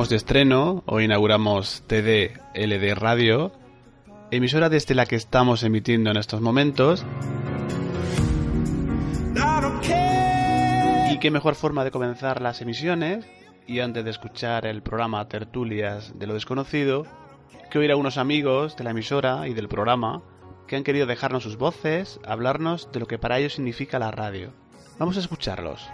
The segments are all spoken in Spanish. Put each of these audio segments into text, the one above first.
Estamos de estreno, hoy inauguramos TD LD Radio, emisora desde la que estamos emitiendo en estos momentos. Y qué mejor forma de comenzar las emisiones, y antes de escuchar el programa Tertulias de lo desconocido, que oír a unos amigos de la emisora y del programa que han querido dejarnos sus voces, hablarnos de lo que para ellos significa la radio. Vamos a escucharlos.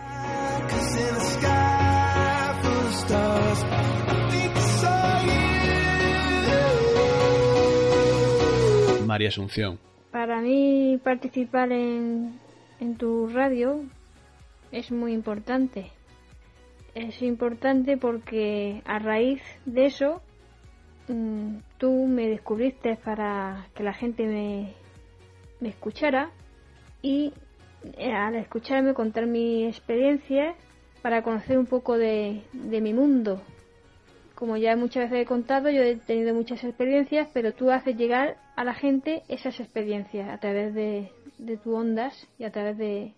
Para mí participar en, en tu radio es muy importante. Es importante porque a raíz de eso mm, tú me descubriste para que la gente me, me escuchara y eh, al escucharme contar mi experiencia para conocer un poco de, de mi mundo. Como ya muchas veces he contado, yo he tenido muchas experiencias, pero tú haces llegar a la gente esas experiencias a través de, de tus ondas y a través de,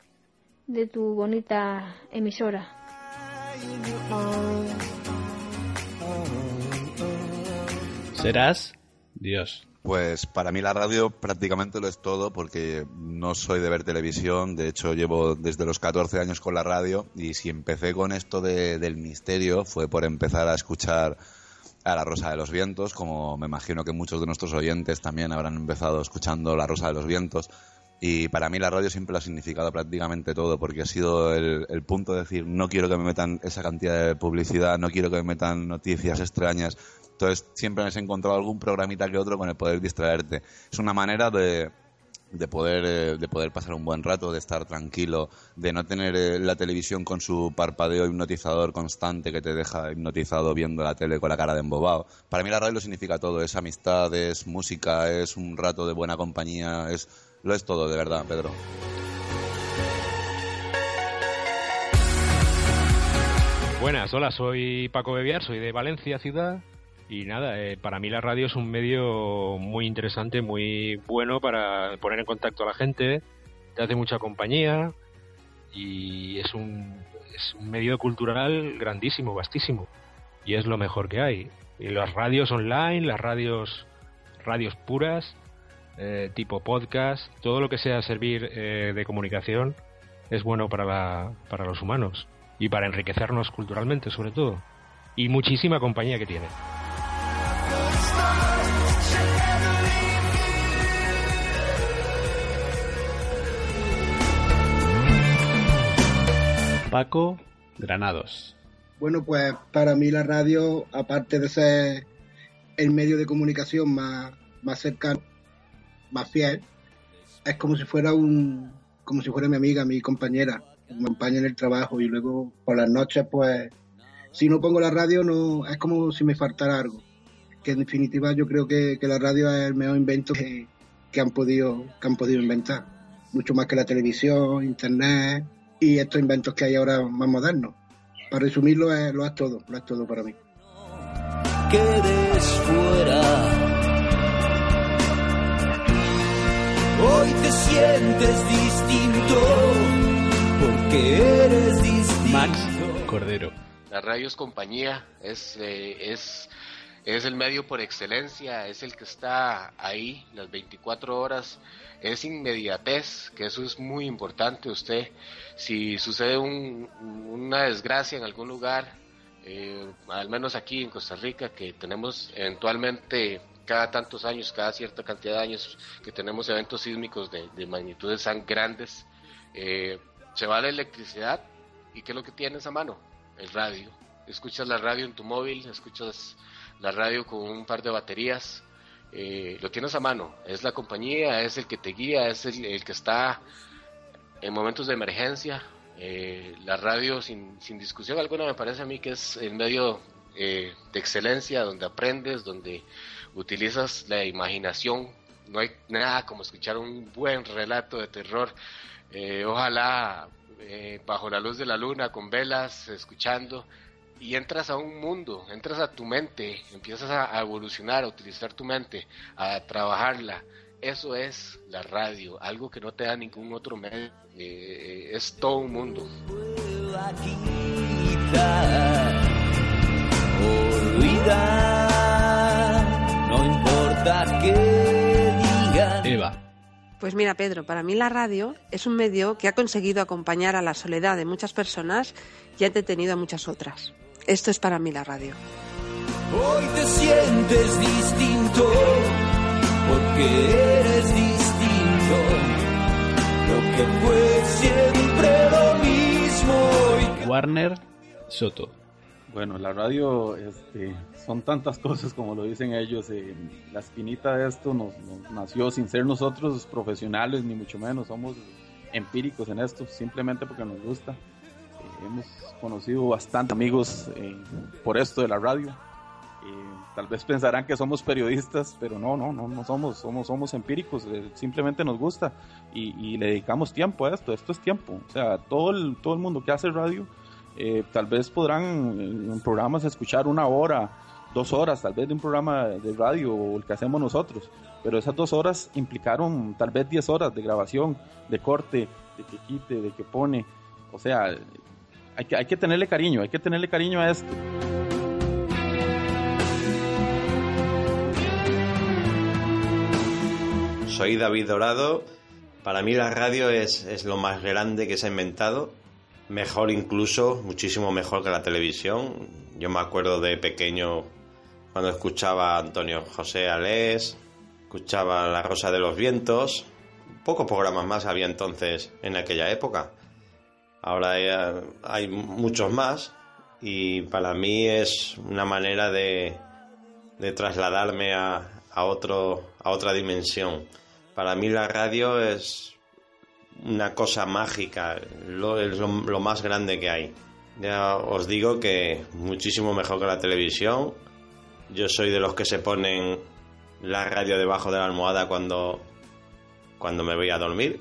de tu bonita emisora. Serás Dios. Pues para mí la radio prácticamente lo es todo porque no soy de ver televisión, de hecho llevo desde los 14 años con la radio y si empecé con esto de- del misterio fue por empezar a escuchar a La Rosa de los Vientos, como me imagino que muchos de nuestros oyentes también habrán empezado escuchando La Rosa de los Vientos. Y para mí la radio siempre lo ha significado prácticamente todo, porque ha sido el, el punto de decir, no quiero que me metan esa cantidad de publicidad, no quiero que me metan noticias extrañas. Entonces siempre has encontrado algún programita que otro con el poder distraerte. Es una manera de, de poder eh, de poder pasar un buen rato, de estar tranquilo, de no tener eh, la televisión con su parpadeo hipnotizador constante que te deja hipnotizado viendo la tele con la cara de embobado. Para mí la radio lo significa todo, es amistad, es música, es un rato de buena compañía, es lo es todo, de verdad, Pedro. Buenas, hola, soy Paco Bebiar, soy de Valencia ciudad y nada, eh, para mí la radio es un medio muy interesante, muy bueno para poner en contacto a la gente, te hace mucha compañía y es un, es un medio cultural grandísimo, vastísimo y es lo mejor que hay. Y las radios online, las radios radios puras, eh, tipo podcast, todo lo que sea servir eh, de comunicación es bueno para, la, para los humanos y para enriquecernos culturalmente sobre todo. Y muchísima compañía que tiene. Paco Granados. Bueno, pues para mí la radio, aparte de ser el medio de comunicación más, más cercano, más fiel, es como si fuera un, como si fuera mi amiga, mi compañera, me acompaña en el trabajo y luego por las noches, pues, si no pongo la radio, no, es como si me faltara algo. Que en definitiva yo creo que, que la radio es el mejor invento que, que han podido, que han podido inventar. Mucho más que la televisión, internet y estos inventos que hay ahora más modernos. Para resumirlo, es, lo es todo, lo es todo para mí. quedes fuera. Hoy te sientes distinto porque eres distinto. Max Cordero. La radio es compañía, es, eh, es, es el medio por excelencia, es el que está ahí las 24 horas, es inmediatez, que eso es muy importante. Usted, si sucede un- una desgracia en algún lugar, eh, al menos aquí en Costa Rica, que tenemos eventualmente cada tantos años, cada cierta cantidad de años, que tenemos eventos sísmicos de, de magnitudes tan grandes, eh, se va la electricidad y ¿qué es lo que tienes a mano? El radio. Escuchas la radio en tu móvil, escuchas la radio con un par de baterías, eh, lo tienes a mano. Es la compañía, es el que te guía, es el, que está en momentos de emergencia. Eh, la radio, sin, sin discusión alguna, me parece a mí que es el medio eh, de excelencia donde aprendes, donde utilizas la imaginación. No hay nada como escuchar un buen relato de terror eh, ojalá eh, bajo la luz de la luna, con velas, escuchando, y entras a un mundo, entras a tu mente, empiezas a, evolucionar, a utilizar tu mente, a trabajarla. Eso es la radio, algo que no te da ningún otro medio, eh, es todo un mundo. no importa qué digan. Eva. Pues mira, Pedro, para mí la radio es un medio que ha conseguido acompañar a la soledad de muchas personas y ha entretenido a muchas otras. Esto es para mí la radio. Hoy te sientes distinto porque eres distinto. Lo que fue siempre lo mismo. Warner Soto. Bueno, la radio este, son tantas cosas como lo dicen ellos. Eh, la espinita de esto nos, nació sin ser nosotros profesionales, ni mucho menos. Somos empíricos en esto, simplemente porque nos gusta. Eh, hemos conocido bastante amigos eh, por esto de la radio. tal vez pensarán que somos periodistas, pero no, no, no, no somos, somos, somos empíricos. simplemente nos gusta y, le dedicamos tiempo a esto. Esto es tiempo. O sea, todo el, todo el mundo que hace radio eh, tal vez podrán en programas escuchar una hora, dos horas, tal vez de un programa de radio o el que hacemos nosotros, pero esas dos horas implicaron tal vez diez horas de grabación, de corte, de que quite, de que pone, o sea, hay que, tenerle cariño, hay que tenerle cariño a esto. Soy David Dorado. Para mí la radio es, es lo más grande que se ha inventado mejor incluso, muchísimo mejor que la televisión. Yo me acuerdo de pequeño cuando escuchaba a Antonio José Alés, escuchaba La Rosa de los Vientos, pocos programas más había entonces en aquella época. Ahora hay, muchos más y para mí es una manera de, trasladarme a, otro, a otra dimensión. Para mí la radio es una cosa mágica, lo, es lo, más grande que hay. Ya os digo que muchísimo mejor que la televisión. Yo soy de los que se ponen la radio debajo de la almohada cuando, cuando me voy a dormir.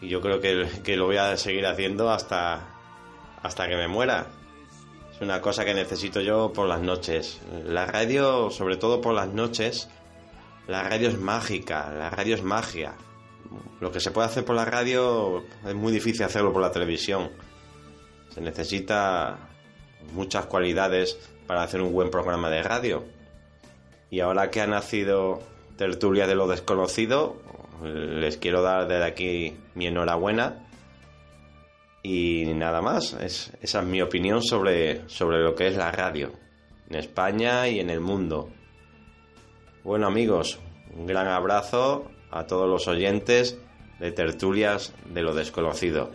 Y yo creo que, que lo voy a seguir haciendo hasta, hasta que me muera. Es una cosa que necesito yo por las noches. La radio, sobre todo por las noches, la radio es mágica, la radio es magia. Lo que se puede hacer por la radio es muy difícil hacerlo por la televisión. Se necesita muchas cualidades para hacer un buen programa de radio. Y ahora que ha nacido Tertulia de lo Desconocido, les quiero dar desde aquí mi enhorabuena. Y nada más, esa es mi opinión sobre, sobre lo que es la radio, en España y en el mundo. Bueno amigos, un gran abrazo a todos los oyentes de tertulias de lo desconocido.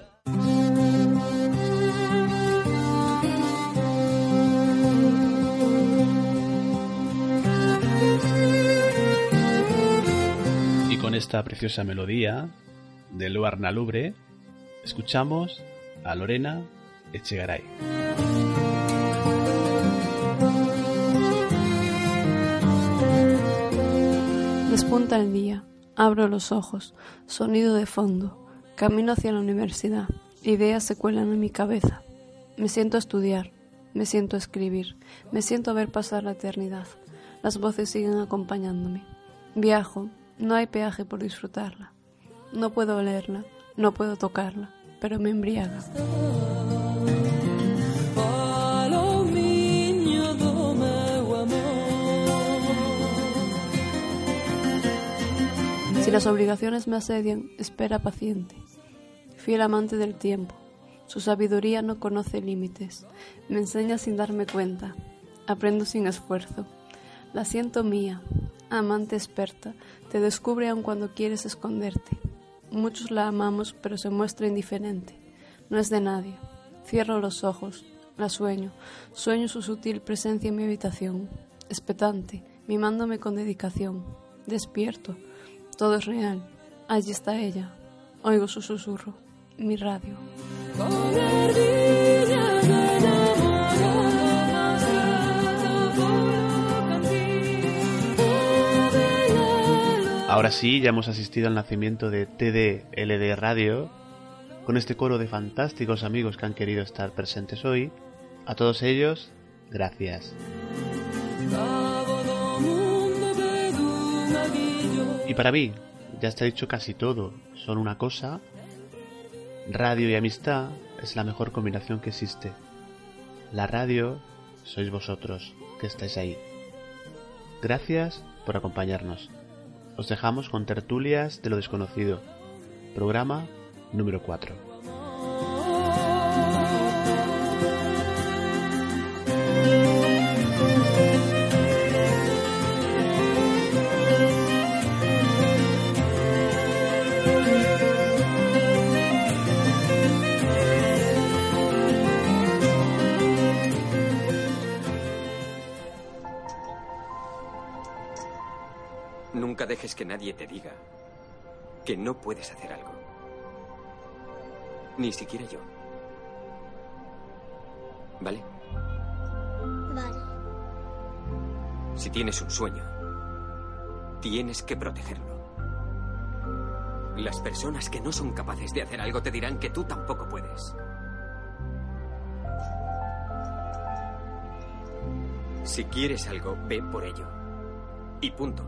Preciosa melodía de Luar Lubre, escuchamos a Lorena Echegaray. Despunta el día Abro los ojos, sonido de fondo, camino hacia la universidad, ideas se cuelan en mi cabeza. Me siento estudiar, me siento escribir, me siento a ver pasar la eternidad. Las voces siguen acompañándome. Viajo, no hay peaje por disfrutarla. No puedo leerla, no puedo tocarla, pero me embriaga. Si las obligaciones me asedian, espera paciente. Fiel amante del tiempo, su sabiduría no conoce límites. Me enseña sin darme cuenta. Aprendo sin esfuerzo. La siento mía, amante experta, te descubre aun cuando quieres esconderte. Muchos la amamos, pero se muestra indiferente. No es de nadie. Cierro los ojos, la sueño, sueño su sutil presencia en mi habitación, expectante, mimándome con dedicación. Despierto, todo es real. Allí está ella. Oigo su susurro. Mi radio. Ahora sí, ya hemos asistido al nacimiento de TDLD Radio, con este coro de fantásticos amigos que han querido estar presentes hoy. A todos ellos, gracias. Y para mí, ya está dicho casi todo, son una cosa. Radio y amistad es la mejor combinación que existe. La radio sois vosotros, que estáis ahí. Gracias por acompañarnos. Os dejamos con tertulias de lo desconocido. Programa número 4. Dejes que nadie te diga que no puedes hacer algo. Ni siquiera yo. ¿Vale? Vale. Si tienes un sueño, tienes que protegerlo. Las personas que no son capaces de hacer algo te dirán que tú tampoco puedes. Si quieres algo, ve por ello. Y punto.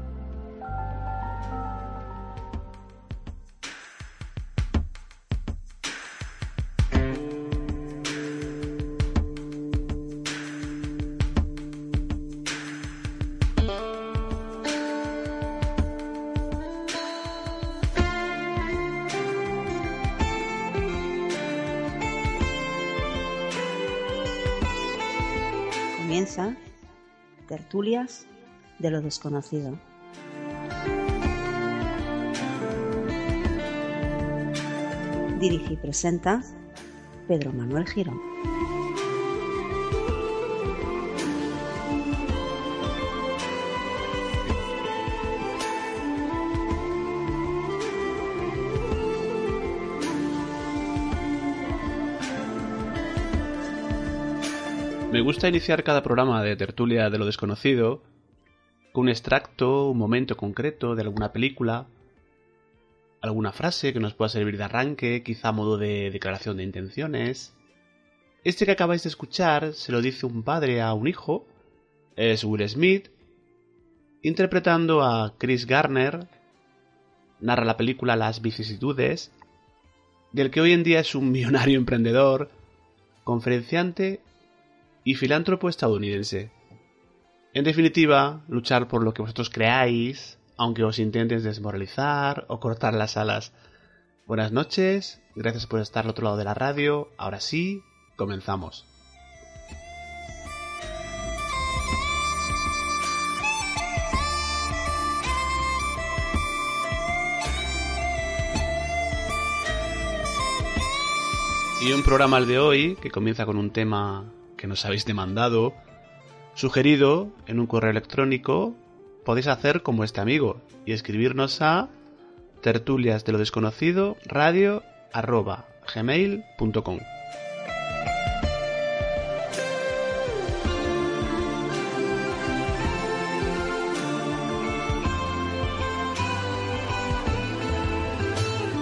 Tertulias de lo desconocido. Dirige y presenta Pedro Manuel Girón. Me gusta iniciar cada programa de tertulia de lo desconocido con un extracto, un momento concreto de alguna película, alguna frase que nos pueda servir de arranque, quizá a modo de declaración de intenciones. Este que acabáis de escuchar se lo dice un padre a un hijo, es Will Smith, interpretando a Chris Garner, narra la película Las vicisitudes, del que hoy en día es un millonario emprendedor, conferenciante y filántropo estadounidense. En definitiva, luchar por lo que vosotros creáis, aunque os intenten desmoralizar o cortar las alas. Buenas noches, gracias por estar al otro lado de la radio. Ahora sí, comenzamos. Y un programa al de hoy que comienza con un tema que nos habéis demandado, sugerido en un correo electrónico, podéis hacer como este amigo y escribirnos a tertulias de lo desconocido radio arroba gmail.com.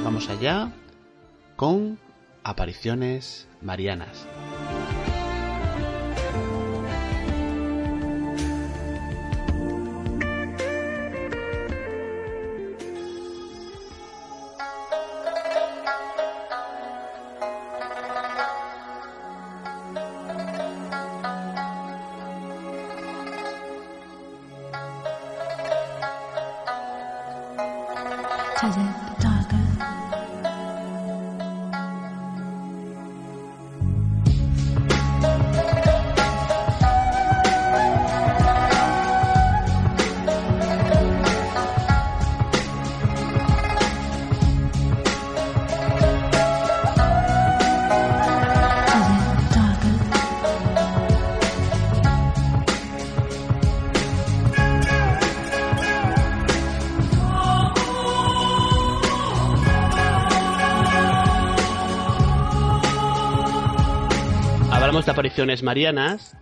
Vamos allá con apariciones marianas. Marianas,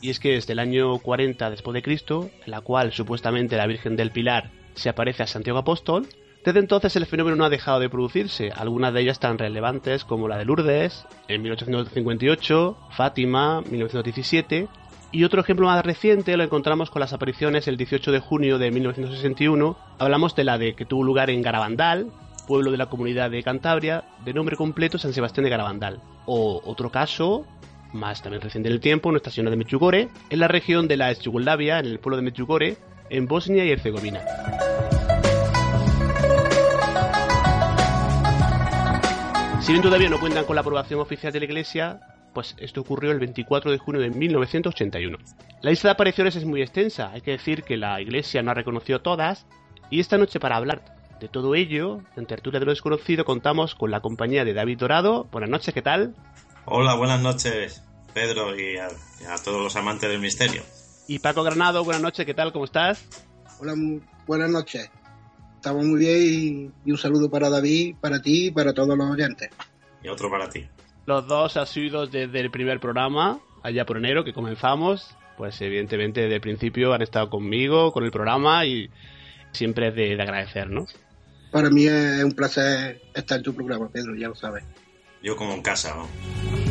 y es que desde el año 40 después de Cristo, en la cual supuestamente la Virgen del Pilar se aparece a Santiago Apóstol, desde entonces el fenómeno no ha dejado de producirse, algunas de ellas tan relevantes como la de Lourdes en 1858, Fátima 1917 y otro ejemplo más reciente lo encontramos con las apariciones el 18 de junio de 1961. Hablamos de la de que tuvo lugar en Garabandal, pueblo de la comunidad de Cantabria, de nombre completo San Sebastián de Garabandal. O otro caso, más también reciente en el tiempo, Nuestra Señora de Mechugore, en la región de la ex Yugoslavia, en el pueblo de Mechugore, en Bosnia y Herzegovina. Si bien todavía no cuentan con la aprobación oficial de la Iglesia, pues esto ocurrió el 24 de junio de 1981. La lista de apariciones es muy extensa, hay que decir que la Iglesia no ha reconocido todas, y esta noche para hablar de todo ello, en Tertulia de lo Desconocido contamos con la compañía de David Dorado. Buenas noches, ¿qué tal? Hola, buenas noches, Pedro, y a, todos los amantes del misterio. Y Paco Granado, buenas noches, ¿qué tal? ¿Cómo estás? Hola, buenas noches estamos muy bien y, un saludo para David, para ti y para todos los oyentes. Y otro para ti. Los dos asiduos desde el primer programa, allá por enero que comenzamos, pues evidentemente desde el principio han estado conmigo, con el programa y siempre es de, agradecer, ¿no? Para mí es un placer estar en tu programa, Pedro, ya lo sabes. Yo como en casa, ¿no?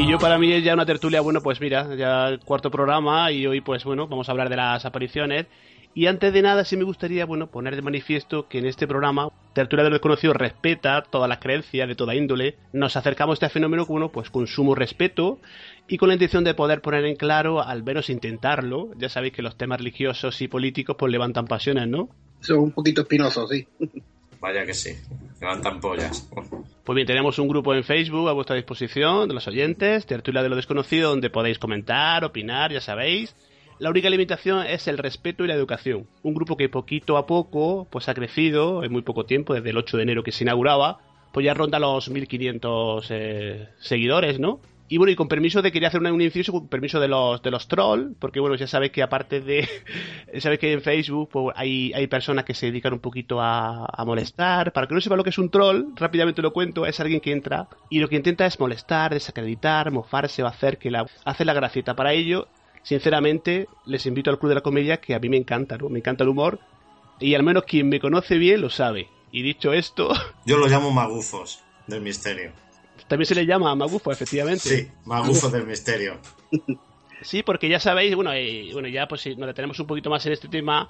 Y yo para mí es ya una tertulia, bueno, pues mira, ya el cuarto programa y hoy pues bueno, vamos a hablar de las apariciones. Y antes de nada sí me gustaría, bueno, poner de manifiesto que en este programa Tertulia de Desconocido respeta todas las creencias de toda índole. Nos acercamos a este fenómeno bueno, pues con sumo respeto y con la intención de poder poner en claro, al menos intentarlo. Ya sabéis que los temas religiosos y políticos pues levantan pasiones, ¿no? Son un poquito espinosos, sí. Vaya que sí, levantan pollas. Pues bien, tenemos un grupo en Facebook a vuestra disposición de los oyentes, Tertulia de lo Desconocido, donde podéis comentar, opinar, ya sabéis. La única limitación es el respeto y la educación. Un grupo que poquito a poco pues ha crecido en muy poco tiempo, desde el 8 de enero que se inauguraba, pues ya ronda los 1500 eh, seguidores, ¿no? Y bueno, y con permiso de, quería hacer un, inciso, con permiso de los, de los trolls, porque bueno, ya sabéis que aparte de, sabéis que en Facebook pues, hay, hay personas que se dedican un poquito a, molestar. Para que no sepa lo que es un troll, rápidamente lo cuento, es alguien que entra y lo que intenta es molestar, desacreditar, mofarse o hacer que la, hace la gracieta. Para ello, sinceramente, les invito al Club de la Comedia, que a mí me encanta, ¿no? Me encanta el humor. Y al menos quien me conoce bien lo sabe. Y dicho esto... Yo los llamo magufos del misterio. También se le llama magufo, efectivamente. Sí, magufo del misterio. Sí, porque ya sabéis, bueno, y, bueno ya pues si nos detenemos un poquito más en este tema,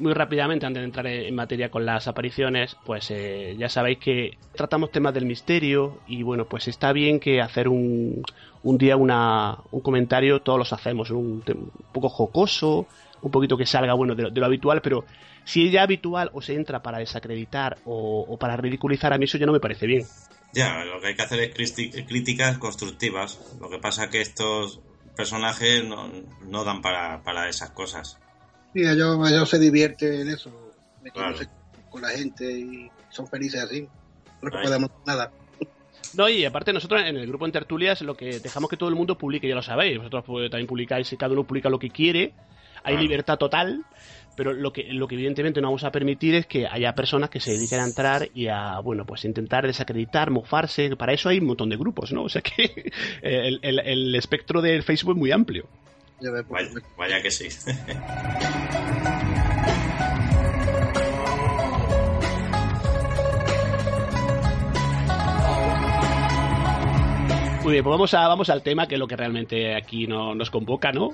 muy rápidamente antes de entrar en, materia con las apariciones, pues eh, ya sabéis que tratamos temas del misterio y bueno, pues está bien que hacer un, un día una, un comentario, todos los hacemos, un, poco jocoso, un poquito que salga bueno de lo, habitual, pero si es ya habitual o se entra para desacreditar o, o para ridiculizar, a mí eso ya no me parece bien. Ya, lo que hay que hacer es críticas constructivas. Lo que pasa es que estos personajes no, dan para, esas cosas. Sí, ellos, se divierten en eso, con la gente y son felices así. No podemos nada. No, y aparte nosotros en el grupo en tertulias lo que dejamos que todo el mundo publique, ya lo sabéis, vosotros pues, también publicáis, cada uno publica lo que quiere, hay libertad total, pero lo que, lo que evidentemente no vamos a permitir es que haya personas que se dediquen a entrar y a, bueno, pues intentar desacreditar, mofarse, para eso hay un montón de grupos, ¿no? O sea que el, el, espectro del Facebook es muy amplio. Vaya, vaya que sí. Muy bien, pues vamos, a, vamos al tema que es lo que realmente aquí no, nos convoca, ¿no?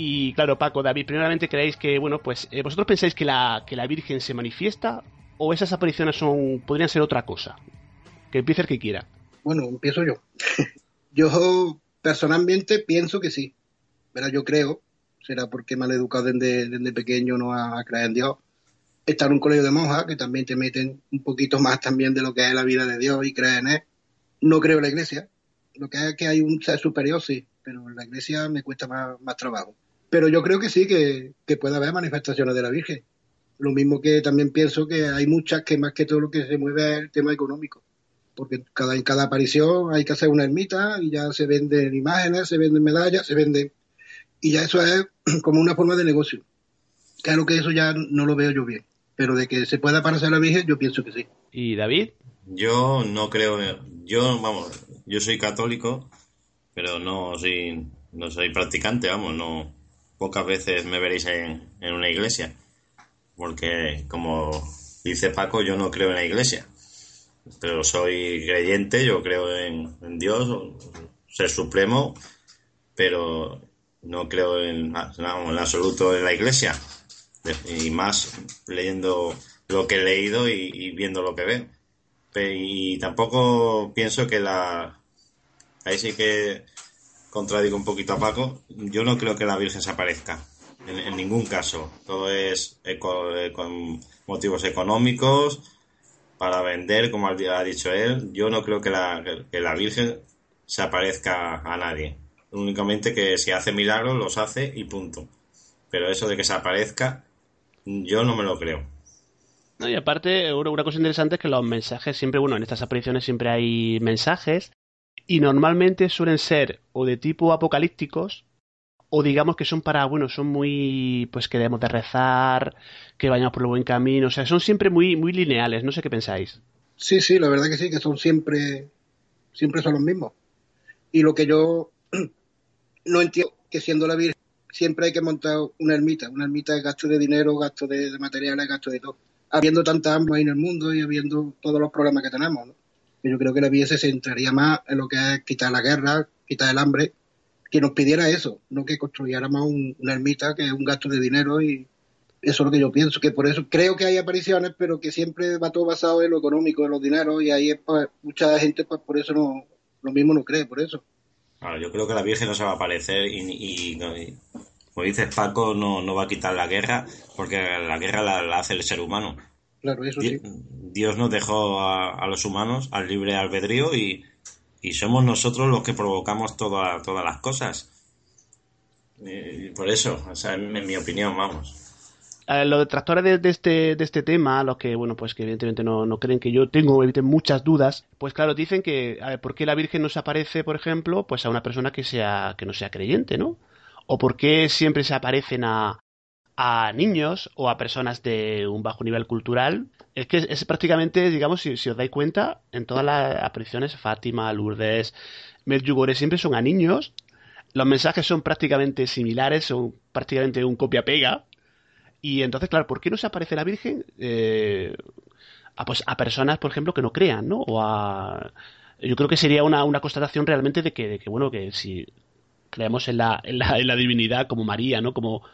Y claro, Paco, David, primeramente creéis que, bueno, pues eh, vosotros pensáis que la, que la Virgen se manifiesta o esas apariciones son podrían ser otra cosa. Que empiece el que quiera. Bueno, empiezo yo. yo personalmente pienso que sí. Pero yo creo, será porque han educado desde, desde pequeño no a, creer en Dios. Estar en un colegio de monjas que también te meten un poquito más también de lo que es la vida de Dios y creer en él. No creo en la iglesia. Lo que es que hay un ser superior, sí, pero en la iglesia me cuesta más, más trabajo. Pero yo creo que sí, que, puede haber manifestaciones de la Virgen. Lo mismo que también pienso que hay muchas que más que todo lo que se mueve es el tema económico. Porque cada, en cada aparición hay que hacer una ermita y ya se venden imágenes, se venden medallas, se venden... Y ya eso es como una forma de negocio. Claro que eso ya no lo veo yo bien. Pero de que se pueda aparecer la Virgen, yo pienso que sí. ¿Y David? Yo no creo, yo, vamos, yo soy católico, pero no soy, no soy practicante, vamos, no, pocas veces me veréis en, en una iglesia, porque como dice Paco, yo no creo en la iglesia, pero soy creyente, yo creo en, en Dios, ser supremo, pero no creo en, vamos, en absoluto en la iglesia, y más leyendo lo que he leído y, y viendo lo que veo. Y tampoco pienso que la... Ahí sí que contradigo un poquito a Paco. Yo no creo que la Virgen se aparezca. En, ningún caso. Todo es eh, con motivos económicos, para vender, como ha dicho él. Yo no creo que la, que la Virgen se aparezca a nadie. Únicamente que si hace milagros, los hace y punto. Pero eso de que se aparezca, yo no me lo creo. No, y aparte, una cosa interesante es que los mensajes siempre, bueno, en estas apariciones siempre hay mensajes y normalmente suelen ser o de tipo apocalípticos o digamos que son para, bueno, son muy, pues que debemos de rezar, que vayamos por el buen camino, o sea, son siempre muy, muy lineales, no sé qué pensáis. Sí, sí, la verdad que sí, que son siempre, siempre son los mismos. Y lo que yo no entiendo, que siendo la Virgen, siempre hay que montar una ermita. Una ermita es gasto de dinero, gasto de, de materiales, gasto de todo. Habiendo tanta hambre ahí en el mundo y habiendo todos los problemas que tenemos, ¿no? Yo creo que la Virgen se centraría más en lo que es quitar la guerra, quitar el hambre, que nos pidiera eso, no que construyéramos un- una ermita que es un gasto de dinero y eso es lo que yo pienso, que por eso creo que hay apariciones, pero que siempre va todo basado en lo económico, en los dineros, y ahí es, pues, mucha gente pues por eso no, lo mismo no cree, por eso. Claro, yo creo que la Virgen no se va a aparecer y, como dices Paco, no, va a quitar la guerra, porque la guerra la hace el ser humano. Claro, eso sí. Dios nos dejó a, a los humanos al libre albedrío y, y somos nosotros los que provocamos toda- todas las cosas. Eh, por eso, o sea, en, en mi opinión, vamos. Eh, los detractores de, de este, de este tema, los que, bueno, pues que evidentemente no, no creen que yo tengo muchas dudas, pues claro, dicen que, a ver, ¿por qué la Virgen no se aparece, por ejemplo, pues a una persona que sea, que no sea creyente, ¿no? O por qué siempre se aparecen a, a niños o a personas de un bajo nivel cultural. Es que es, prácticamente, digamos, si, si os dais cuenta, en todas las apariciones, Fátima, Lourdes, Medjugorje, siempre son a niños. Los mensajes son prácticamente similares, son prácticamente un copia-pega. Y entonces, claro, ¿por qué no se aparece la Virgen eh, a, pues, a personas, por ejemplo, que no crean, ¿no? O a... Yo creo que sería una, una constatación realmente de que, de que, bueno, que si creemos en la, en la, en la divinidad como María, ¿no? Como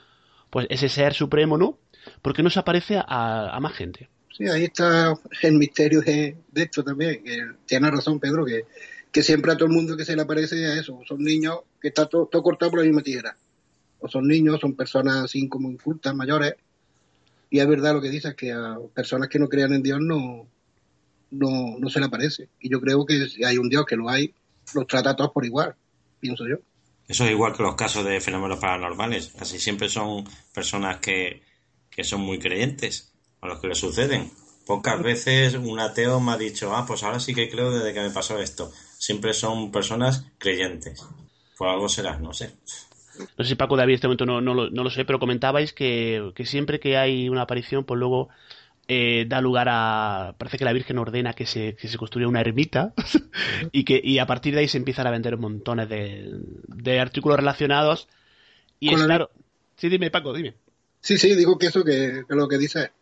pues ese ser supremo, ¿no? ¿Por qué no se aparece a, más gente? Sí, ahí está el misterio de, esto también. Que tiene razón, Pedro, que, que siempre a todo el mundo que se le aparece a eso. Son niños que está todo, todo cortado por la misma tijera. O son niños, son personas así como incultas, mayores. Y es verdad lo que dices, que a personas que no crean en Dios no, no, no se le aparece. Y yo creo que si hay un Dios que lo hay, los trata a todos por igual, pienso yo. Eso es igual que los casos de fenómenos paranormales. Casi siempre son personas que, que son muy creyentes a los que le suceden. Pocas veces un ateo me ha dicho, ah, pues ahora sí que creo desde que me pasó esto. Siempre son personas creyentes. Por algo será, no sé. No sé si Paco David en este momento no, no, lo, no lo sé, pero comentabais que, que siempre que hay una aparición, pues luego eh, da lugar a. Parece que la Virgen ordena que se, que se construya una ermita y que y a partir de ahí se empiezan a vender montones de, de artículos relacionados. Y Con es la- claro. Sí, dime, Paco, dime. Sí, sí, digo que eso, que, que lo que dice,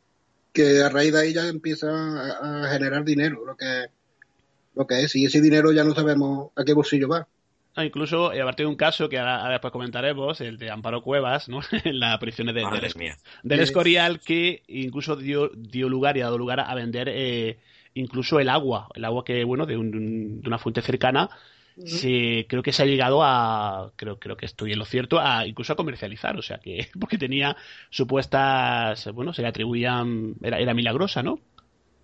que a raíz de ahí ya empieza a, a generar dinero, lo que, lo que es, y ese dinero ya no sabemos a qué bolsillo va. Incluso, eh, a partir de un caso que ahora, ahora después comentaremos, el de Amparo Cuevas, ¿no? en las de, Madre del, mía. del. Escorial, que incluso dio, dio lugar y ha dado lugar a vender eh, incluso el agua, el agua que, bueno, de, un- de una fuente cercana, se, creo que se ha llegado a, creo, creo que estoy en lo cierto, a incluso a comercializar, o sea que, porque tenía supuestas, bueno, se le atribuían, era, era milagrosa, ¿no?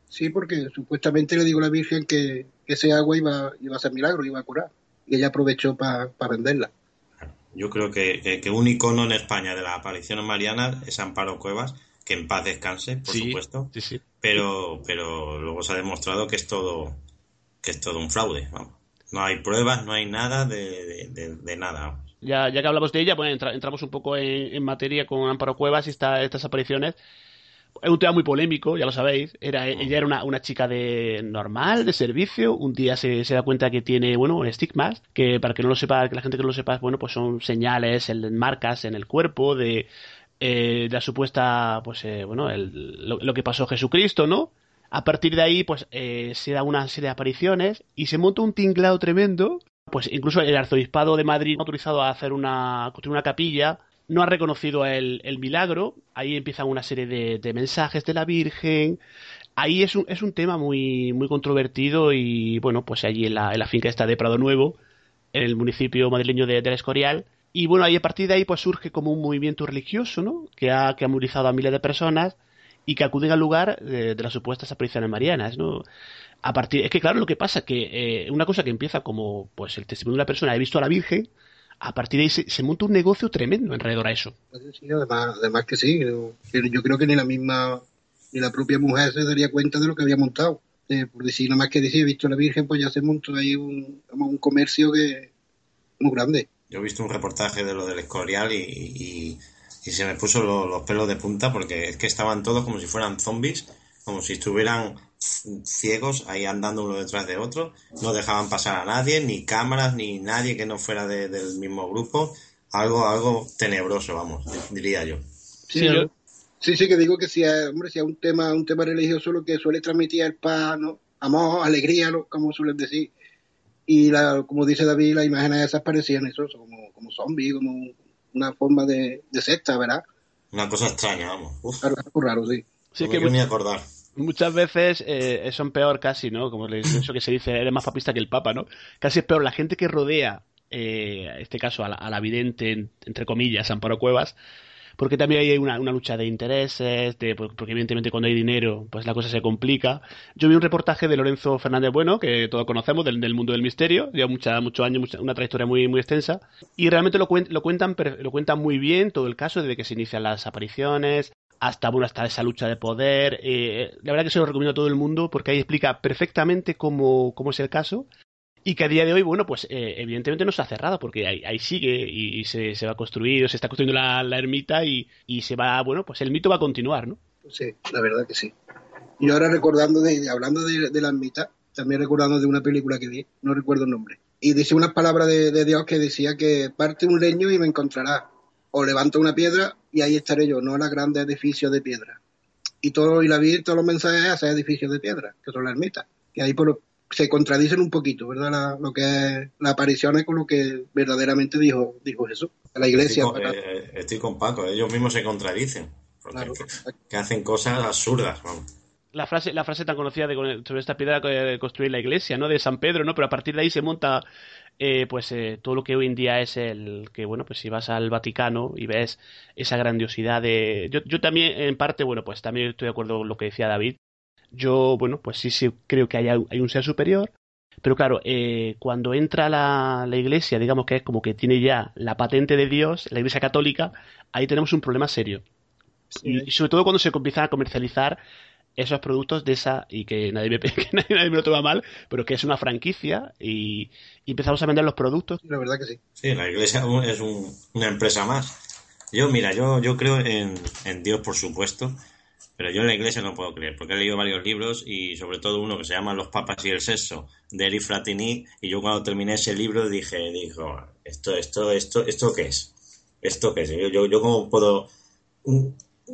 Sí, porque supuestamente le digo a la Virgen que, que ese agua iba, iba a hacer milagro, iba a curar. Y ella aprovechó para venderla. Yo creo que, que- que un icono en España de las apariciones marianas es Amparo Cuevas, que en paz descanse, por Sí, supuesto. sí, sí. Pero, pero luego se ha demostrado que es todo, que es todo un fraude. vamos. No hay pruebas, no hay nada de, de- de- de nada. vamos. Ya, ya que hablamos de ella, bueno, entra- entramos un poco en, en materia con Amparo Cuevas y esta- estas apariciones. Es un tema muy polémico, ya lo sabéis. Era, ella era una, una chica de normal, de servicio. Un día se, se da cuenta que tiene, bueno, estigmas, que para que no lo sepa, que la gente que no lo sepa, bueno, pues son señales, en, marcas en el cuerpo de, eh, de la supuesta, pues, eh, bueno, el, lo, lo, que pasó Jesucristo, ¿no? A partir de ahí, pues, eh, se da una serie de apariciones y se monta un tinglado tremendo. Pues incluso el arzobispado de Madrid ha autorizado a hacer una, construir una capilla no ha reconocido el, el milagro, ahí empiezan una serie de, de, mensajes de la Virgen, ahí es un, es un tema muy, muy controvertido y bueno, pues allí en la, en la finca esta de Prado Nuevo, en el municipio madrileño de, Escorial, y bueno, ahí a partir de ahí pues surge como un movimiento religioso, ¿no? Que ha, que ha movilizado a miles de personas y que acuden al lugar de, de las supuestas apariciones marianas, ¿no? A partir, es que claro, lo que pasa que eh, una cosa que empieza como pues el testimonio de una persona, he visto a la Virgen, a partir de ahí se, se, monta un negocio tremendo alrededor a eso. Sí, además, además que sí, yo, yo, creo que ni la misma, ni la propia mujer se daría cuenta de lo que había montado. Eh, por decir, nada más que decir, he visto a la Virgen, pues ya se montó ahí un, un comercio que muy grande. Yo he visto un reportaje de lo del Escorial y, y, y se me puso lo, los pelos de punta porque es que estaban todos como si fueran zombies, como si estuvieran ciegos ahí andando uno detrás de otro, no dejaban pasar a nadie, ni cámaras, ni nadie que no fuera de, del mismo grupo, algo, algo tenebroso, vamos, diría yo. Sí, sí, yo... sí, sí que digo que si es, hombre, si es un tema, un tema religioso lo que suele transmitir el paz, ¿no? amor, alegría, ¿no? como suelen decir. Y la, como dice David, las imágenes esas parecían eso, como, como zombies, como una forma de, de secta, ¿verdad? Una cosa extraña, vamos. Uf. Algo raro, sí. Sí, no que me ni acordar muchas veces eh, son peor casi, ¿no? Como eso que se dice, eres más papista que el Papa, ¿no? Casi es peor la gente que rodea, eh, en este caso, a la, a la vidente, entre comillas, Amparo Cuevas, porque también hay una, una lucha de intereses, de, porque evidentemente cuando hay dinero, pues la cosa se complica. Yo vi un reportaje de Lorenzo Fernández Bueno, que todos conocemos, del, del mundo del misterio, lleva mucha, muchos años, mucha, una trayectoria muy, muy extensa, y realmente lo, cuen, lo, cuentan, lo cuentan muy bien todo el caso, desde que se inician las apariciones, hasta bueno hasta esa lucha de poder eh, la verdad que se lo recomiendo a todo el mundo porque ahí explica perfectamente cómo, cómo es el caso y que a día de hoy bueno pues eh, evidentemente no se ha cerrado porque ahí, ahí sigue y, se, se, va a construir se está construyendo la, la ermita y, y, se va bueno pues el mito va a continuar no sí la verdad que sí. Y ahora recordando de, hablando de, de la ermita también recordando de una película que vi no recuerdo el nombre. Y dice unas palabras de, de Dios que decía que parte un leño y me encontrará o levanta una piedra y ahí estaré yo, no los grandes edificios de piedra. Y todo, y la vi, todos los mensajes hacia edificios de piedra, que son las ermitas. Y ahí por, se contradicen un poquito, ¿verdad? La, lo que es la aparición es con lo que verdaderamente dijo, dijo Jesús. A la iglesia. Estoy con, eh, estoy con Paco, ellos mismos se contradicen. Claro. Que, que, hacen cosas absurdas, vamos la frase, la frase tan conocida de, sobre esta piedra de construir la iglesia, ¿no? De San Pedro, ¿no? Pero a partir de ahí se monta, eh, pues, eh, todo lo que hoy en día es el, que, bueno, pues si vas al Vaticano y ves esa grandiosidad de... Yo, yo también, en parte, bueno, pues también estoy de acuerdo con lo que decía David. Yo, bueno, pues sí, sí creo que hay, hay un ser superior, pero claro, eh, cuando entra la, la, iglesia, digamos que es como que tiene ya la patente de Dios, la iglesia católica, ahí tenemos un problema serio. Sí. Y, y, sobre todo cuando se empiezan a comercializar esos productos de esa, y que nadie me, que nadie, nadie me lo toma mal, pero que es una franquicia y, y, empezamos a vender los productos. La verdad que sí. Sí, la iglesia es un, una empresa más. Yo, mira, yo, yo creo en, en Dios, por supuesto, pero yo en la iglesia no puedo creer, porque he leído varios libros y sobre todo uno que se llama Los Papas y el Sexo, de Eric Fratini, y yo cuando terminé ese libro dije, dijo, esto, esto, esto, esto qué es, esto qué es, yo, yo, yo cómo puedo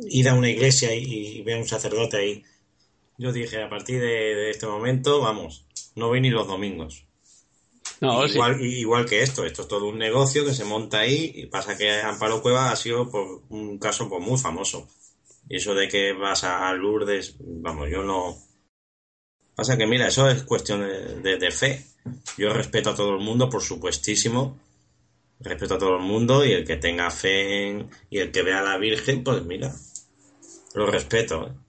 ir a una iglesia y, y ver a un sacerdote ahí. Yo dije, a partir de, de este momento, vamos, no voy ni los domingos. No, igual, sí. igual que esto, esto es todo un negocio que se monta ahí y pasa que Amparo Cueva ha sido por un caso pues, muy famoso. Y eso de que vas a Lourdes, vamos, yo no. Pasa que, mira, eso es cuestión de, de, de, fe. Yo respeto a todo el mundo, por supuestísimo. Respeto a todo el mundo y el que tenga fe en, y el que vea a la Virgen, pues mira, lo respeto. ¿eh?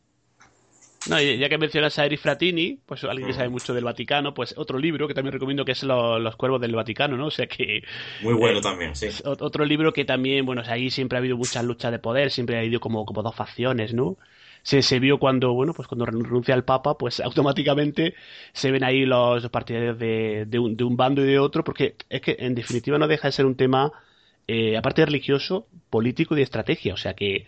No, ya que mencionas a Eri Fratini, pues alguien que sabe mucho del Vaticano, pues otro libro que también recomiendo que es lo, Los Cuervos del Vaticano, ¿no? O sea que... Muy bueno eh, también, sí. Otro libro que también, bueno, o sea, ahí siempre ha habido muchas luchas de poder, siempre ha habido como, como dos facciones, ¿no? Se, se vio cuando, bueno, pues cuando renuncia el Papa, pues automáticamente se ven ahí los, los partidarios de, de, un, de un bando y de otro, porque es que en definitiva no deja de ser un tema, eh, aparte de religioso, político y de estrategia, o sea que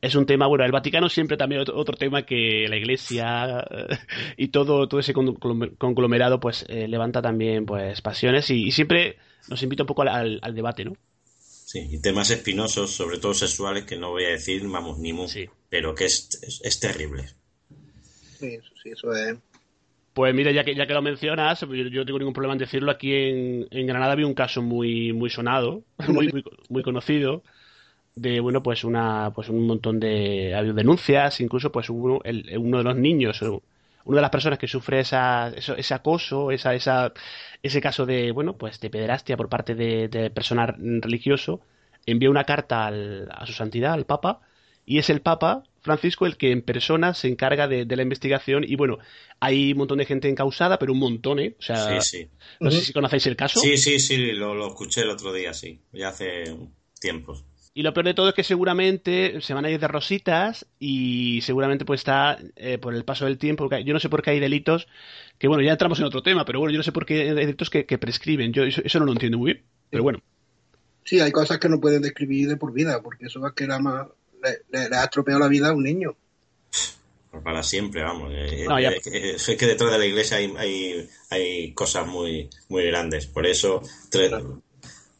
es un tema, bueno, el Vaticano siempre también otro, otro tema que la Iglesia eh, y todo, todo ese con- conglomerado pues eh, levanta también pues pasiones y, y siempre nos invita un poco al, al- al debate, ¿no? Sí, y temas espinosos, sobre todo sexuales, que no voy a decir, vamos, ni mu, pero que es, es, es terrible. Sí, eso sí, eso es. Pues mira, ya que, ya que lo mencionas, yo, yo no tengo ningún problema en decirlo, aquí en, en Granada había un caso muy, muy sonado, muy, muy, muy conocido, de, bueno, pues una, pues un montón de, denuncias, incluso pues uno, el- uno de los niños, o una de las personas que sufre esa, eso- ese acoso, esa, esa, ese caso de, bueno, pues de pederastia por parte de, de personal religioso, envía una carta al- a su santidad, al Papa, y es el Papa Francisco el que en persona se encarga de, de la investigación y bueno, hay un montón de gente encausada, pero un montón, ¿eh? O sea, Sí, sí. no sé si conocéis el caso. Sí, sí, sí, lo, lo escuché el otro día, sí, ya hace tiempo. Y lo peor de todo es que seguramente se van a ir de rositas y seguramente pues está eh, por el paso del tiempo. Yo no sé por qué hay delitos que, bueno, ya entramos en otro tema, pero bueno, yo no sé por qué hay delitos que, que prescriben. Yo eso, eso no lo entiendo muy bien. Pero bueno, Sí, hay cosas que no pueden describir de por vida, porque eso es que era más, le, le- le ha estropeado la vida a un niño. Para siempre, vamos. eh, No, ya- eh, es que detrás de la iglesia hay, hay, hay cosas muy, muy grandes. Por eso, tre-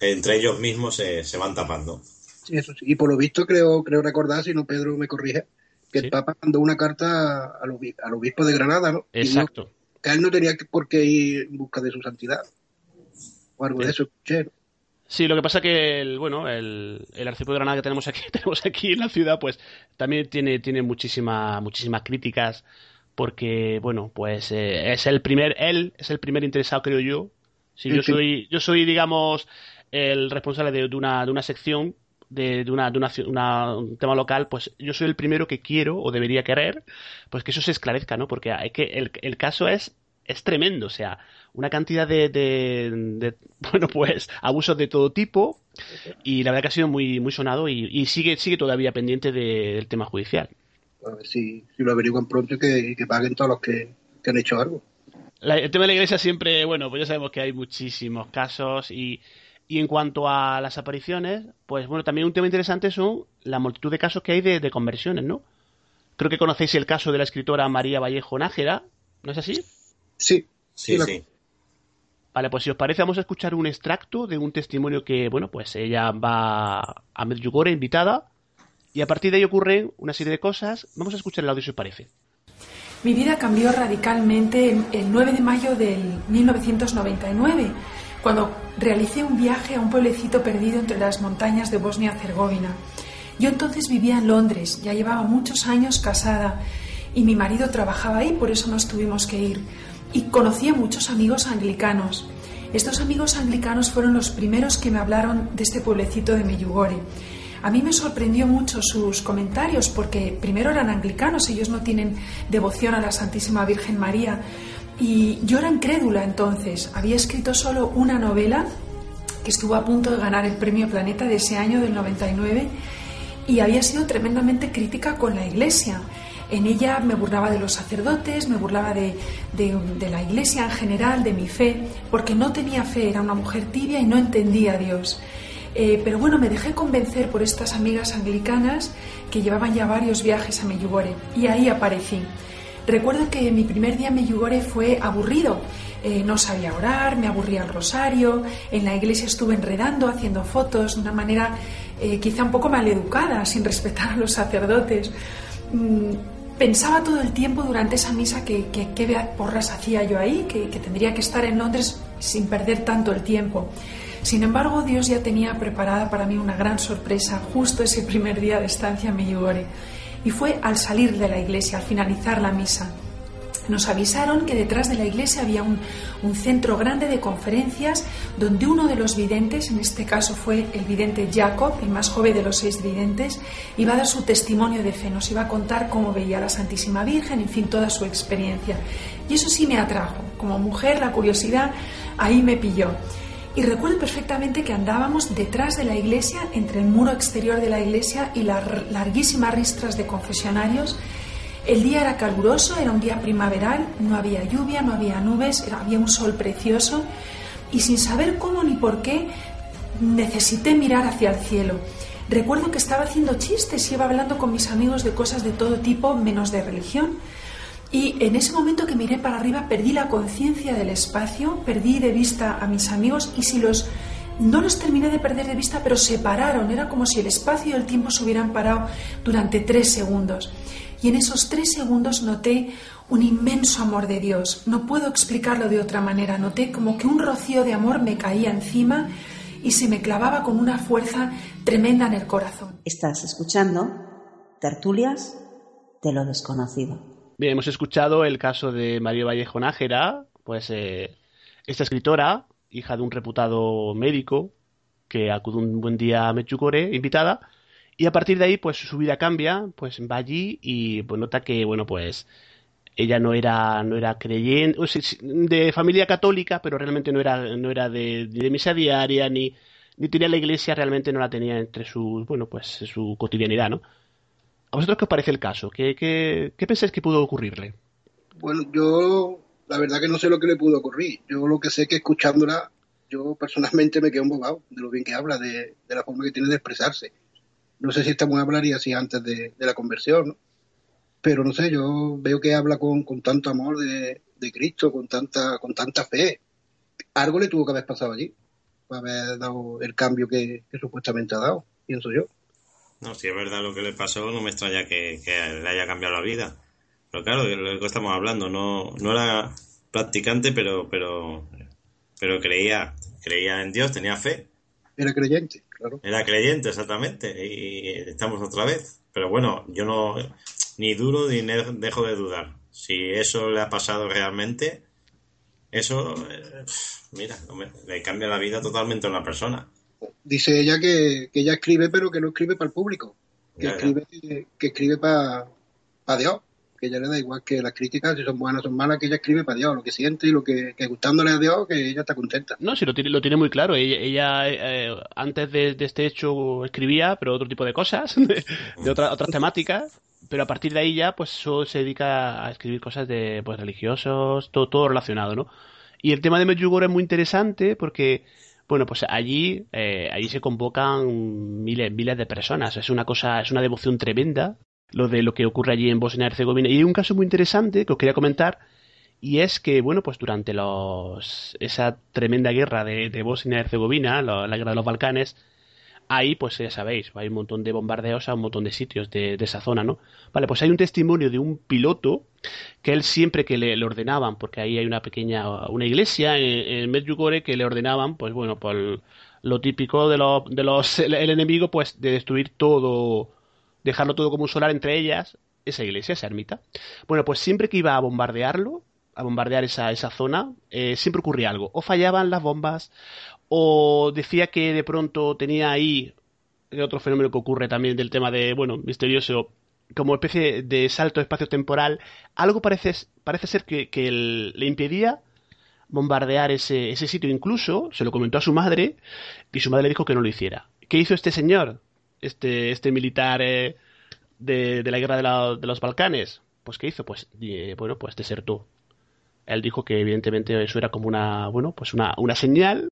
entre ellos mismos se, se van tapando. Sí, eso sí. Y por lo visto creo, creo recordar, si no Pedro me corrige, que el Papa mandó una carta al, obi- al obispo de Granada, ¿no? Exacto. que él no tenía que- por qué ir en busca de su santidad. O algo de eso escuché. ¿no? Sí, lo que pasa que el, bueno, el, el arzobispo de Granada que tenemos aquí, tenemos aquí en la ciudad, pues también tiene, tiene muchísima, muchísimas críticas porque, bueno, pues eh, es el primer, él es el primer interesado, creo yo. Si yo Sí, soy, yo soy, digamos, el responsable de, de una, de una sección de, de una, de una, una- un tema local, pues yo soy el primero que quiero o debería querer, pues que eso se esclarezca, ¿no? Porque hay que el, el caso es es tremendo, o sea, una cantidad de, de, de, bueno, pues abusos de todo tipo y la verdad que ha sido muy muy sonado y, y sigue sigue todavía pendiente de- del tema judicial. A ver si, si lo averiguan pronto y que, que paguen todos los que, que han hecho algo. La- el tema de la iglesia siempre, bueno, pues ya sabemos que hay muchísimos casos y, y en cuanto a las apariciones, pues bueno, también un tema interesante son la multitud de casos que hay de, de conversiones, ¿no? Creo que conocéis el caso de la escritora María Vallejo Nájera, ¿no es así? Sí. Sí, sí. Vale, pues si os parece, vamos a escuchar un extracto de un testimonio que, bueno, pues ella va a Medjugorje invitada y a partir de ahí ocurren una serie de cosas. Vamos a escuchar el audio si os parece. Mi vida cambió radicalmente el- el 9 de mayo del 1999, cuando realicé un viaje a un pueblecito perdido entre las montañas de Bosnia-Herzegovina. Yo entonces vivía en Londres, ya llevaba muchos años casada y mi marido trabajaba ahí, por eso nos tuvimos que ir. Y conocí a muchos amigos anglicanos. Estos amigos anglicanos fueron los primeros que me hablaron de este pueblecito de Medjugorje. A mí me sorprendió mucho sus comentarios porque primero eran anglicanos, ellos no tienen devoción a la Santísima Virgen María. Y yo era incrédula entonces. Había escrito solo una novela que estuvo a punto de ganar el premio Planeta de ese año del 99 y había sido tremendamente crítica con la Iglesia. En ella me burlaba de los sacerdotes, me burlaba de, la Iglesia en general, de mi fe, porque no tenía fe, era una mujer tibia y no entendía a Dios. Eh, pero bueno, me dejé convencer por estas amigas anglicanas que llevaban ya varios viajes a Medjugorje y ahí aparecí. Recuerdo que mi primer día en Medjugorje fue aburrido. Eh, no sabía orar, me aburría el rosario, en la iglesia estuve enredando, haciendo fotos de una manera eh, quizá un poco maleducada, sin respetar a los sacerdotes. Mm, pensaba todo el tiempo durante esa misa que qué porras hacía yo ahí, que, que tendría que estar en Londres sin perder tanto el tiempo. Sin embargo, Dios ya tenía preparada para mí una gran sorpresa justo ese primer día de estancia en Medjugorje. Y fue al salir de la iglesia, al finalizar la misa. Nos avisaron que detrás de la iglesia había un, un centro grande de conferencias donde uno de los videntes, en este caso fue el vidente Jacob, el más joven de los seis videntes, iba a dar su testimonio de fe, nos iba a contar cómo veía a la Santísima Virgen, en fin, toda su experiencia. Y eso sí me atrajo. Como mujer, la curiosidad ahí me pilló. Y recuerdo perfectamente que andábamos detrás de la iglesia, entre el muro exterior de la iglesia y las larguísimas ristras de confesionarios. El día era caluroso, era un día primaveral, no había lluvia, no había nubes, había un sol precioso y sin saber cómo ni por qué necesité mirar hacia el cielo. Recuerdo que estaba haciendo chistes y iba hablando con mis amigos de cosas de todo tipo, menos de religión. Y en ese momento que miré para arriba perdí la conciencia del espacio, perdí de vista a mis amigos y si los no los terminé de perder de vista, pero se pararon. Era como si el espacio y el tiempo se hubieran parado durante tres segundos. Y en esos tres segundos noté un inmenso amor de Dios. No puedo explicarlo de otra manera. Noté como que un rocío de amor me caía encima y se me clavaba con una fuerza tremenda en el corazón. Estás escuchando Tertulias de lo desconocido. Bien, hemos escuchado el caso de María Vallejo Nájera, pues eh, esta escritora, hija de un reputado médico, que acude un buen día a Mechucore, invitada, y a partir de ahí, pues su vida cambia, pues va allí y pues nota que, bueno, pues ella no era, no era creyente, de familia católica, pero realmente no era, no era de, de misa diaria, ni, ni tenía la iglesia, realmente no la tenía entre sus, bueno, pues su cotidianidad, ¿no? ¿A vosotros qué os parece el caso? ¿Qué, qué, qué pensáis que pudo ocurrirle? Bueno, yo la verdad que no sé lo que le pudo ocurrir. Yo lo que sé que escuchándola, yo personalmente me quedo embobado de lo bien que habla, de, de la forma que tiene de expresarse. No sé si esta mujer hablaría así antes de, de la conversión, ¿no? pero no sé, yo veo que habla con, con tanto amor de, de, Cristo, con tanta, con tanta fe. Algo le tuvo que haber pasado allí para haber dado el cambio que, que supuestamente ha dado, pienso yo. No, si es verdad lo que le pasó, no me extraña que, que le haya cambiado la vida. Pero claro, de lo que estamos hablando, no, no era practicante, pero, pero, pero creía, creía en Dios, tenía fe. Era creyente, claro. Era creyente, exactamente. Y estamos otra vez. Pero bueno, yo no, ni duro ni dejo de dudar. Si eso le ha pasado realmente, eso, eh, mira, le cambia la vida totalmente a una persona dice ella que, que, ella escribe, pero que no escribe para el público, que Ya, ya. escribe, que escribe para Dios, que ella le da igual que las críticas, si son buenas o son malas, que ella escribe para Dios, lo que siente y lo que, que gustándole a Dios, que ella está contenta. No, sí, lo tiene, lo tiene muy claro. Ella, ella, eh, antes de, de este hecho escribía, pero otro tipo de cosas, de, de otra- otras temáticas. Pero a partir de ahí ya, pues solo se dedica a escribir cosas de pues religiosos, todo, todo relacionado, ¿no? Y el tema de Medjugorje es muy interesante porque, bueno, pues allí, eh, allí se convocan miles, miles de personas. Es una cosa, es una devoción tremenda lo de lo que ocurre allí en Bosnia y Herzegovina. Y hay un caso muy interesante que os quería comentar, y es que, bueno, pues durante los, esa tremenda guerra de, Bosnia y Herzegovina, la guerra de los Balcanes, ahí, pues ya sabéis, hay un montón de bombardeos a un montón de sitios de, esa zona, ¿no? Vale, pues hay un testimonio de un piloto que él siempre que le, ordenaban, porque ahí hay una pequeña, una iglesia en, en Medjugorje que le ordenaban, pues bueno, por lo típico de los, el enemigo, pues de destruir todo, dejarlo todo como un solar entre ellas, esa iglesia, esa ermita. Bueno, pues siempre que iba a bombardearlo, a bombardear esa, esa zona, eh, siempre ocurría algo. O fallaban las bombas, o decía que de pronto tenía ahí otro fenómeno que ocurre también del tema de, bueno, misterioso, como especie de salto espacio-temporal. Algo parece, parece ser que, le impedía bombardear ese, sitio. Incluso se lo comentó a su madre y su madre le dijo que no lo hiciera. ¿Qué hizo este señor? Este, este militar eh, de, de la guerra de, la- de los Balcanes. Pues ¿qué hizo? Pues eh, bueno, pues desertó. Él dijo que evidentemente eso era como una, bueno, pues una señal.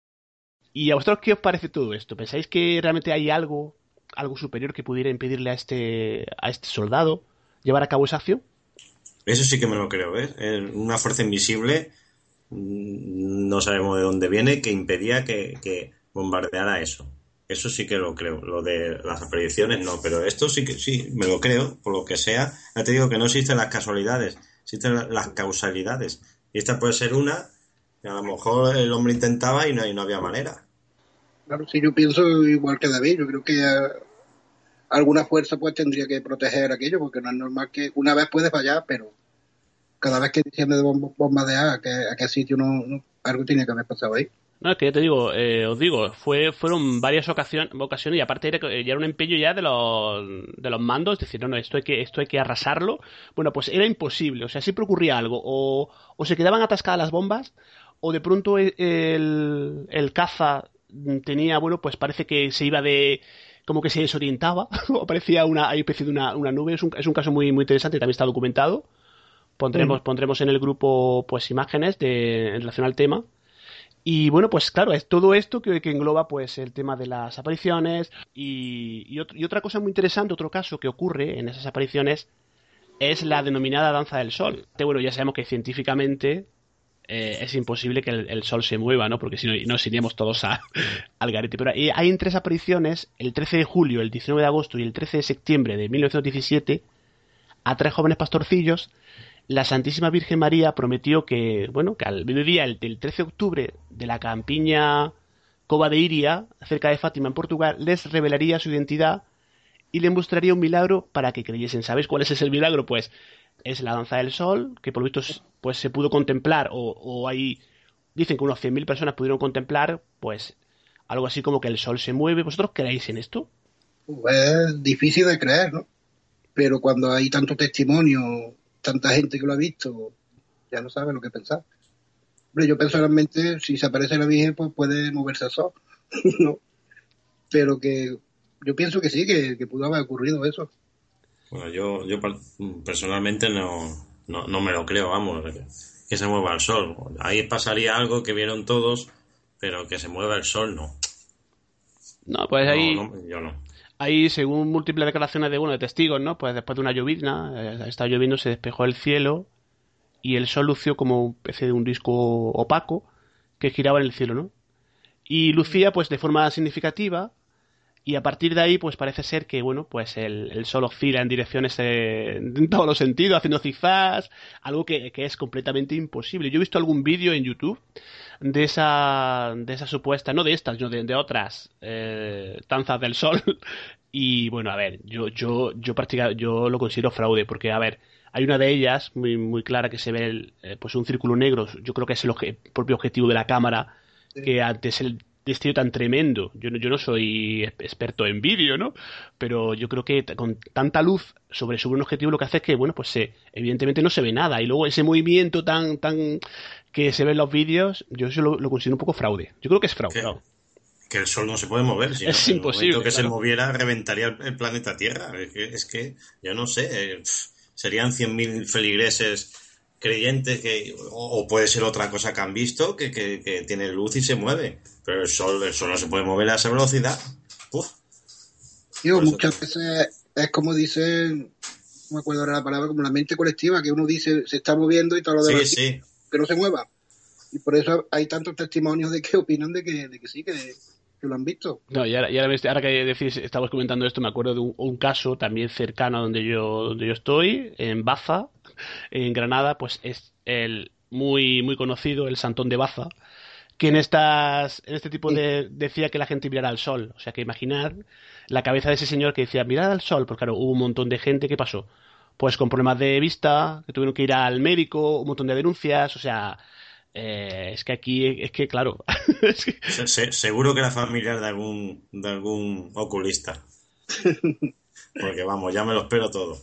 ¿Y a vosotros qué os parece todo esto? ¿Pensáis que realmente hay algo, algo superior que pudiera impedirle a este, a este soldado llevar a cabo esa acción? Eso sí que me lo creo, ¿eh? Una fuerza invisible, mm, no sabemos de dónde viene, que impedía que, bombardeara eso. Eso sí que lo creo. Lo de las predicciones no, pero esto sí que sí, me lo creo, por lo que sea. Ya te digo que no existen las casualidades, existen la- las causalidades. Y esta puede ser una, que a lo mejor el hombre intentaba y no, y no había manera. Claro, sí, yo pienso igual que David, yo creo que alguna fuerza pues tendría que proteger aquello, porque no es normal que una vez puede fallar, pero cada vez que diciendo de a qué, a qué sitio no, algo tiene que haber pasado ahí. No, es que ya te digo, eh, os digo, fue, fueron varias ocasiones, ocasiones y aparte era, ya era un empeño ya de los, de los mandos, decir, no, no, esto hay que, esto hay que arrasarlo. Bueno, pues era imposible, o sea, siempre ocurría algo, o, o se quedaban atascadas las bombas, o de pronto el, el caza tenía, bueno, pues parece que se iba de, como que se desorientaba, o parecía una, hay especie de una, una nube, es un, es un caso muy, muy interesante, también está documentado. Pondremos, Mm. pondremos en el grupo pues imágenes de, en relación al tema. Y bueno, pues claro, es todo esto que, que engloba pues el tema de las apariciones y, y, ot- y otra cosa muy interesante, otro caso que ocurre en esas apariciones es la denominada danza del sol. Bueno, ya sabemos que científicamente eh, es imposible que el, sol se mueva, ¿no? Porque si no nos iríamos todos a- al garete. Pero hay, en tres apariciones, el 13 de julio, el 19 de agosto y el 13 de septiembre de 1917, a tres jóvenes pastorcillos, la Santísima Virgen María prometió que, bueno, que al mediodía el- del 13 de octubre de la campiña Cova de Iria, cerca de Fátima en Portugal, les revelaría su identidad y les mostraría un milagro para que creyesen. ¿Sabéis cuál es ese milagro? Pues es la danza del sol, que por lo visto es- pues se pudo contemplar, o, o hay, dicen que unos 100.000 personas pudieron contemplar, pues algo así como que el sol se mueve. ¿Vosotros creéis en esto? Es difícil de creer, ¿no? Pero cuando hay tanto testimonio, tanta gente que lo ha visto, ya no sabe lo que pensar. Hombre, yo personalmente, si se aparece la Virgen, pues puede moverse solo, ¿no? Pero que yo pienso que sí, que, que pudo haber ocurrido eso. Bueno, yo, yo personalmente no, no, no me lo creo, vamos, que se mueva el sol. Ahí pasaría algo que vieron todos, pero que se mueva el sol, no. No, pues ahí... No, no, yo no. Ahí, según múltiples declaraciones de, bueno, de testigos, ¿no? Pues después de una llovizna, eh, estaba lloviendo, se despejó el cielo y el sol lució como una especie de un disco opaco que giraba en el cielo, ¿no? Y lucía, pues, de forma significativa y a partir de ahí, pues, parece ser que, bueno, pues el, el sol oscila en direcciones en todos los sentidos, haciendo zigzags, algo que, que es completamente imposible. Yo he visto algún vídeo en YouTube de esa, de esa supuesta, no de estas, sino de, de otras eh, danzas del sol. Y bueno, a ver, yo, yo, yo practica, yo lo considero fraude, porque a ver, hay una de ellas muy, muy clara que se ve el, eh, pues un círculo negro, yo creo que es el obje- propio objetivo de la cámara, que antes el destello tan tremendo. Yo no, yo no soy experto en vídeo, ¿no? Pero yo creo que con tanta luz sobre, sobre un objetivo lo que hace es que, bueno, pues se, evidentemente no se ve nada. Y luego ese movimiento tan, tan que se ve en los vídeos, yo eso lo, lo considero un poco fraude. Yo creo que es fraude. ¿no? Que el sol no se puede mover. Si Es el imposible, que se moviera, reventaría el, planeta Tierra. Es que, es que yo no sé, eh, serían 100.000 feligreses creyentes que o, o puede ser otra cosa que han visto que, que, que tiene luz y se mueve. Pero el sol el sol no se puede mover a esa velocidad. Uf, Digo, muchas veces es como dicen, no me acuerdo ahora la palabra, como la mente colectiva, que uno dice se está moviendo y todo lo sí demás sí. que no se mueva. Y por eso hay tantos testimonios de que opinan de que, de que sí, que, lo han visto. No, y ahora, ahora, que decís, estabas comentando esto, me acuerdo de un, caso también cercano donde yo, donde yo estoy, en Baza, en Granada, pues es el muy, muy conocido, el Santón de Baza, que en estas, en este tipo de, decía que la gente mirara al sol. O sea que imaginad la cabeza de ese señor que decía, mirad al sol, pues claro, hubo un montón de gente, ¿qué pasó? Pues con problemas de vista, que tuvieron que ir al médico, un montón de denuncias, o sea, eh, es que aquí, es que claro, Se- se- seguro que era familiar de algún de algún oculista. Porque vamos ya me lo espero todo.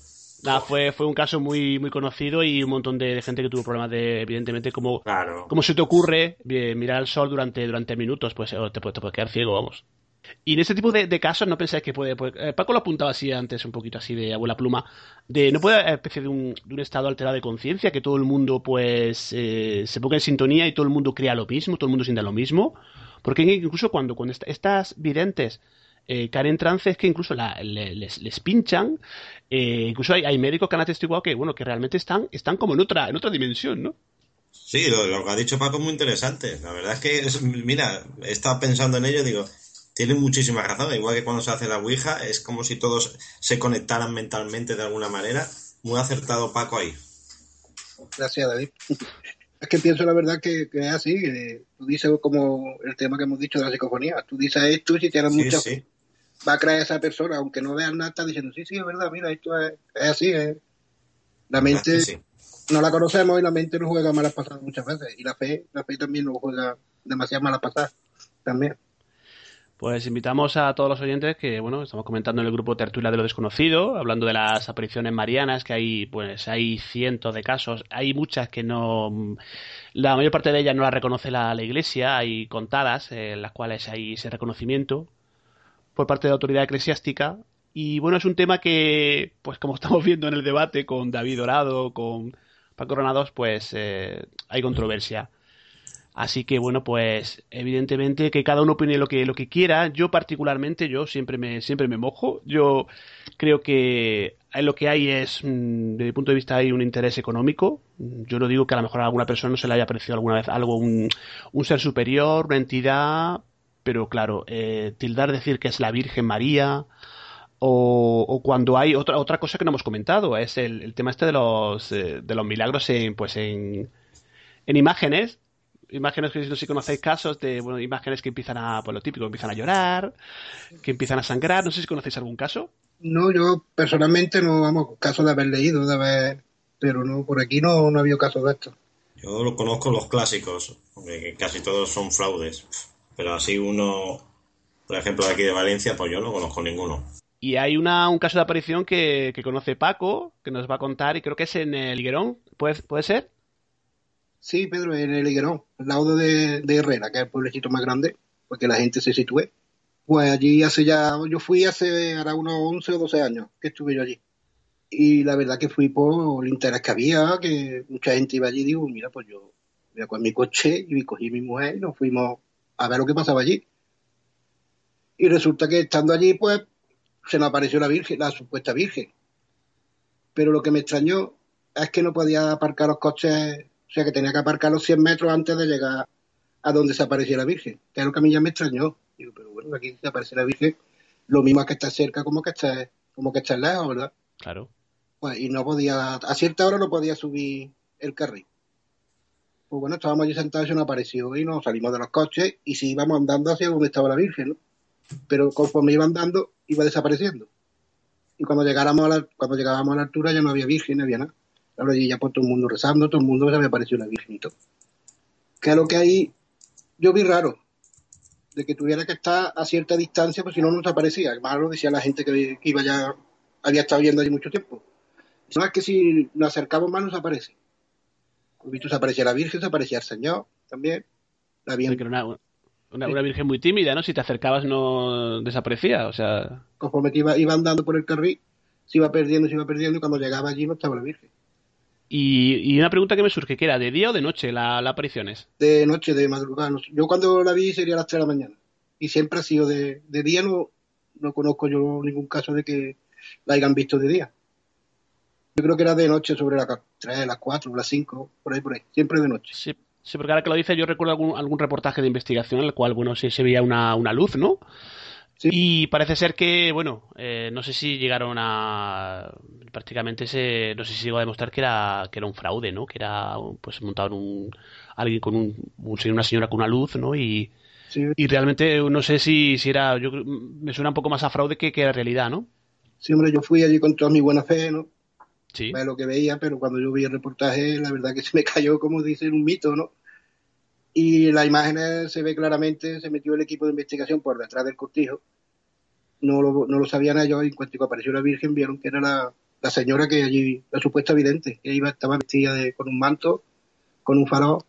Fue, fue un caso muy, muy conocido y un montón de, de gente que tuvo problemas de, evidentemente, como, como se te ocurre mirar al sol durante, durante minutos, pues te, puede- te puedes quedar ciego, vamos. Y en este tipo de, de casos no pensáis que puede, pues, eh, Paco lo apuntaba así antes, un poquito así de abuela pluma, de no puede haber especie de un, de un estado alterado de conciencia, que todo el mundo pues eh, se ponga en sintonía y todo el mundo crea lo mismo, todo el mundo sienta lo mismo, porque incluso cuando, cuando est- estas videntes eh, caen en trance es que incluso la- le- les, les pinchan, eh, incluso hay, hay médicos que han atestiguado que bueno que realmente están, están como en otra, en otra dimensión, ¿no? Sí, lo, lo que ha dicho Paco es muy interesante. La verdad es que, es- mira, he estado pensando en ello digo, tiene muchísima razón. Igual que cuando se hace la Ouija, es como si todos se conectaran mentalmente de alguna manera. Muy acertado Paco ahí. Gracias, David. Es que pienso la verdad que, que es así, que tú dices como el tema que hemos dicho de la psicofonía, tú dices esto y si tienes Sí, mucha sí. va a creer esa persona, aunque no veas nada, está diciendo, sí, sí, es verdad, mira, esto es, es así, es. La mente sí. no la conocemos y la mente nos juega malas pasadas muchas veces, y la fe, la fe también nos juega demasiadas malas pasadas, también. Pues invitamos a todos los oyentes que, bueno, estamos comentando en el grupo Tertulia de lo Desconocido, hablando de las apariciones marianas, que hay, pues, hay cientos de casos, hay muchas que no, la mayor parte de ellas no las reconoce la, Iglesia, hay contadas eh, en las cuales hay ese reconocimiento por parte de la autoridad eclesiástica, y bueno, es un tema que, pues como estamos viendo en el debate con David Dorado, con Paco Granados, pues eh, hay controversia. Así que bueno, pues evidentemente que cada uno opine lo que lo que quiera. Yo particularmente, yo siempre me siempre me mojo. Yo creo que lo que hay es, mm, desde mi punto de vista, hay un interés económico. Yo no digo que a lo mejor a alguna persona no se le haya parecido alguna vez algo un, un ser superior, una entidad, pero claro, eh, tildar decir que es la Virgen María. O, cuando hay otra otra cosa que no hemos comentado es el, el tema este de los eh, de los milagros en pues en en imágenes imágenes que no sé si conocéis casos de bueno, imágenes que empiezan a, pues lo típico, empiezan a llorar, que empiezan a sangrar. No sé si conocéis algún caso. No, yo personalmente no, vamos, caso de haber leído, de haber, pero no, por aquí no, no ha habido casos de esto. Yo lo conozco los clásicos, que casi todos son fraudes, pero así uno, por ejemplo, de aquí de Valencia, pues yo no conozco ninguno. Y hay una, un caso de aparición que, que conoce Paco, que nos va a contar, y creo que es en el Higuerón, ¿puede, puede ser? Sí, Pedro, en el Higuerón, al lado de, de, Herrera, que es el pueblecito más grande, porque la gente se sitúe. Pues allí hace ya, yo fui hace ahora unos 11 o 12 años que estuve yo allí. Y la verdad que fui por el interés que había, que mucha gente iba allí y digo, mira, pues yo voy a coger mi coche y cogí mi mujer y nos fuimos a ver lo que pasaba allí. Y resulta que estando allí, pues, se nos apareció la Virgen, la supuesta Virgen. Pero lo que me extrañó es que no podía aparcar los coches sea que tenía que aparcar los 100 metros antes de llegar a donde se aparecía la Virgen. Que es lo que a mí ya me extrañó. Digo, pero bueno, aquí se aparece la Virgen, lo mismo es que está cerca como que está, como que está lejos, ¿verdad? Claro. Pues, y no podía, a cierta hora no podía subir el carril. Pues bueno, estábamos allí sentados y nos apareció y nos salimos de los coches y sí íbamos andando hacia donde estaba la Virgen, ¿no? Pero conforme iba andando, iba desapareciendo. Y cuando llegáramos a la, cuando llegábamos a la altura ya no había Virgen, no había nada. Claro, y ya por todo el mundo rezando, todo el mundo se me apareció la Virgen y todo. Lo que ahí yo vi raro, de que tuviera que estar a cierta distancia, pues si no, no se aparecía. Además, lo decía la gente que, iba ya, había estado viendo allí mucho tiempo. No es que si nos acercamos más, nos aparece. Pues visto, se aparecía la Virgen, se aparecía el Señor también. La Virgen. Una, una, una, Virgen muy tímida, ¿no? Si te acercabas no desaparecía, o sea... Conforme que iba, iba andando por el carril, se iba perdiendo, se iba perdiendo, y cuando llegaba allí no estaba la Virgen. Y, y, una pregunta que me surge, ¿qué era? ¿De día o de noche la, la apariciones? De noche, de madrugada. No sé. Yo cuando la vi sería a las 3 de la mañana. Y siempre ha sido de, de día, no, no conozco yo ningún caso de que la hayan visto de día. Yo creo que era de noche sobre las 3, las 4, las 5, por ahí, por ahí. Siempre de noche. Sí, sí porque ahora que lo dice, yo recuerdo algún, algún reportaje de investigación en el cual, bueno, sí se veía una, una luz, ¿no? Sí. Y parece ser que, bueno, eh, no sé si llegaron a. Prácticamente se. No sé si llegó a demostrar que era, que era un fraude, ¿no? Que era, pues, montaron un. Alguien con un. Una señora con una luz, ¿no? Y. Sí. Y realmente no sé si, si era. Yo me suena un poco más a fraude que, que a realidad, ¿no? Sí, hombre, yo fui allí con toda mi buena fe, ¿no? Sí. Para lo que veía, pero cuando yo vi el reportaje, la verdad que se me cayó, como dicen, un mito, ¿no? Y las imágenes se ve claramente, se metió el equipo de investigación por detrás del cortijo. No lo, no lo sabían ellos y en cuanto apareció la Virgen vieron que era la, la señora que allí, la supuesta vidente, que iba, estaba vestida de, con un manto, con un farol,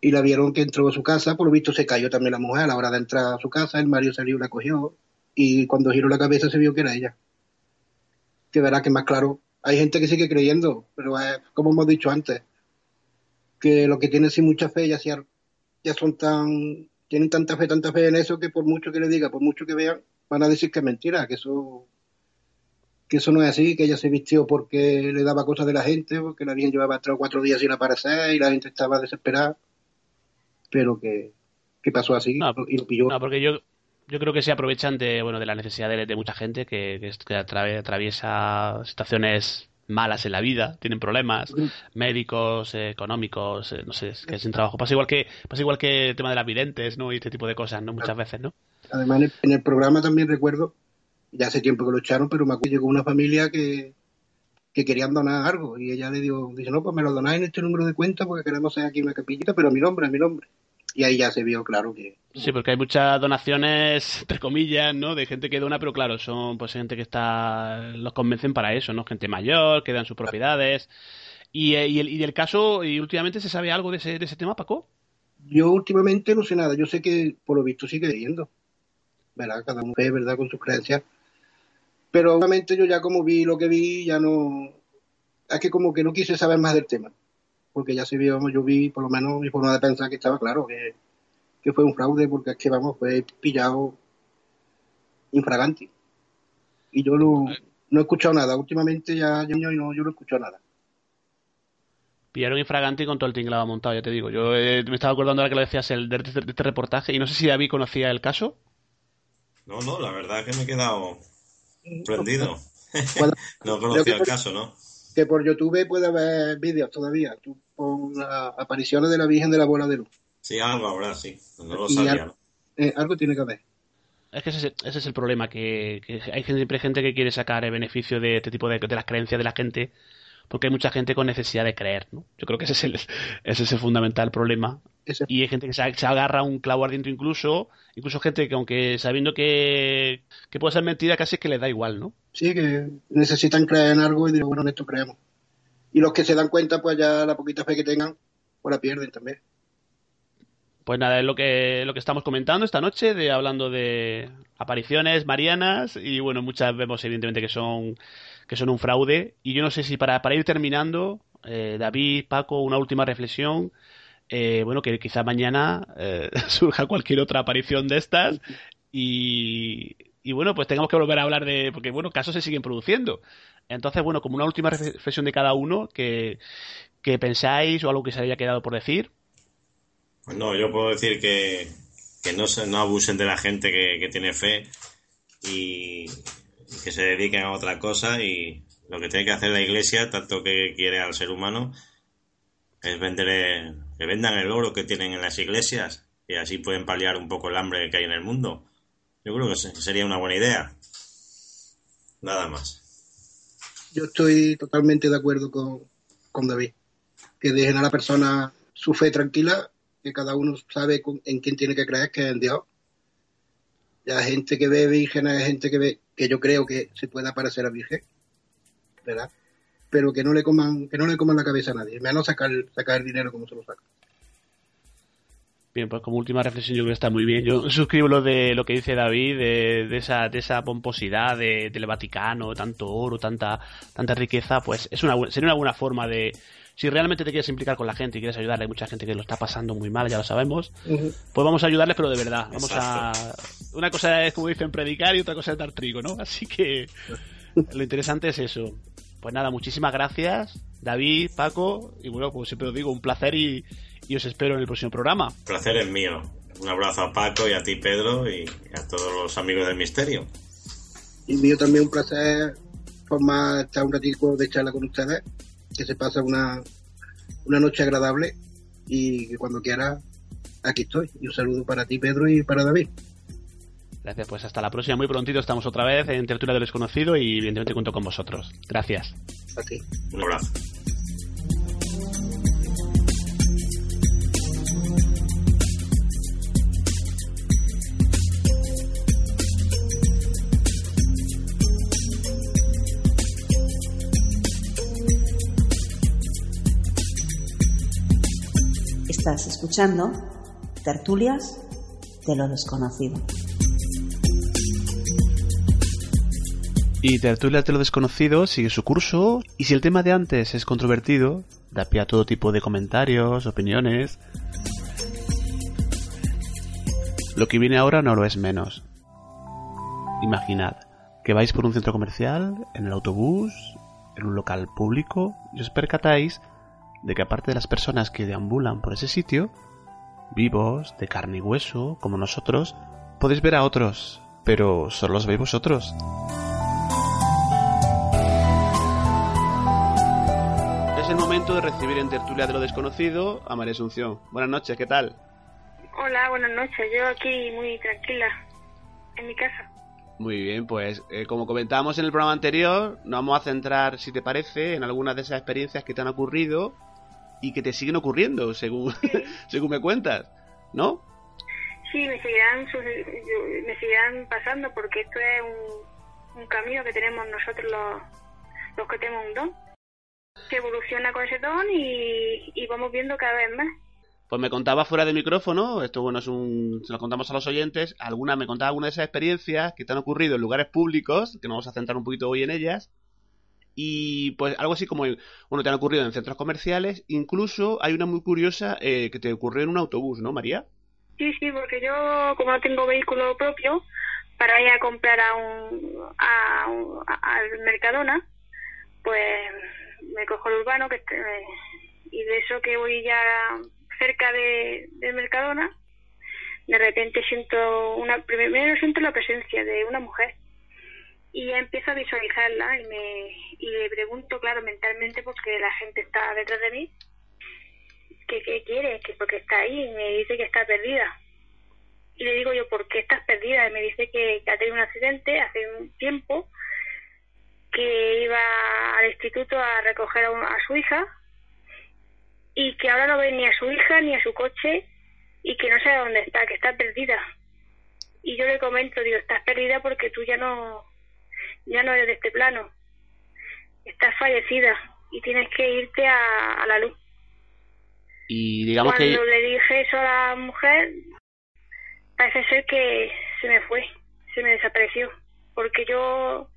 y la vieron que entró a su casa, por lo visto se cayó también la mujer a la hora de entrar a su casa, el marido salió y la cogió, y cuando giró la cabeza se vio que era ella. Que verá que más claro, hay gente que sigue creyendo, pero es, como hemos dicho antes, que lo que tiene sin mucha fe ya sea ya son tan, tienen tanta fe, tanta fe en eso que por mucho que le diga, por mucho que vean, van a decir que es mentira, que eso, que eso no es así, que ella se vistió porque le daba cosas de la gente, porque la bien llevaba tres o cuatro días sin aparecer y la gente estaba desesperada, pero que, que pasó así no, y lo pilló. No, porque yo, yo creo que se aprovechan de, bueno, de la necesidad de, de mucha gente que, que, que atraviesa situaciones malas en la vida, tienen problemas médicos, eh, económicos, eh, no sé, que sin trabajo. Pasa igual que pasa igual que el tema de las videntes, ¿no? Y este tipo de cosas, ¿no? Muchas veces, ¿no? Además, en el programa también recuerdo, ya hace tiempo que lo echaron, pero me acuerdo llegó una familia que, que querían donar algo y ella le dijo, dice, no, pues me lo donáis en este número de cuenta porque queremos hacer aquí una capillita, pero a mi nombre, a mi nombre. Y ahí ya se vio claro que... Sí, porque hay muchas donaciones, entre comillas, ¿no? De gente que dona, pero claro, son pues gente que está... los convencen para eso, ¿no? Gente mayor, que dan sus propiedades. Y, y, el, y del caso, ¿y últimamente se sabe algo de ese, de ese tema, Paco? Yo últimamente no sé nada, yo sé que por lo visto sigue yendo, ¿verdad? Cada fe, ¿verdad? Con sus creencias. Pero obviamente yo ya como vi lo que vi, ya no... Es que como que no quise saber más del tema. porque ya se vio, yo vi por lo menos mi forma de pensar que estaba claro que, que fue un fraude, porque es que, vamos, fue pillado infraganti. Y yo no, no he escuchado nada, últimamente ya, ya no, yo no he escuchado nada. Pillaron infraganti con todo el tinglado montado, ya te digo. Yo eh, me estaba acordando ahora que lo decías el, de, este, de este reportaje y no sé si David conocía el caso. No, no, la verdad es que me he quedado sorprendido. Bueno, no conocía que el por- caso, ¿no? Que por YouTube puede haber vídeos todavía. Tú pon las apariciones de la Virgen de la Bola de Luz. Sí, algo habrá, sí. No lo sabía. al- eh, algo tiene que haber. Es que ese, es- ese es el problema, que, que hay gente- siempre gente que quiere sacar el beneficio de este tipo de, de las creencias de la gente, porque hay mucha gente con necesidad de creer, ¿no? Yo creo que ese es el, ese es el fundamental problema. Y hay gente que se, se agarra un clavo ardiente incluso, incluso gente que aunque sabiendo que, que puede ser mentira, casi es que les da igual, ¿no? Sí, que necesitan creer en algo y digo, bueno, en esto creemos. Y los que se dan cuenta, pues ya la poquita fe que tengan, pues la pierden también. Pues nada, es lo que, lo que estamos comentando esta noche, de hablando de apariciones marianas, y bueno, muchas vemos evidentemente que son, que son un fraude. Y yo no sé si para, para ir terminando, eh, David, Paco, una última reflexión. Eh, bueno, que quizá mañana eh, surja cualquier otra aparición de estas y, y bueno, pues tengamos que volver a hablar de, porque bueno, casos se siguen produciendo. Entonces, bueno, como una última reflexión de cada uno, que, que pensáis o algo que se haya quedado por decir. Pues no, yo puedo decir que, que no, no abusen de la gente que, tiene fe y que se dediquen a otra cosa y lo que tiene que hacer la iglesia, tanto que quiere al ser humano, es vender, que vendan el oro que tienen en las iglesias y así pueden paliar un poco el hambre que hay en el mundo. Yo creo que se- sería una buena idea. Nada más. Yo estoy totalmente de acuerdo con, con David. Que dejen a la persona su fe tranquila, que cada uno sabe en quién tiene que creer, que es en Dios. La gente que ve vírgenes es gente que ve, que yo creo que se puede aparecer a virgen, ¿verdad? Pero que no le coman, que no le coman la cabeza a nadie, menos sacar, sacar el dinero como se lo saca. Bien, pues como última reflexión yo creo que está muy bien. Yo suscribo lo de lo que dice David, de, de esa, de esa pomposidad de- del Vaticano, tanto oro, tanta, tanta riqueza, pues es una, sería una buena forma de, si realmente te quieres implicar con la gente y quieres ayudarle, hay mucha gente que lo está pasando muy mal, ya lo sabemos, pues vamos a ayudarles, pero de verdad. Vamos a. Una cosa es, como dicen, predicar y otra cosa es dar trigo, ¿no? Así que lo interesante es eso. Pues nada, muchísimas gracias, David, Paco, y bueno, pues siempre os digo, un placer y, y os espero en el próximo programa. El placer es mío. Un abrazo a Paco y a ti, Pedro, y a todos los amigos del misterio. Y mío también un placer formar estar un ratico de charla con ustedes, que se pasa una, una noche agradable y que cuando quiera aquí estoy. Y un saludo para ti, Pedro, y para David. Gracias, pues hasta la próxima. Muy prontito estamos otra vez en Tertulia del Desconocido y evidentemente cuento con vosotros. Gracias. A ti. Un abrazo. Estás escuchando Tertulias de lo desconocido. Y Tertulias de lo Desconocido sigue su curso y si el tema de antes es controvertido, da pie a todo tipo de comentarios, opiniones. Lo que viene ahora no lo es menos. Imaginad que vais por un centro comercial, en el autobús, en un local público y os percatáis de que aparte de las personas que deambulan por ese sitio, vivos, de carne y hueso, como nosotros, podéis ver a otros, pero solo los veis vosotros. Es el momento de recibir en tertulia de lo desconocido a María Asunción. Buenas noches, ¿qué tal? Hola, buenas noches. Yo aquí muy tranquila, en mi casa. Muy bien, pues eh, como comentábamos en el programa anterior, nos vamos a centrar, si te parece, en algunas de esas experiencias que te han ocurrido y que te siguen ocurriendo, según, según me cuentas, ¿no? Sí, me seguirán, me seguirán pasando porque esto es un, un camino que tenemos nosotros los, los que tenemos un don. Que evoluciona con ese don y, y vamos viendo cada vez más. Pues me contaba fuera de micrófono, esto bueno es un, se lo contamos a los oyentes, alguna, me contaba algunas de esas experiencias que te han ocurrido en lugares públicos, que nos vamos a centrar un poquito hoy en ellas, y pues algo así como, bueno, te han ocurrido en centros comerciales, incluso hay una muy curiosa eh, que te ocurrió en un autobús, ¿no, María? Sí, sí, porque yo, como no tengo vehículo propio, para ir a comprar a un, al Mercadona, pues me cojo el urbano que este- y de eso que voy ya cerca de, del Mercadona, de repente siento una, primero siento la presencia de una mujer y empiezo a visualizarla y me y le pregunto claro mentalmente porque la gente está detrás de mí que qué quiere que porque está ahí y me dice que está perdida. Y le digo yo por qué estás perdida y me dice que, que ha tenido un accidente hace un tiempo que iba al instituto a recoger a, un- a su hija y que ahora no ve ni a su hija ni a su coche y que no sabe dónde está, que está perdida. Y yo le comento, digo, estás perdida porque tú ya no, ya no eres de este plano. Estás fallecida y tienes que irte a, a la luz. Y digamos Cuando que... le dije eso a la mujer, parece ser que se me fue, se me desapareció. Porque yo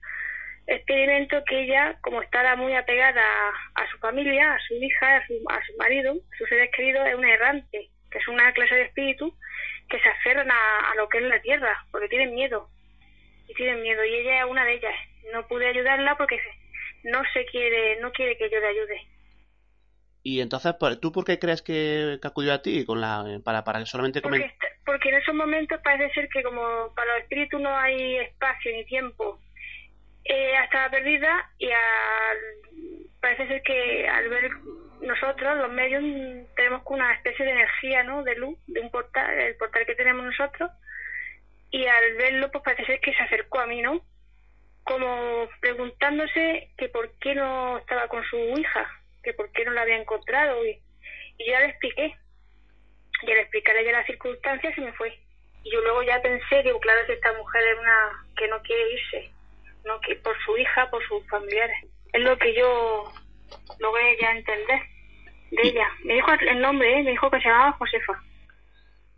experimento que ella, como estaba muy apegada a, a su familia, a su hija, a su, a su marido, a sus seres queridos, es una errante, que es una clase de espíritu que se aferran a, a lo que es la tierra, porque tienen miedo. Y tienen miedo. Y ella es una de ellas. No pude ayudarla porque no se quiere, no quiere que yo le ayude. Y entonces, ¿por- ¿tú por qué crees que, que acudió a ti con la, para, para solamente Porque, porque en esos momentos parece ser que como para los espíritus no hay espacio ni tiempo, ella estaba perdida y al, parece ser que al ver nosotros, los medios, tenemos una especie de energía, ¿no? De luz, de un portal, el portal que tenemos nosotros, y al verlo, pues parece ser que se acercó a mí, ¿no? Como preguntándose que por qué no estaba con su hija, que por qué no la había encontrado, y, y ya le expliqué. Y al explicarle ya las circunstancias se me fue. Y yo luego ya pensé, digo, claro, que esta mujer es una que no quiere irse, no que por su hija, por sus familiares. Es lo que yo logré ya entender de ella. Me dijo el nombre, ¿eh? me dijo que se llamaba Josefa.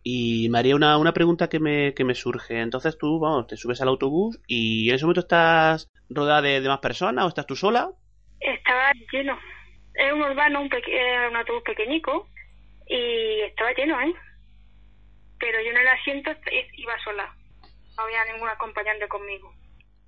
Y María, una, una pregunta que me, que me surge. Entonces tú, vamos, te subes al autobús y en ese momento estás rodeada de, de más personas o estás tú sola. Estaba lleno. Es un urbano, un, era un autobús pequeñico y estaba lleno, ¿eh? Pero yo en el asiento i- iba sola. No había ningún acompañante conmigo.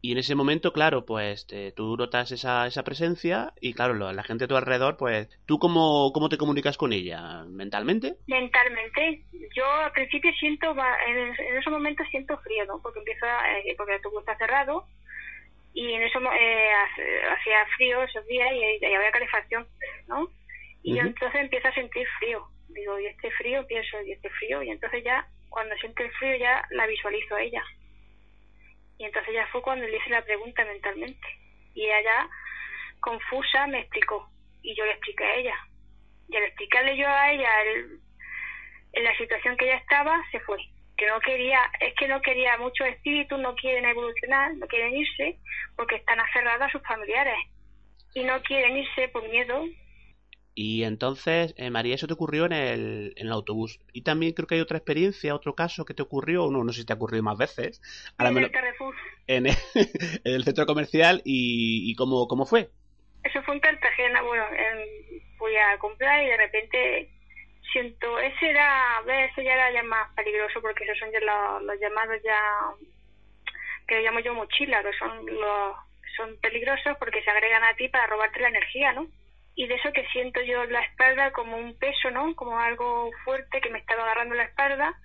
Y en ese momento, claro, pues te- tú notas esa, esa presencia y claro, lo- la gente a tu alrededor, pues tú cómo, cómo te comunicas con ella, mentalmente. Mentalmente, yo al principio siento, en, en esos momentos siento frío, ¿no? Porque empieza, eh, porque autobús está cerrado y en eso eh, hacía frío esos días y, y había calefacción, ¿no? Y yo entonces empiezo a sentir frío. Digo, y este frío, pienso, y este frío, y entonces ya, cuando siento el frío, ya la visualizo a ella. Y entonces ya fue cuando le hice la pregunta mentalmente. Y ella confusa, me explicó. Y yo le expliqué a ella. Y al explicarle yo a ella el- en la situación que ella estaba, se fue. Que no quería, es que no quería muchos espíritus, no quieren evolucionar, no quieren irse, porque están aferradas a sus familiares. Y no quieren irse por miedo. Y entonces, eh, María, eso te ocurrió en el, en el autobús. Y también creo que hay otra experiencia, otro caso que te ocurrió, no, no sé si te ha ocurrido más veces, ahora en me el Carrefour. en, el, en el centro comercial y, y cómo, cómo fue. Eso fue en Cartagena, bueno, en- fui a comprar y de repente siento, ese era, ese ya era ya más peligroso porque esos son ya los, los llamados ya, que le llamo yo mochila, que son los, son peligrosos porque se agregan a ti para robarte la energía, ¿no? Y de eso que siento yo la espalda como un peso, ¿no? Como algo fuerte que me estaba agarrando la espalda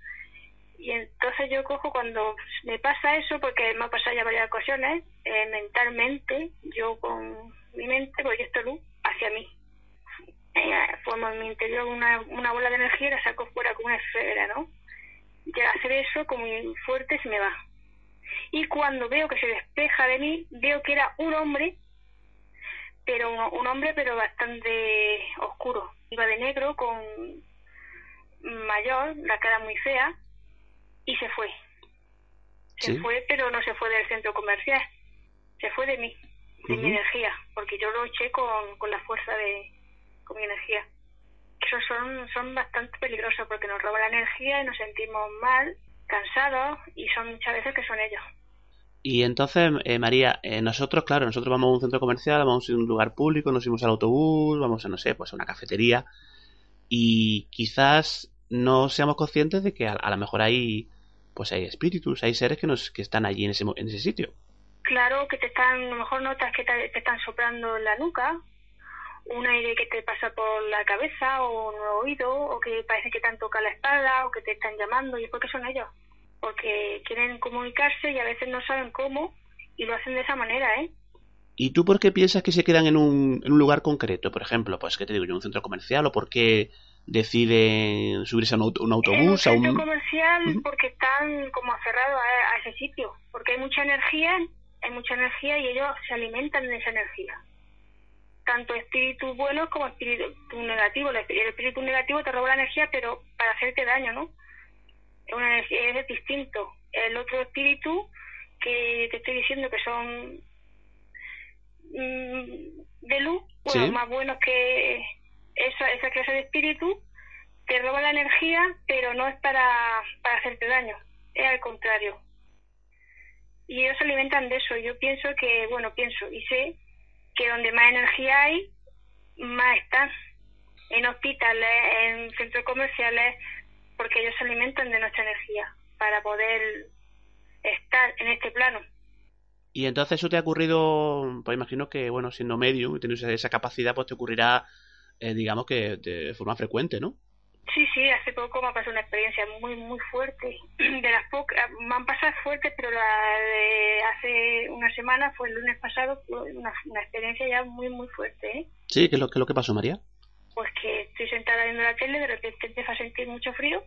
y entonces yo cojo cuando me pasa eso, porque me ha pasado ya varias ocasiones, eh, mentalmente, yo con mi mente proyecto luz hacia mí. Eh, formo en mi interior una, una bola de energía y la saco fuera como una esfera, ¿no? Y al hacer eso, como fuerte, se me va. Y cuando veo que se despeja de mí, veo que era un hombre, pero un, un hombre pero bastante oscuro. Iba de negro, con mayor, la cara muy fea, y se fue. Se Sí. fue, pero no se fue del centro comercial. Se fue de mí, de mi energía, porque yo lo eché con, con la fuerza de con mi energía. Esos son, son bastante peligrosos porque nos roban la energía y nos sentimos mal, cansados, y son muchas veces que son ellos. Y entonces, eh, María, eh, nosotros, claro, nosotros vamos a un centro comercial, vamos a un lugar público, nos subimos al autobús, vamos a, no sé, pues a una cafetería y quizás no seamos conscientes de que a, lo mejor hay, pues hay espíritus, hay seres que nos que están allí en ese, en ese sitio. Claro que te están, a lo mejor notas que te, te están soplando en la nuca, un aire que te pasa por la cabeza o el oído, o que parece que te han tocado la espalda, o que te están llamando, y es porque son ellos. Porque quieren comunicarse y a veces no saben cómo, y lo hacen de esa manera, ¿eh? ¿Y tú por qué piensas que se quedan en un, en un lugar concreto? Por ejemplo, pues, ¿qué te digo yo? ¿Un centro comercial? ¿O por qué deciden subirse a un, auto- un En un autobús? a centro un... comercial porque están como aferrados a, a ese sitio, porque hay mucha energía, hay mucha energía y ellos se alimentan de esa energía. Tanto espíritus buenos como espíritus negativos. El espí- el espíritu negativo te roba la energía, pero para hacerte daño, ¿no? Es, es distinto. El otro espíritu que te estoy diciendo que son mm, de luz, bueno, Sí. más buenos que esa, esa clase de espíritu, te roba la energía, pero no es para, para hacerte daño, es al contrario. Y ellos se alimentan de eso. Yo pienso que, bueno, pienso y sé que donde más energía hay, más están. En hospitales, en centros comerciales, porque ellos se alimentan de nuestra energía para poder estar en este plano. Y entonces eso te ha ocurrido, pues imagino que, bueno, siendo medium y teniendo esa- capacidad, pues te ocurrirá, eh, digamos que de forma frecuente, ¿no? Sí, sí, hace poco me ha pasado una experiencia muy, muy fuerte. De las pocas, me han pasado fuertes, pero la de hace una semana, fue el lunes pasado, fue una, una experiencia ya muy, muy fuerte, ¿eh? Sí, ¿qué es lo, qué es lo que pasó, María? Pues que estoy sentada viendo la tele, de repente empiezo a sentir mucho frío.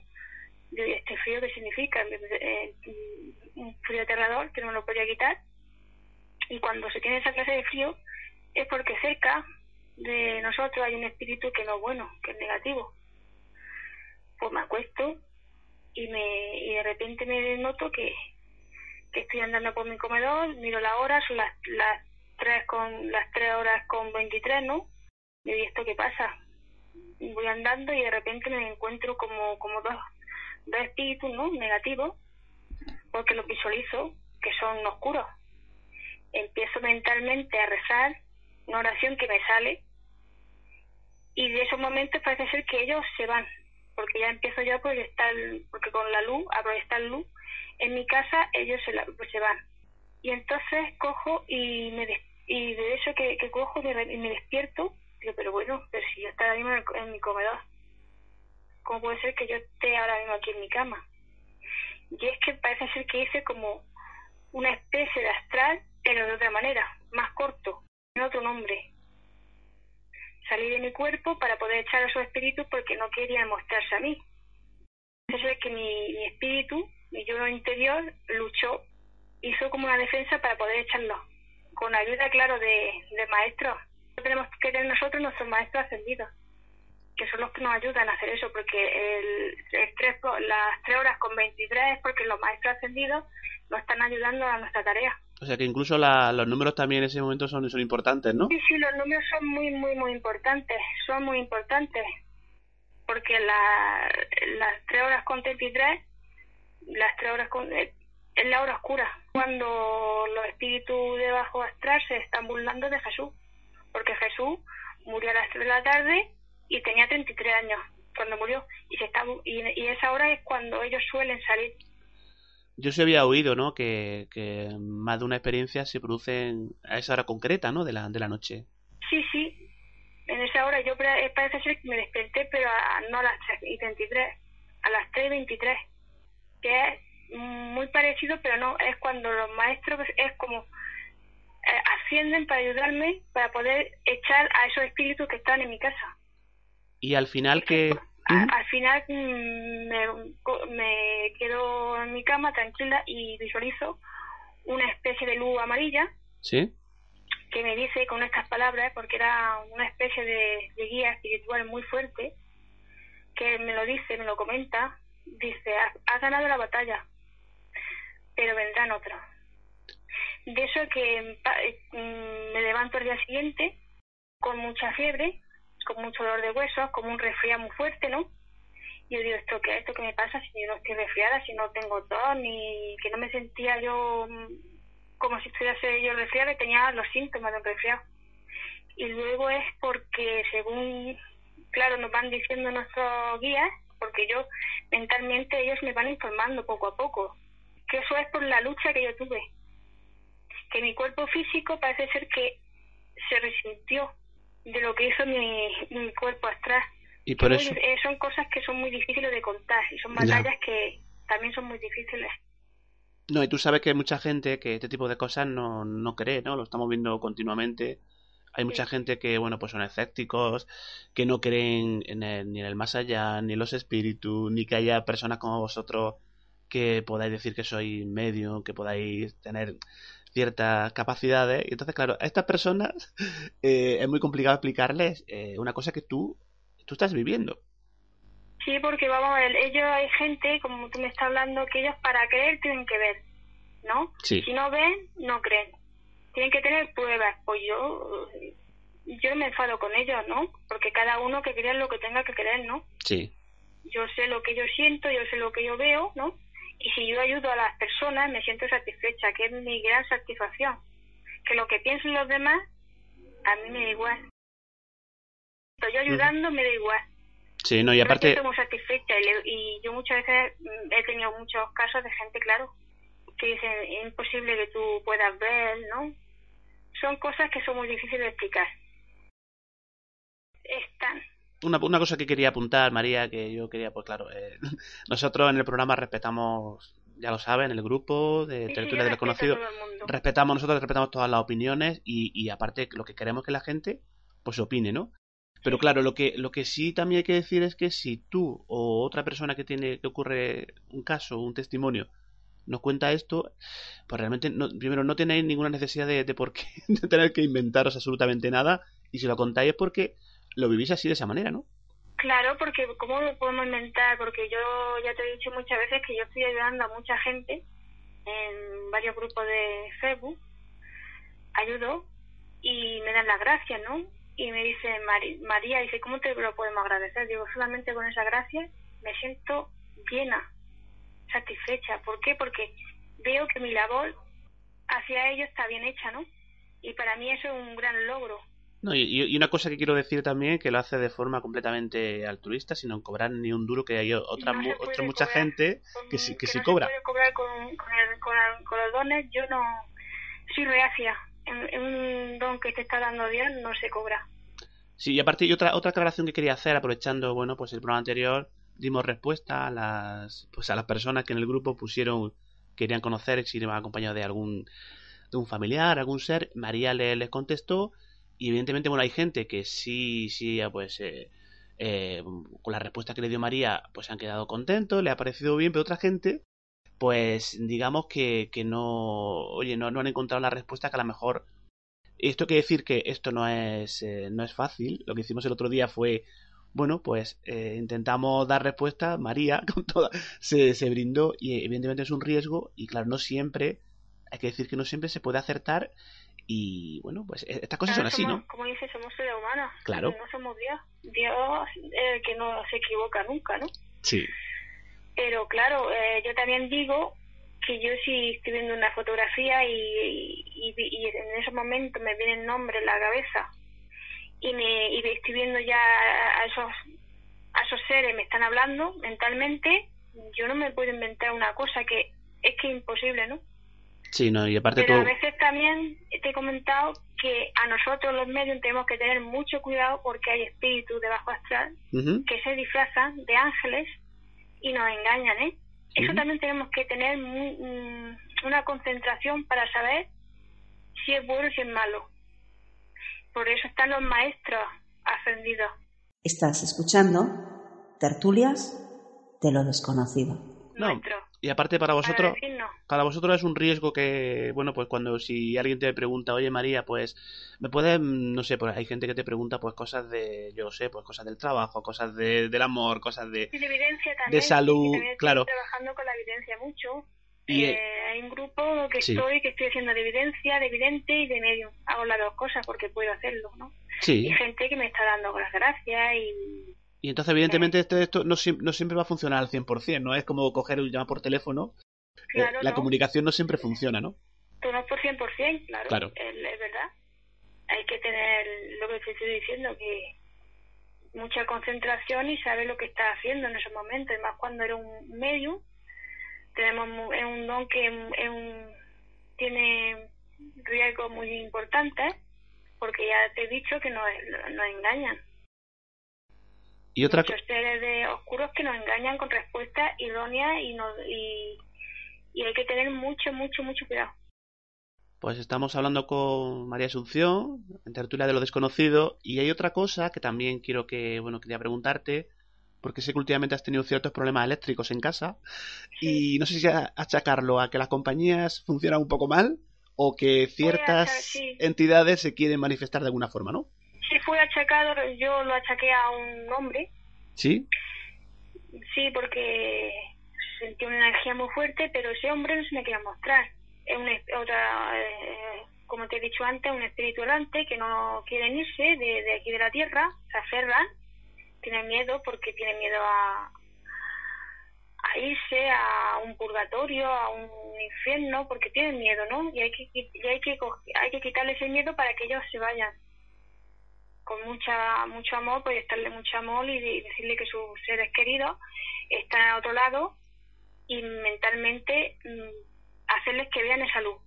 Digo, ¿y este frío qué significa? Eh, un frío aterrador que no me lo podía quitar. Y cuando se tiene esa clase de frío, es porque cerca de nosotros hay un espíritu que no es bueno, que es negativo. Pues me acuesto y me y de repente me noto que, que estoy andando por mi comedor, miro la hora, son las, las tres con las tres horas con 23, ¿no? ¿y esto qué pasa? Voy andando y de repente me encuentro como, como dos, dos espíritus, ¿no? Negativos, porque los visualizo, que son oscuros. Empiezo mentalmente a rezar una oración que me sale y de esos momentos parece ser que ellos se van, porque ya empiezo yo a proyectar, porque con la luz, a proyectar luz, en mi casa ellos se, la- van. Y entonces cojo y me y de eso que, cojo y me despierto, pero bueno, pero si yo estoy ahora mismo en, en mi comedor, ¿cómo puede ser que yo esté ahora mismo aquí en mi cama? Y es que parece ser que hice como una especie de astral, pero de otra manera, más corto, en otro nombre. Salí de mi cuerpo para poder echar a esos espíritus porque no querían mostrarse a mí. Eso es que mi, mi espíritu, mi yo interior, luchó, hizo como una defensa para poder echarlos. Con ayuda, claro, de maestros. Tenemos que tener nosotros nuestros maestros ascendidos, que son los que nos ayudan a hacer eso, porque el, el tres, las 3 horas con 23 es porque los maestros ascendidos nos están ayudando a nuestra tarea. O sea que incluso la- los números también en ese momento son, son importantes, ¿no? Sí, sí, los números son muy, muy, muy importantes. Son muy importantes. Porque la, las 3 horas con 33, las 3 horas con. eh, es la hora oscura. Cuando los espíritus de bajo astral se están burlando de Jesús. Porque Jesús murió a las 3 de la tarde y tenía 33 años cuando murió. Y, se está, y, y esa hora es cuando ellos suelen salir. Yo se había oído, ¿no? Que, que más de una experiencia se producen a esa hora concreta, ¿no? De la, de la noche. Sí, sí. En esa hora yo parece ser que me desperté, pero a- no a las 3 y 23, a las 3 y 23. Que es muy parecido, pero no, es cuando los maestros es como ascienden para ayudarme para poder echar a esos espíritus que están en mi casa. Y al final que... A- al final mm, me, me quedo en mi cama tranquila y visualizo una especie de luz amarilla ¿Sí? que me dice con estas palabras, porque era una especie de, de guía espiritual muy fuerte, que me lo dice, me lo comenta, dice, has, has ganado la batalla, pero vendrán otros. De eso que pa- eh, mm, me levanto al día siguiente con mucha fiebre, con mucho dolor de huesos, como un resfriado muy fuerte, ¿no? Y yo digo, ¿esto qué, ¿esto qué me pasa si yo no estoy resfriada, si no tengo tos, ni que no me sentía yo mm, como si estuviese yo resfriado y tenía los síntomas de un resfriado. Y luego es porque según, claro, nos van diciendo nuestros guías, porque yo mentalmente ellos me van informando poco a poco, que eso es por la lucha que yo tuve. Que mi cuerpo físico parece ser que se resintió de lo que hizo mi, mi cuerpo astral. Y por Muy- eso... eh, son cosas que son muy difíciles de contar y son Ya. batallas que también son muy difíciles. No, y tú sabes que hay mucha gente que este tipo de cosas no, no cree, ¿no? Lo estamos viendo continuamente. Hay mucha gente que, bueno, pues son escépticos, que no creen en el- ni en el más allá, ni en los espíritus, ni que haya personas como vosotros que podáis decir que sois medio, que podáis tener ciertas capacidades. Y entonces, claro, a estas personas eh, es muy complicado explicarles eh, una cosa que tú, tú estás viviendo. Sí, porque vamos a ver, ellos hay gente, como tú me estás hablando, que ellos para creer tienen que ver, ¿no? Sí. Si no ven, no creen. Tienen que tener pruebas. Pues yo, yo me enfado con ellos, ¿no? Porque cada uno que crea lo que tenga que creer, ¿no? Sí. Yo sé lo que yo siento, yo sé lo que yo veo, ¿no? Y si yo ayudo a las personas, me siento satisfecha, que es mi gran satisfacción. Que lo que piensen los demás, a mí me da igual. Estoy ayudando, me da igual. Sí, no, y Yo aparte... siento muy satisfecha y, le- y yo muchas veces mm, he tenido muchos casos de gente, claro, que dicen es imposible que tú puedas ver, ¿no? Son cosas que son muy difíciles de explicar. Están. Una, una cosa que quería apuntar, María, que yo quería, pues claro, eh, nosotros en el programa respetamos, ya lo saben, el grupo de Sí, sí, Tertulia yo de Desconocido, respetamos, nosotros respetamos todas las opiniones y, y aparte lo que queremos que la gente, pues opine, ¿no? Pero claro, lo que, lo que sí también hay que decir es que si tú o otra persona que tiene, que ocurre un caso, un testimonio, nos cuenta esto, pues realmente, no, primero, no tenéis ninguna necesidad de, de por qué de tener que inventaros absolutamente nada, y si lo contáis es porque lo vivís así de esa manera, ¿no? Claro, porque ¿cómo lo podemos inventar? Porque yo ya te he dicho muchas veces que yo estoy ayudando a mucha gente en varios grupos de Facebook, ayudo y me dan las gracias, ¿no? Y me dice María, dice, ¿cómo te lo podemos agradecer? Digo, solamente con esa gracia me siento llena, satisfecha. ¿Por qué? Porque veo que mi labor hacia ellos está bien hecha, ¿no? Y para mí eso es un gran logro. No, y, y una cosa que quiero decir también, que lo hace de forma completamente altruista, sin cobrar ni un duro, que hay otra, No mu- otra mucha gente que sí, que que sí no cobra. se puede cobrar con, con, el- con el- con los dones, yo no soy reacia. En, en un don que te está dando Dios no se cobra. Sí, y aparte, y otra, otra aclaración que quería hacer, aprovechando, bueno, pues el programa anterior, dimos respuesta a las, pues a las personas que en el grupo pusieron, querían conocer si iban acompañados de algún, de un familiar, algún ser. María le- les contestó, y evidentemente, bueno, hay gente que sí, sí, pues, eh, eh, con la respuesta que le dio María, pues han quedado contentos, le ha parecido bien, pero otra gente, pues, digamos que, que no, oye, no, no han encontrado la respuesta que a lo mejor esto quiere decir que esto no es, eh, no es fácil. Lo que hicimos el otro día fue, bueno, pues eh, intentamos dar respuesta. María, con toda, se, se brindó y evidentemente es un riesgo. Y claro, no siempre, hay que decir que no siempre se puede acertar. Y bueno, pues e- estas cosas son así, somos- ¿no? Como dice, somos seres humanos. Claro. No somos Dios. Dios es el que no se equivoca nunca, ¿no? Sí. Pero claro, eh, yo también digo que yo si estoy viendo una fotografía y, y, y- y en ese momento me viene el nombre en la cabeza y me y estoy viendo ya a esos a esos seres me están hablando mentalmente, yo no me puedo inventar una cosa que es que es imposible, ¿no? Sí, no, y aparte Pero tú... a veces también te he comentado que a nosotros los medios tenemos que tener mucho cuidado porque hay espíritus de bajo astral que se disfrazan de ángeles y nos engañan, ¿eh? Eso también tenemos que tener mu- mm, una concentración para saber si es bueno o si es malo. Por eso están los maestros ascendidos. Estás escuchando Tertulias de lo desconocido. No, y aparte para vosotros, para vosotros es un riesgo que, bueno, pues cuando si alguien te pregunta, oye María, pues me puedes, no sé, pues hay gente que te pregunta pues cosas de, yo sé, pues cosas del trabajo, cosas de, del amor, cosas de... Y de evidencia también. de salud, también claro. trabajando con la evidencia mucho. Y, Eh, hay un grupo que Sí. estoy, que estoy haciendo de evidencia, de evidente y de medium. Hago las dos cosas porque puedo hacerlo, ¿no? Sí. Y gente que me está dando las gracias y Y entonces, evidentemente, esto, esto no, no siempre va a funcionar al 100%, ¿no? Es como coger y llamar por teléfono. Eh, la no. comunicación no siempre funciona, ¿no? tú no por 100%, claro, Claro. Es, es verdad. Hay que tener lo que te estoy diciendo, que mucha concentración y saber lo que estás haciendo en esos momentos, y más cuando eres un medio, tenemos es un don que es un- tiene riesgos muy importantes, porque ya te he dicho que nos, nos engañan. Y otra Muchos seres de oscuros que nos engañan con respuestas idóneas y, nos, y, y hay que tener mucho, mucho, mucho cuidado. Pues estamos hablando con María Asunción, en tertulia de lo desconocido, y hay otra cosa que también quiero que, bueno, quería preguntarte, porque sé que últimamente has tenido ciertos problemas eléctricos en casa, y no sé si achacarlo a que las compañías funcionan un poco mal, o que ciertas achar- sí. entidades se quieren manifestar de alguna forma, ¿no? Si fue achacado, yo lo achaqué a un hombre, ¿Sí? sí, porque sentí una energía muy fuerte, pero ese hombre no se me quería mostrar. Es una, otra, eh, como te he dicho antes, un espíritu errante que no quieren irse de, de aquí de la tierra, se aferran, tienen miedo porque tienen miedo a, a irse a un purgatorio, a un infierno, porque tienen miedo, ¿no? Y hay que, y hay que, hay que quitarle ese miedo para que ellos se vayan con mucha mucho amor, proyectarle mucho amor y de- decirle que sus seres queridos están a otro lado y mentalmente mm, hacerles que vean esa luz.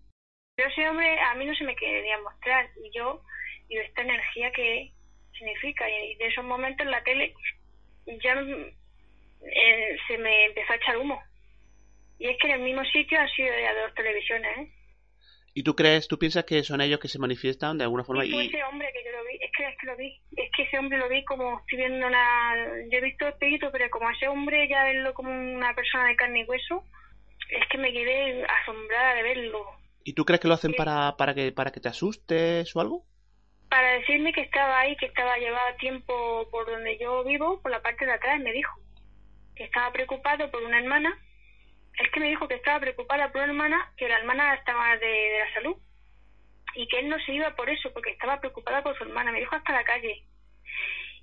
Pero ese hombre a mí no se me quería mostrar y yo y esta energía que significa y de esos momentos en la tele ya mm, eh, se me empezó a echar humo. Y es que en el mismo sitio han sido de dos televisiones, ¿eh? ¿Y tú crees, tú piensas que son ellos que se manifiestan de alguna forma? Y ese hombre que yo lo vi, es que, es que lo vi, es que ese hombre lo vi como estoy viendo una, yo he visto espíritu, pero como ese hombre ya verlo como una persona de carne y hueso, es que me quedé asombrada de verlo. ¿y tú crees que lo hacen para, para, que, para que te asustes o algo? Para decirme que estaba ahí, que estaba llevado tiempo por donde yo vivo, por la parte de atrás, me dijo que estaba preocupado por una hermana. Es que me dijo que estaba preocupada por una hermana, que la hermana estaba de, la salud. Y que él no se iba por eso, porque estaba preocupada por su hermana. Me dijo hasta la calle.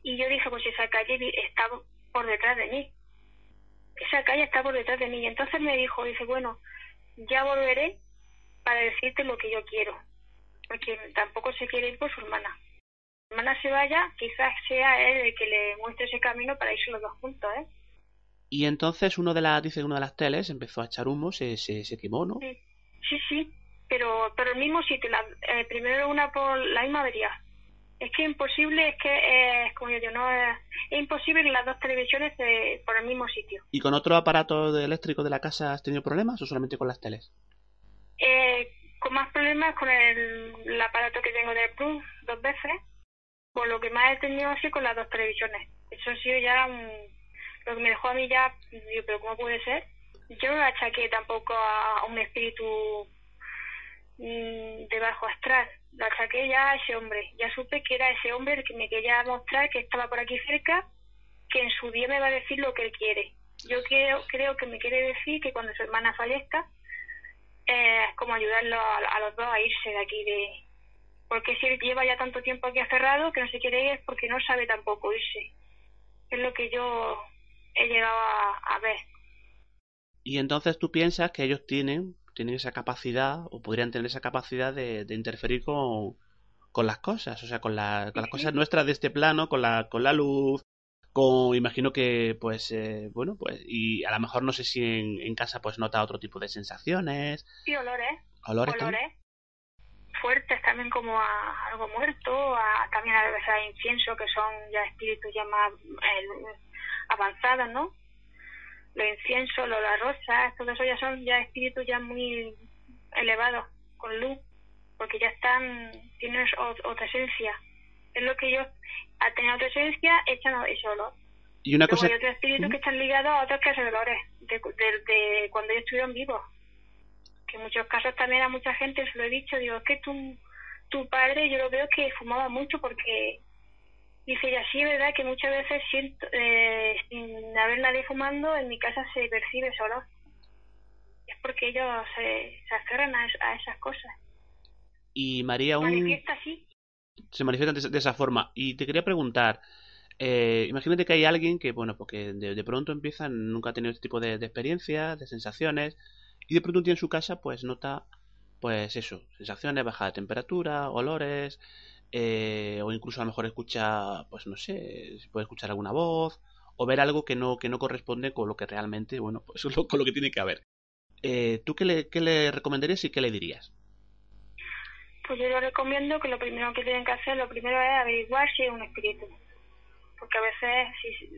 Y yo dije, pues esa calle está por detrás de mí. Esa calle está por detrás de mí. Y entonces me dijo, dice, bueno, ya volveré para decirte lo que yo quiero. Porque tampoco se quiere ir por su hermana. La hermana se vaya, quizás sea él el que le muestre ese camino para irse los dos juntos, ¿eh? Y entonces uno de las, dice que una de las teles empezó a echar humo, se, se, se quemó, ¿no? Sí, sí, sí. Pero, pero el mismo sitio, la, eh, primero una por la misma avería. Es que imposible, es que, eh, como yo digo, no, es, es imposible que las dos televisiones eh, por el mismo sitio. ¿Y con otro aparato de eléctrico de la casa has tenido problemas o solamente con las teles? Eh, con más problemas con el, el aparato que tengo de Plus dos veces, por lo que más he tenido así con las dos televisiones. Eso ha sido ya un, lo que me dejó a mí ya, digo, pero ¿cómo puede ser? Yo no la achaqué tampoco a, un espíritu mm, de bajo astral, la achaqué ya a ese hombre. Ya supe que era ese hombre el que me quería mostrar que estaba por aquí cerca, que en su día me va a decir lo que él quiere. Yo creo, creo que me quiere decir que cuando su hermana fallezca, eh, es como ayudarlo a, a los dos a irse de aquí de porque si él lleva ya tanto tiempo aquí aferrado que no se quiere ir es porque no sabe tampoco irse es lo que yo he llegado a, a ver. Y entonces tú piensas que ellos tienen, tienen esa capacidad, o podrían tener esa capacidad de, de interferir con, con las cosas, o sea, con, la- con las cosas nuestras de este plano, con la, con la luz, con, imagino que, pues, eh, bueno, pues, y a lo mejor no sé si en, en casa pues nota otro tipo de sensaciones, sí olores. Olores también. olores fuertes también como a algo muerto a, también a veces a incienso que son ya espíritus ya más eh, avanzados no los inciensos los las rosas todo eso ya son ya espíritus ya muy elevados con luz porque ya están tienen otra esencia. Es lo que ellos al tener otra esencia echan ese olor Y una Luego cosa, hay otros espíritus que están ligados a otros clases de dolores de, de- cuando ellos estuvieron vivos. Que en muchos casos también a mucha gente se lo he dicho digo es que tu, tu padre yo lo veo que fumaba mucho porque dice y así es verdad que muchas veces siento eh, sin haber nadie fumando en mi casa se percibe ese olor es porque ellos se, se aferran a, a esas cosas. Y María, un, manifiesta así se manifiestan de, de esa forma. Y te quería preguntar, eh, imagínate que hay alguien que, bueno, porque de, de pronto empieza, nunca ha tenido este tipo de, de experiencias, de sensaciones, y de pronto un día en su casa, pues nota pues eso, sensaciones, baja de temperatura, olores, eh, o incluso a lo mejor escucha, pues no sé, si puede escuchar alguna voz, o ver algo que no, que no corresponde con lo que realmente, bueno, pues con lo que tiene que haber. Eh, ¿Tú qué le, qué le recomendarías y qué le dirías? Pues yo le recomiendo que lo primero que tienen que hacer, lo primero es averiguar si es un espíritu. Porque a veces si,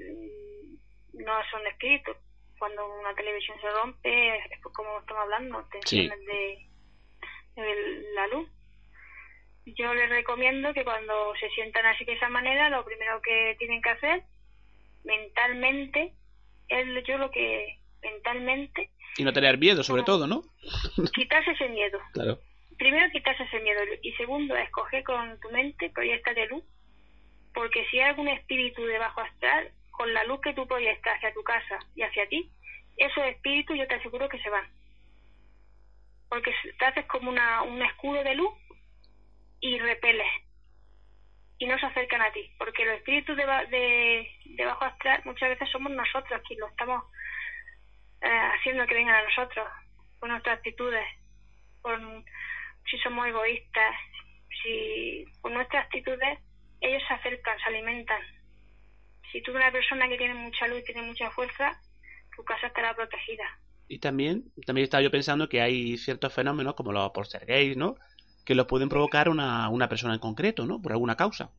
no son espíritus. Cuando una televisión se rompe, es como estamos hablando, tensiones de, de la luz. Yo les recomiendo que cuando se sientan así de esa manera, lo primero que tienen que hacer mentalmente es yo lo que mentalmente y no tener miedo sobre todo no quitarse ese miedo. Claro. Primero quitarse ese miedo. Y segundo escoger con tu mente proyecta de luz. Porque si hay algún espíritu de bajo astral con la luz que tú proyectas hacia tu casa y hacia ti esos espíritus yo te aseguro que se van. Porque te haces como una, un escudo de luz y repeles y no se acercan a ti, porque los espíritus de, de, bajo astral muchas veces somos nosotros quienes lo estamos eh, haciendo que vengan a nosotros, con nuestras actitudes, con si somos egoístas, si con nuestras actitudes ellos se acercan, se alimentan. Si tú eres una persona que tiene mucha luz tiene mucha fuerza, tu casa estará protegida. Y también, también estaba yo pensando que hay ciertos fenómenos como los gays ¿no? Que lo pueden provocar una, una persona en concreto, ¿no? Por alguna causa.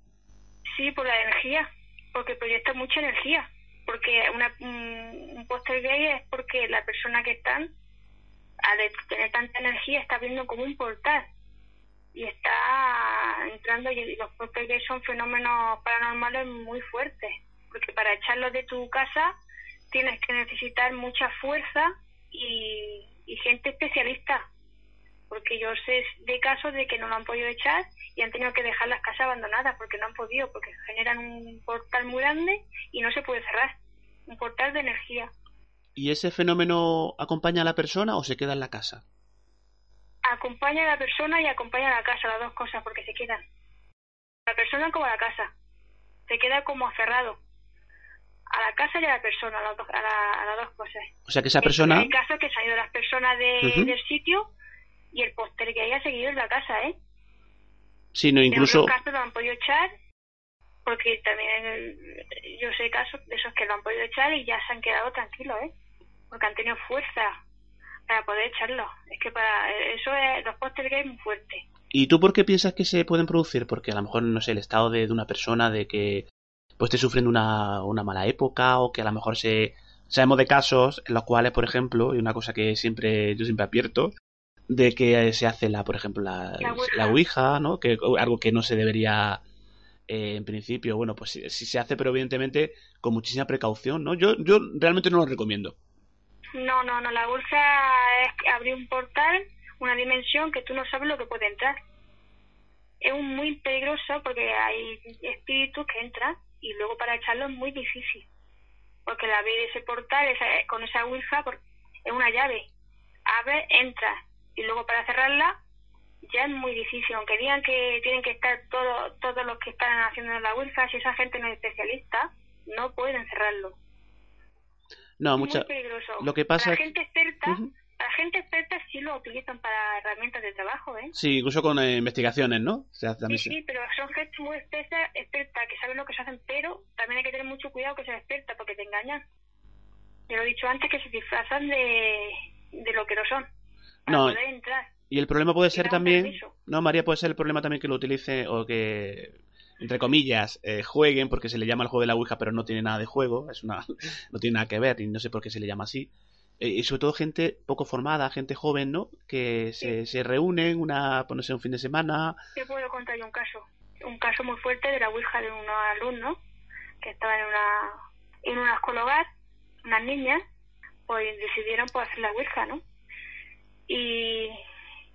Sí, por la energía, porque proyecta mucha energía. Porque una, un, póster gay es porque la persona que están, al tener tanta energía, está viendo como un portal y está entrando y los póster gays son fenómenos paranormales muy fuertes porque para echarlos de tu casa tienes que necesitar mucha fuerza y gente especialista porque yo sé de casos de que no lo han podido echar y han tenido que dejar las casas abandonadas porque no han podido, porque generan un portal muy grande y no se puede cerrar, un portal de energía. ¿Y ese fenómeno acompaña a la persona o se queda en la casa? Acompaña a la persona y acompaña a la casa, las dos cosas, porque se quedan. La persona como a la casa. Se queda como cerrado. A la casa y a la persona, a, las dos, a, las dos cosas. O sea que esa persona... Hay casos que se han ido las personas de, del sitio y el póster que haya seguido en la casa, ¿eh? Sí, no, incluso... En casos lo han podido echar, porque también yo sé casos de esos que lo han podido echar y ya se han quedado tranquilos, ¿eh? Porque han tenido fuerza para poder echarlo. Es que para eso es, los póster es muy fuerte. ¿Y tú por qué piensas que se pueden producir? Porque a lo mejor, no sé, el estado de, de una persona de que pues esté sufriendo una, una mala época o que a lo mejor se... Sabemos de casos en los cuales, por ejemplo, y una cosa que siempre yo siempre advierto, de que se hace la, por ejemplo, la, la, ouija. ¿no? Que algo que no se debería eh, en principio, bueno, pues sí, se hace, pero evidentemente con muchísima precaución, ¿no? Yo, yo realmente no lo recomiendo. No, no, no, la ouija es abrir un portal, una dimensión que tú no sabes lo que puede entrar. Es muy peligroso porque hay espíritus que entran y luego para echarlo es muy difícil. Porque la abrir ese portal con esa ouija es una llave. Abre, entra, y luego para cerrarla ya es muy difícil, aunque digan que tienen que estar todo, todos los que están haciendo la Wi-Fi, si esa gente no es especialista, no pueden cerrarlo. No, mucha... Muy peligroso. Lo que pasa la gente experta, la gente experta sí lo utilizan para herramientas de trabajo, ¿eh? Sí, incluso con eh, investigaciones, ¿no? sí, sí, pero son gente muy experta, experta, que saben lo que se hacen, pero también hay que tener mucho cuidado que sean experta porque te engañan. Ya lo he dicho antes, que se disfrazan de, de lo que no son no, Y el problema puede ser también, no María, puede ser el problema también que lo utilice o que entre comillas, eh, jueguen, porque se le llama el juego de la Ouija, pero no tiene nada de juego, es una, no tiene nada que ver, y no sé por qué se le llama así. Eh, y sobre todo gente poco formada, gente joven, ¿no? Que se, se reúnen, una, pues no sé, un fin de semana. Yo puedo contar un caso, un caso muy fuerte de la Ouija de unos alumnos que estaban en una, en una escuela hogar, unas niñas, pues decidieron pues hacer la Ouija, ¿no? Y,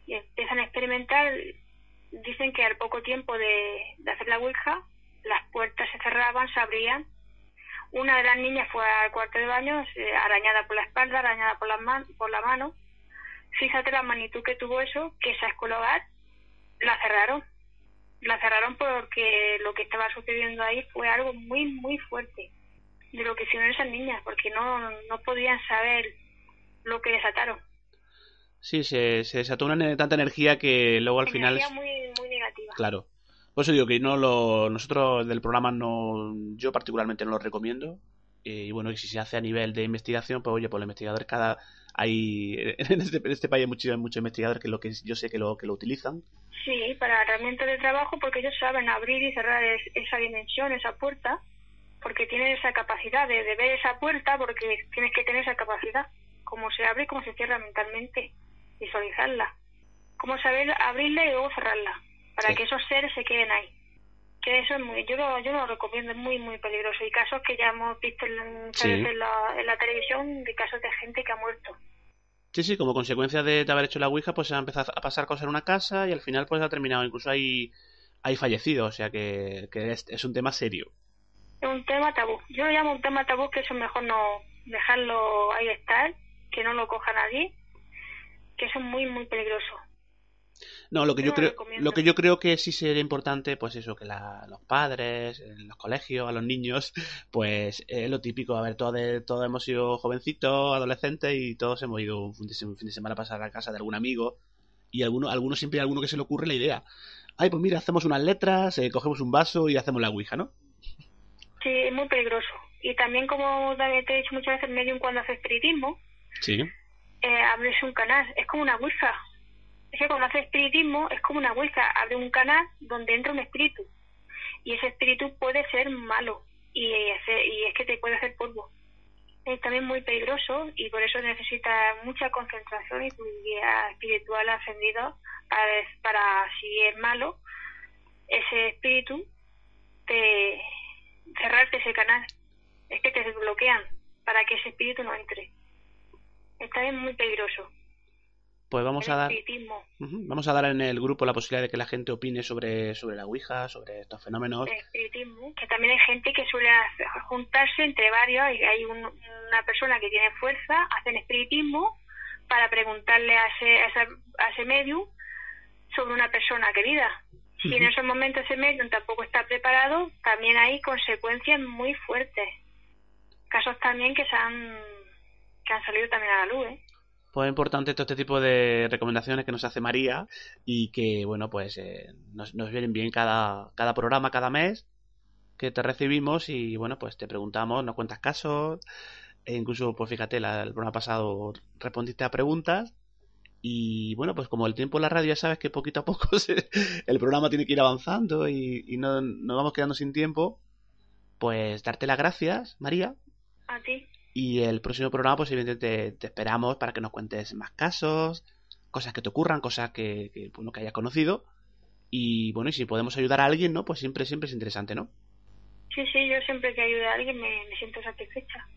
empiezan a experimentar. Dicen que al poco tiempo de, hacer la Ouija, las puertas se cerraban, se abrían. Una de las niñas fue al cuarto de baño, arañada por la espalda, arañada por la, man por la mano. Fíjate la magnitud que tuvo eso, que esa escuela hogar la cerraron. La cerraron porque lo que estaba sucediendo ahí fue algo muy, muy fuerte de lo que hicieron esas niñas, porque no, no podían saber lo que desataron. Sí, se, se desató una, tanta energía que luego al final... Energía muy, muy negativa. Claro. Por eso digo que no lo, nosotros del programa no, yo particularmente no lo recomiendo. Eh, y bueno, y si se hace a nivel de investigación, pues oye, pues los investigadores cada, hay, en este, en este país hay muchos, muchos investigadores que lo que yo sé que lo, que lo utilizan. Sí, para herramientas de trabajo porque ellos saben abrir y cerrar es- esa dimensión, esa puerta, porque tienen esa capacidad de, de ver esa puerta porque tienes que tener esa capacidad, cómo se abre y cómo se cierra mentalmente, visualizarla, cómo saber abrirla y luego cerrarla, para Sí. que esos seres se queden ahí. Que eso es muy, yo lo, yo lo recomiendo, es muy, muy peligroso. Y casos que ya hemos visto en, Sí. en la, en la televisión de casos de gente que ha muerto. Sí, sí, como consecuencia de, de haber hecho la Ouija, pues se han empezado a pasar cosas en una casa y al final pues ha terminado, incluso hay, hay fallecidos, o sea que, que es, es un tema serio. Es un tema tabú. Yo lo llamo un tema tabú que eso es mejor no dejarlo ahí estar, que no lo coja nadie, que eso es muy, muy peligroso. No, lo que Yo creo, recomiendo. lo que yo creo que sí sería importante, pues eso, que la- los padres, en los colegios, a los niños, pues es lo típico. A ver, todos, de- todos hemos sido jovencitos, adolescentes y todos hemos ido un fin de, se- un fin de semana a pasar a casa de algún amigo y alguno, alguno siempre hay alguno que se le ocurre la idea. Ay, pues mira, hacemos unas letras, eh, cogemos un vaso y hacemos la ouija, ¿no? Sí, es muy peligroso. Y también, como te he dicho muchas veces, el medium cuando hace espiritismo, Sí. Eh, un canal, es como una ouija. Es que cuando hace espiritismo es como una ouija, abre un canal donde entra un espíritu. Y ese espíritu puede ser malo y, y es que te puede hacer polvo. Es también muy peligroso y por eso necesita mucha concentración y tu guía espiritual ascendido para, para si es malo, ese espíritu, te cerrarte ese canal. Es que te desbloquean para que ese espíritu no entre. Está bien muy peligroso. Pues vamos el a dar, vamos a dar en el grupo la posibilidad de que la gente opine sobre, sobre la ouija, sobre estos fenómenos. el espiritismo, que también hay gente que suele juntarse entre varios hay un- una persona que tiene fuerza, hacen espiritismo para preguntarle a ese, a esa- a ese medium sobre una persona querida. Si en esos momentos ese medium tampoco está preparado, también hay consecuencias muy fuertes. Casos también que se han, que han salido también a la luz, ¿eh? Pues es importante todo este tipo de recomendaciones que nos hace María y que, bueno, pues eh, nos, nos vienen bien cada, cada programa, cada mes que te recibimos y, bueno, pues te preguntamos, nos cuentas casos e incluso, pues fíjate, la- el programa pasado respondiste a preguntas y, bueno, pues como el tiempo en la radio ya sabes que poquito a poco se- el programa tiene que ir avanzando y, y no, nos vamos quedando sin tiempo, pues darte las gracias, María, A ti. Y el próximo programa, pues evidentemente te, te esperamos para que nos cuentes más casos, cosas que te ocurran, cosas que, que, bueno, que hayas conocido. Y bueno, y si podemos ayudar a alguien, ¿no? Pues siempre, siempre es interesante, ¿no? Sí, sí, yo siempre que ayude a alguien me, me siento satisfecha.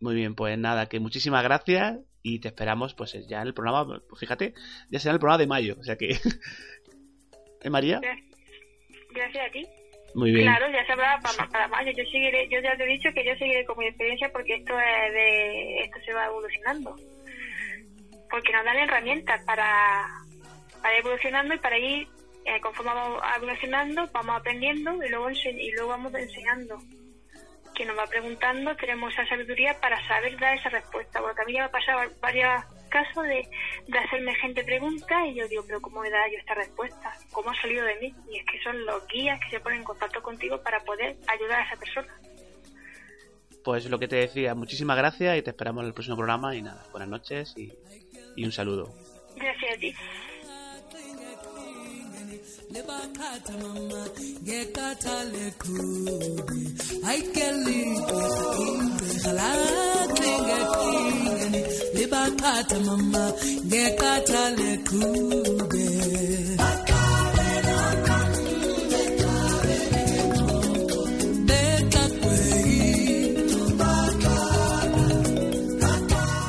Muy bien, pues nada, que muchísimas gracias y te esperamos pues ya en el programa, pues fíjate, ya será el programa de mayo, o sea que... ¿Eh, María? Gracias, gracias a ti. Claro, ya se habrá para, para mayo. Yo seguiré, yo ya te he dicho que yo seguiré con mi experiencia porque esto es de, esto se va evolucionando. Porque nos dan herramientas para, para evolucionando y para ir, eh, conforme vamos evolucionando, vamos aprendiendo y luego y luego vamos enseñando. Quien nos va preguntando, tenemos esa sabiduría para saber dar esa respuesta. Porque a mí ya me ha pasado varios casos de, de hacerme gente preguntas y yo digo, pero ¿cómo he dado yo esta respuesta? ¿Cómo ha salido de mí? Y es que son los guías que se ponen en contacto contigo para poder ayudar a esa persona. Pues lo que te decía, muchísimas gracias y te esperamos en el próximo programa y nada, buenas noches y, y un saludo. Gracias a ti. Lebakhatha mama. Ngekhatha lekhudi ayikeligqirha lacingekingeni lebakhatha mama. Ngekhatha lekhube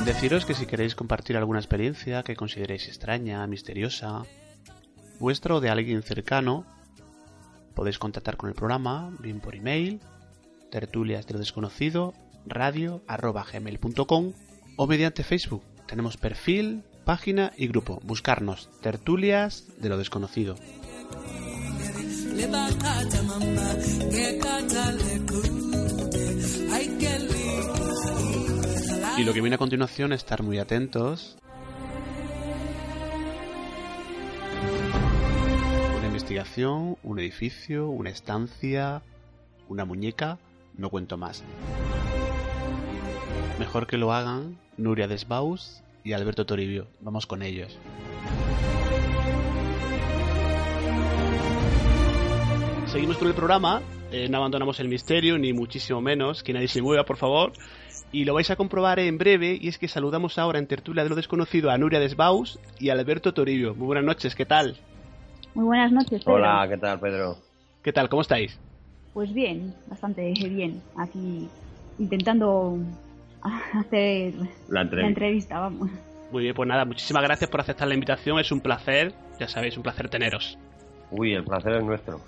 Deciros que si queréis compartir alguna experiencia que consideréis extraña, misteriosa, vuestra o de alguien cercano, podéis contactar con el programa, bien por email, tertulias de lo desconocido, radio arroba gmail.com o mediante Facebook. Tenemos perfil, página y grupo. Buscarnos tertulias de lo desconocido. Y lo que viene a continuación, estar muy atentos. Investigación, un edificio, una estancia, una muñeca, no cuento más. Mejor que lo hagan Nuria Desbaus y Alberto Toribio. Vamos con ellos. Seguimos con el programa, eh, no abandonamos el misterio, ni muchísimo menos, que nadie se mueva, por favor. Y lo vais a comprobar en breve, y es que saludamos ahora en tertulia de lo desconocido a Nuria Desbaus y a Alberto Toribio. Muy buenas noches, ¿qué tal? Muy buenas noches, Pedro. Hola, ¿qué tal, Pedro? ¿Qué tal? ¿Cómo estáis? Pues bien, bastante bien. Aquí intentando hacer la entrevista. entrevista, vamos. Muy bien, pues nada, muchísimas gracias por aceptar la invitación. Es un placer, ya sabéis, un placer teneros. Uy, el placer es nuestro.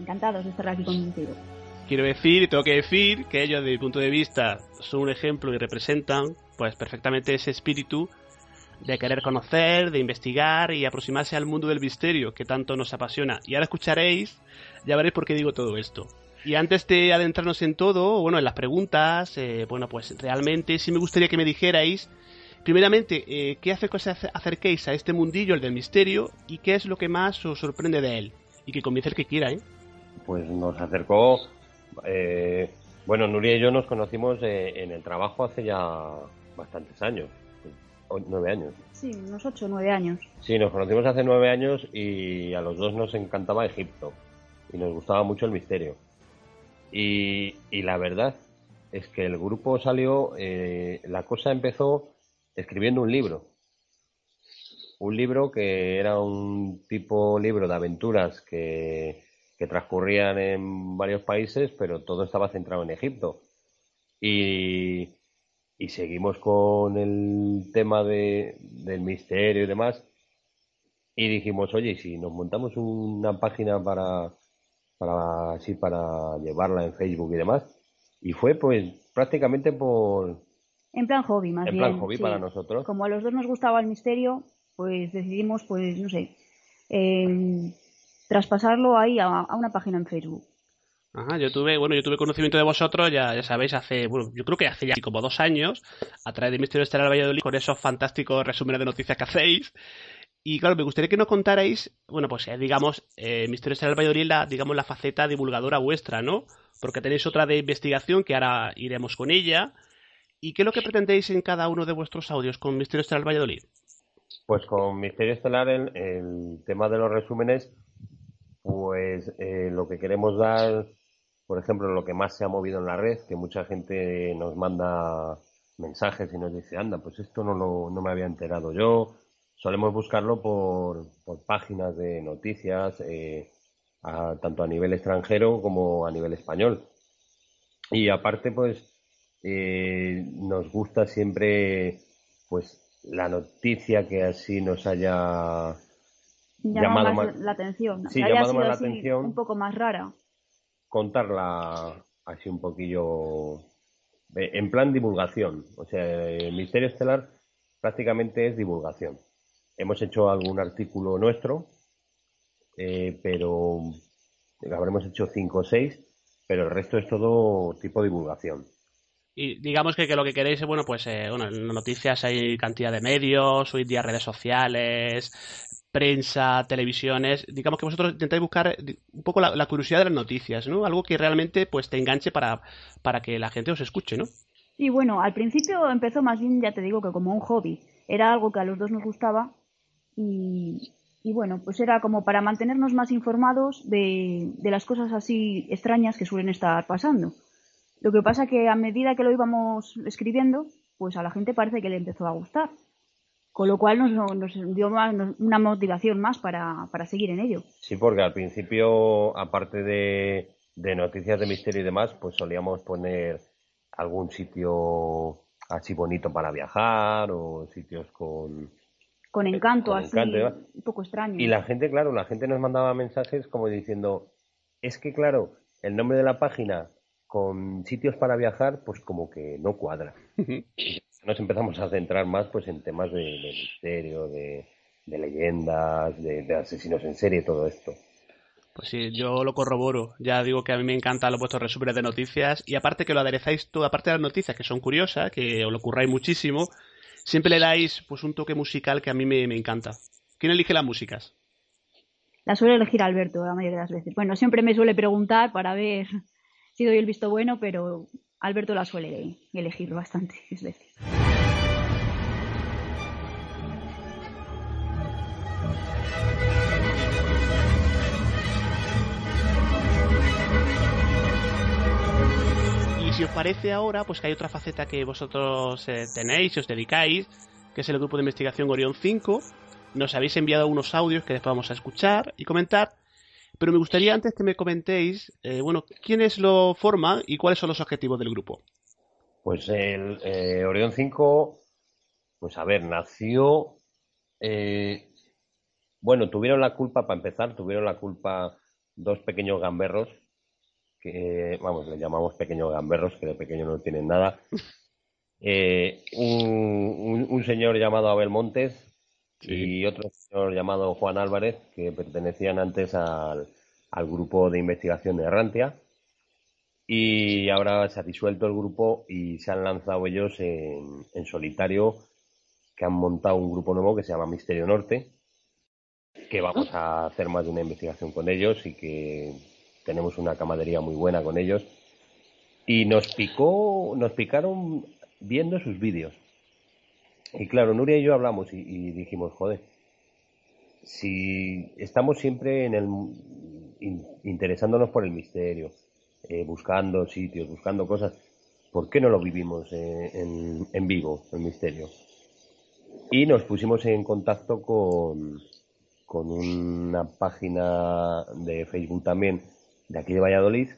Encantados de estar aquí contigo. Quiero decir, y tengo que decir, que ellos, desde mi punto de vista, son un ejemplo y representan, pues, perfectamente ese espíritu de querer conocer, de investigar y aproximarse al mundo del misterio que tanto nos apasiona. Y ahora escucharéis, ya veréis por qué digo todo esto. Y antes de adentrarnos en todo, bueno, en las preguntas, eh, bueno, pues realmente sí me gustaría que me dijerais, primeramente, eh, ¿qué hace que os acerquéis a este mundillo, el del misterio, y qué es lo que más os sorprende de él? Y que comience el que quiera, ¿eh? Pues nos acercó, eh, bueno, Nuria y yo nos conocimos en el trabajo hace ya bastantes años, nueve años. Sí, unos ocho, nueve años. Sí, nos conocimos hace nueve años y a los dos nos encantaba Egipto y nos gustaba mucho el misterio. Y, la verdad es que el grupo salió, eh, la cosa empezó escribiendo un libro. Un libro que era un tipo libro de aventuras que, que transcurrían en varios países, pero todo estaba centrado en Egipto. Y, y seguimos con el tema de, del misterio y demás. Y dijimos, oye, si nos montamos una página para, para así para llevarla en Facebook y demás. Y fue pues prácticamente por en plan hobby más en bien. En plan hobby para nosotros. Como a los dos nos gustaba el misterio, pues decidimos pues no sé eh, traspasarlo ahí a, a, una página en Facebook. Ajá, yo tuve, bueno, yo tuve conocimiento de vosotros, ya, ya sabéis, hace, bueno, yo creo que hace ya como dos años, a través de Misterio Estelar Valladolid, con esos fantásticos resúmenes de noticias que hacéis. Y claro, me gustaría que nos contarais, bueno, pues eh, digamos, eh, Misterio Estelar Valladolid, la, digamos, la faceta divulgadora vuestra, ¿no? Porque tenéis otra de investigación que ahora iremos con ella. ¿Y qué es lo que pretendéis en cada uno de vuestros audios con Misterio Estelar Valladolid? Pues con Misterio Estelar, el, el tema de los resúmenes, pues eh, lo que queremos dar, por ejemplo, lo que más se ha movido en la red, que mucha gente nos manda mensajes y nos dice, anda, pues esto no, lo, no me había enterado yo, solemos buscarlo por, por páginas de noticias, eh, a, tanto a nivel extranjero como a nivel español. Y aparte, pues, eh, nos gusta siempre, pues, la noticia que así nos haya llamado, llamado más, la atención. Sí, que llamado haya más la atención. Un poco más rara. Contarla así un poquillo eh, en plan divulgación. O sea, el Misterio Estelar prácticamente es divulgación. Hemos hecho algún artículo nuestro, eh, pero habremos hecho cinco o seis, pero el resto es todo tipo divulgación. Y digamos que, que lo que queréis es, bueno, pues, eh, bueno, en noticias hay cantidad de medios, hoy día redes sociales, prensa, televisiones. Digamos que vosotros intentáis buscar un poco la, curiosidad de las noticias, ¿no? Algo que realmente, pues, te enganche para, para que la gente os escuche, ¿no? Y bueno, al principio empezó más bien, ya te digo, que como un hobby. Era algo que a los dos nos gustaba y, y bueno, pues era como para mantenernos más informados de, de las cosas así extrañas que suelen estar pasando. Lo que pasa que a medida que lo íbamos escribiendo, pues a la gente parece que le empezó a gustar. Con lo cual nos, nos dio más, una motivación más para, para, seguir en ello. Sí, porque al principio, aparte de, de, noticias de misterio y demás, pues solíamos poner algún sitio así bonito para viajar o sitios con... Con encanto, con así, encanto, un poco extraño. Y la gente, claro, la gente nos mandaba mensajes como diciendo, es que claro, el nombre de la página con sitios para viajar, pues como que no cuadra. Nos empezamos a centrar más pues en temas de, de misterio, de, de leyendas, de, de, asesinos en serie, todo esto. Pues sí, yo lo corroboro. Ya digo que a mí me encantan los vuestros resúmenes de noticias y aparte que lo aderezáis todo, aparte de las noticias que son curiosas, que os lo curráis muchísimo, siempre le dais pues un toque musical que a mí me, me encanta. ¿Quién elige las músicas? la suele elegir Alberto la mayoría de las veces. Bueno, siempre me suele preguntar para ver si doy el visto bueno, pero Alberto la suele elegir bastante veces. Y si os parece ahora, pues que hay otra faceta que vosotros eh, tenéis y os dedicáis, que es el grupo de investigación Orión 5. Nos habéis enviado unos audios que después vamos a escuchar y comentar. Pero me gustaría antes que me comentéis, eh, bueno, quiénes lo forman y cuáles son los objetivos del grupo. Pues el eh, Orión 5, pues a ver, nació. eh, bueno, tuvieron la culpa, para empezar, tuvieron la culpa dos pequeños gamberros, que, vamos, le llamamos pequeños gamberros, que de pequeño no tienen nada. Eh, un, un- un señor llamado Abel Montes y otro señor llamado Juan Álvarez, que pertenecían antes al, al grupo de investigación de Arrantia. Y ahora se ha disuelto el grupo y se han lanzado ellos en, en solitario, que han montado un grupo nuevo que se llama Misterio Norte, que vamos a hacer más de una investigación con ellos y que tenemos una camadería muy buena con ellos. Y nos picó, nos picaron viendo sus vídeos. Y claro, Nuria y yo hablamos y, dijimos, joder, si estamos siempre en el in- interesándonos por el misterio, eh, buscando sitios, buscando cosas, ¿por qué no lo vivimos eh, en, en vivo, el misterio? Y nos pusimos en contacto con, con una página de Facebook también de aquí de Valladolid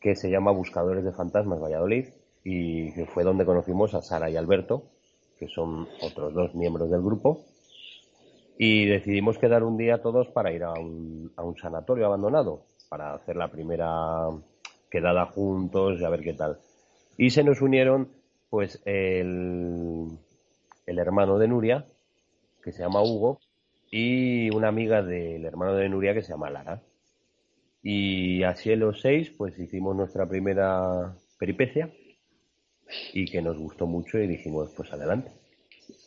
que se llama Buscadores de Fantasmas Valladolid y que fue donde conocimos a Sara y Alberto, que son otros dos miembros del grupo. Y decidimos quedar un día todos para ir a un, a un sanatorio abandonado, para hacer la primera quedada juntos y a ver qué tal. Y se nos unieron, pues, el, el hermano de Nuria, que se llama Hugo, y una amiga del hermano de Nuria que se llama Lara. Y así en los seis, pues hicimos nuestra primera peripecia y que nos gustó mucho y dijimos, pues adelante.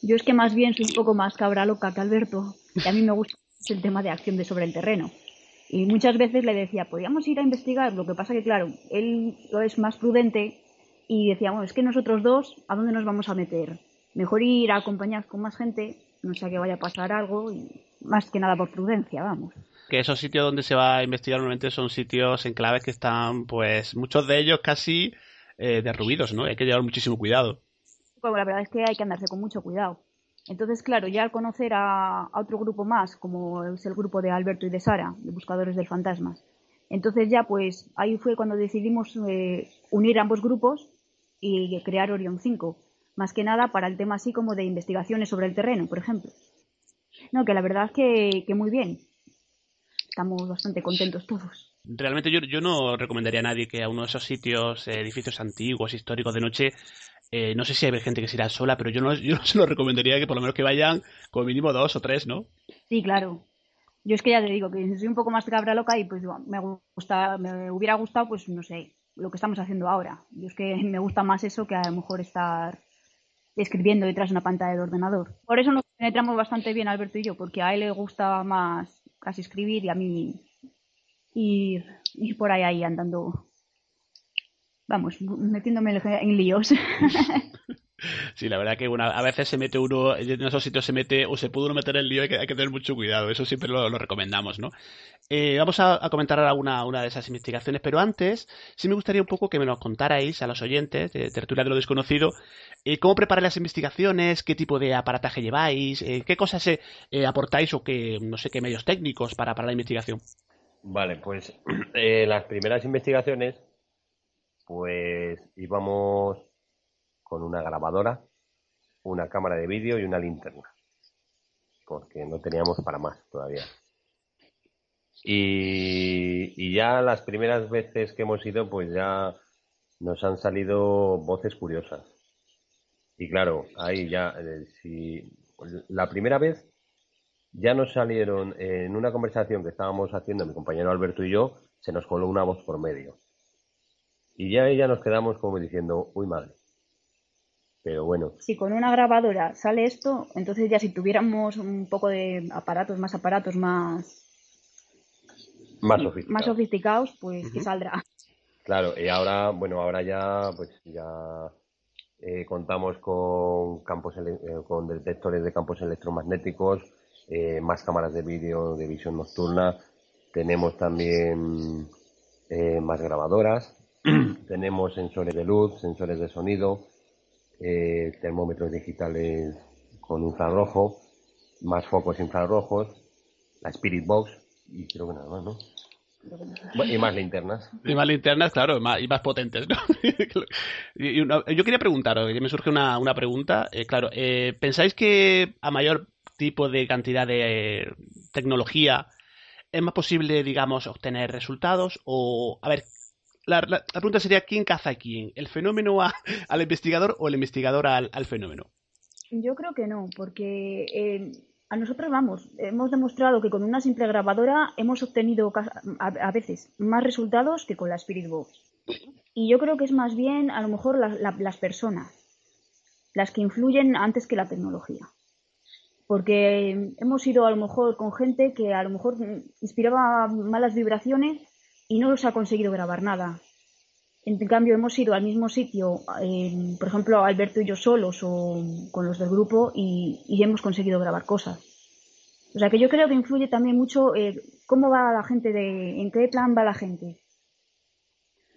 Yo es que más bien soy un poco más cabra loca que Alberto, y a mí me gusta mucho el tema de acción de sobre el terreno. Y muchas veces le decía, podríamos ir a investigar, lo que pasa que, claro, él es más prudente y decíamos, es que nosotros dos, ¿a dónde nos vamos a meter? Mejor ir a acompañar con más gente, no sea que vaya a pasar algo, y más que nada por prudencia, vamos. Que esos sitios donde se va a investigar normalmente son sitios enclaves que están, pues, muchos de ellos casi eh, derruidos, ¿no? Hay que llevar muchísimo cuidado. La verdad es que hay que andarse con mucho cuidado. Entonces, claro, ya al conocer a, otro grupo más, como es el grupo de Alberto y de Sara, de Buscadores del Fantasmas, entonces ya pues ahí fue cuando decidimos eh, unir ambos grupos y crear Orion 5, más que nada para el tema así como de investigaciones sobre el terreno, por ejemplo. No, que la verdad es que, que muy bien. Estamos bastante contentos todos. Realmente yo, yo no recomendaría a nadie que a uno de esos sitios, eh, edificios antiguos, históricos de noche, eh, no sé si hay gente que se irá sola, pero yo no, yo no se lo recomendaría que por lo menos que vayan como mínimo dos o tres, ¿no? Sí, claro. Yo es que ya te digo que soy un poco más cabra loca y pues me gusta, me hubiera gustado, pues no sé, lo que estamos haciendo ahora. Yo es que me gusta más eso que a lo mejor estar escribiendo detrás de una pantalla del ordenador. Por eso nos penetramos bastante bien Alberto y yo, porque a él le gusta más casi escribir y a mí ir por ahí, ahí andando, vamos, metiéndome en líos. Sí, la verdad que una, a veces se mete uno, en esos sitios se mete, o se puede uno meter en lío, hay que, hay que tener mucho cuidado, eso siempre lo, lo recomendamos, ¿no? Eh, vamos a, comentar ahora una, una de esas investigaciones, pero antes sí me gustaría un poco que me nos contarais a los oyentes de Tertulia de lo Desconocido eh, cómo preparáis las investigaciones, qué tipo de aparataje lleváis, eh, qué cosas eh, aportáis o qué, no sé, qué medios técnicos para, para la investigación. Vale, pues eh, las primeras investigaciones, pues íbamos con una grabadora, una cámara de vídeo y una linterna, porque no teníamos para más todavía. Y, y, ya las primeras veces que hemos ido, pues ya nos han salido voces curiosas. Y claro, ahí ya, eh, si la primera vez ya nos salieron en una conversación que estábamos haciendo mi compañero Alberto y yo, se nos coló una voz por medio. Y ya ya nos quedamos como diciendo, uy madre. Pero bueno. Si con una grabadora sale esto, entonces ya si tuviéramos un poco de aparatos, más aparatos, más Más sofisticados, pues que saldrá. Claro, y ahora, bueno, ahora ya, pues ya eh, contamos con campos, eh, con detectores de campos electromagnéticos, eh, más cámaras de vídeo de visión nocturna, tenemos también eh, más grabadoras, tenemos sensores de luz, sensores de sonido, eh, termómetros digitales con infrarrojo, más focos infrarrojos, la Spirit Box y creo que nada más, ¿no? Y más linternas. Y más linternas, claro, más- y más potentes, ¿no? Y una- yo quería preguntaros, me surge una, una pregunta. eh, claro, eh, ¿pensáis que a mayor tipo de cantidad de eh, tecnología es más posible, digamos, obtener resultados? O, a ver, la, la- pregunta sería, ¿quién caza a quién? ¿El fenómeno a- al investigador o el investigador al, al fenómeno? Yo creo que no, porque eh, a nosotros, vamos, hemos demostrado que con una simple grabadora hemos obtenido a, veces más resultados que con la Spirit Box. Y yo creo que es más bien, a lo mejor, la- las personas las que influyen antes que la tecnología. Porque hemos ido a lo mejor con gente que a lo mejor inspiraba malas vibraciones y no los ha conseguido grabar nada. En cambio, hemos ido al mismo sitio, por ejemplo, Alberto y yo solos o con los del grupo y, y hemos conseguido grabar cosas. O sea que yo creo que influye también mucho eh, cómo va la gente, de, en qué plan va la gente.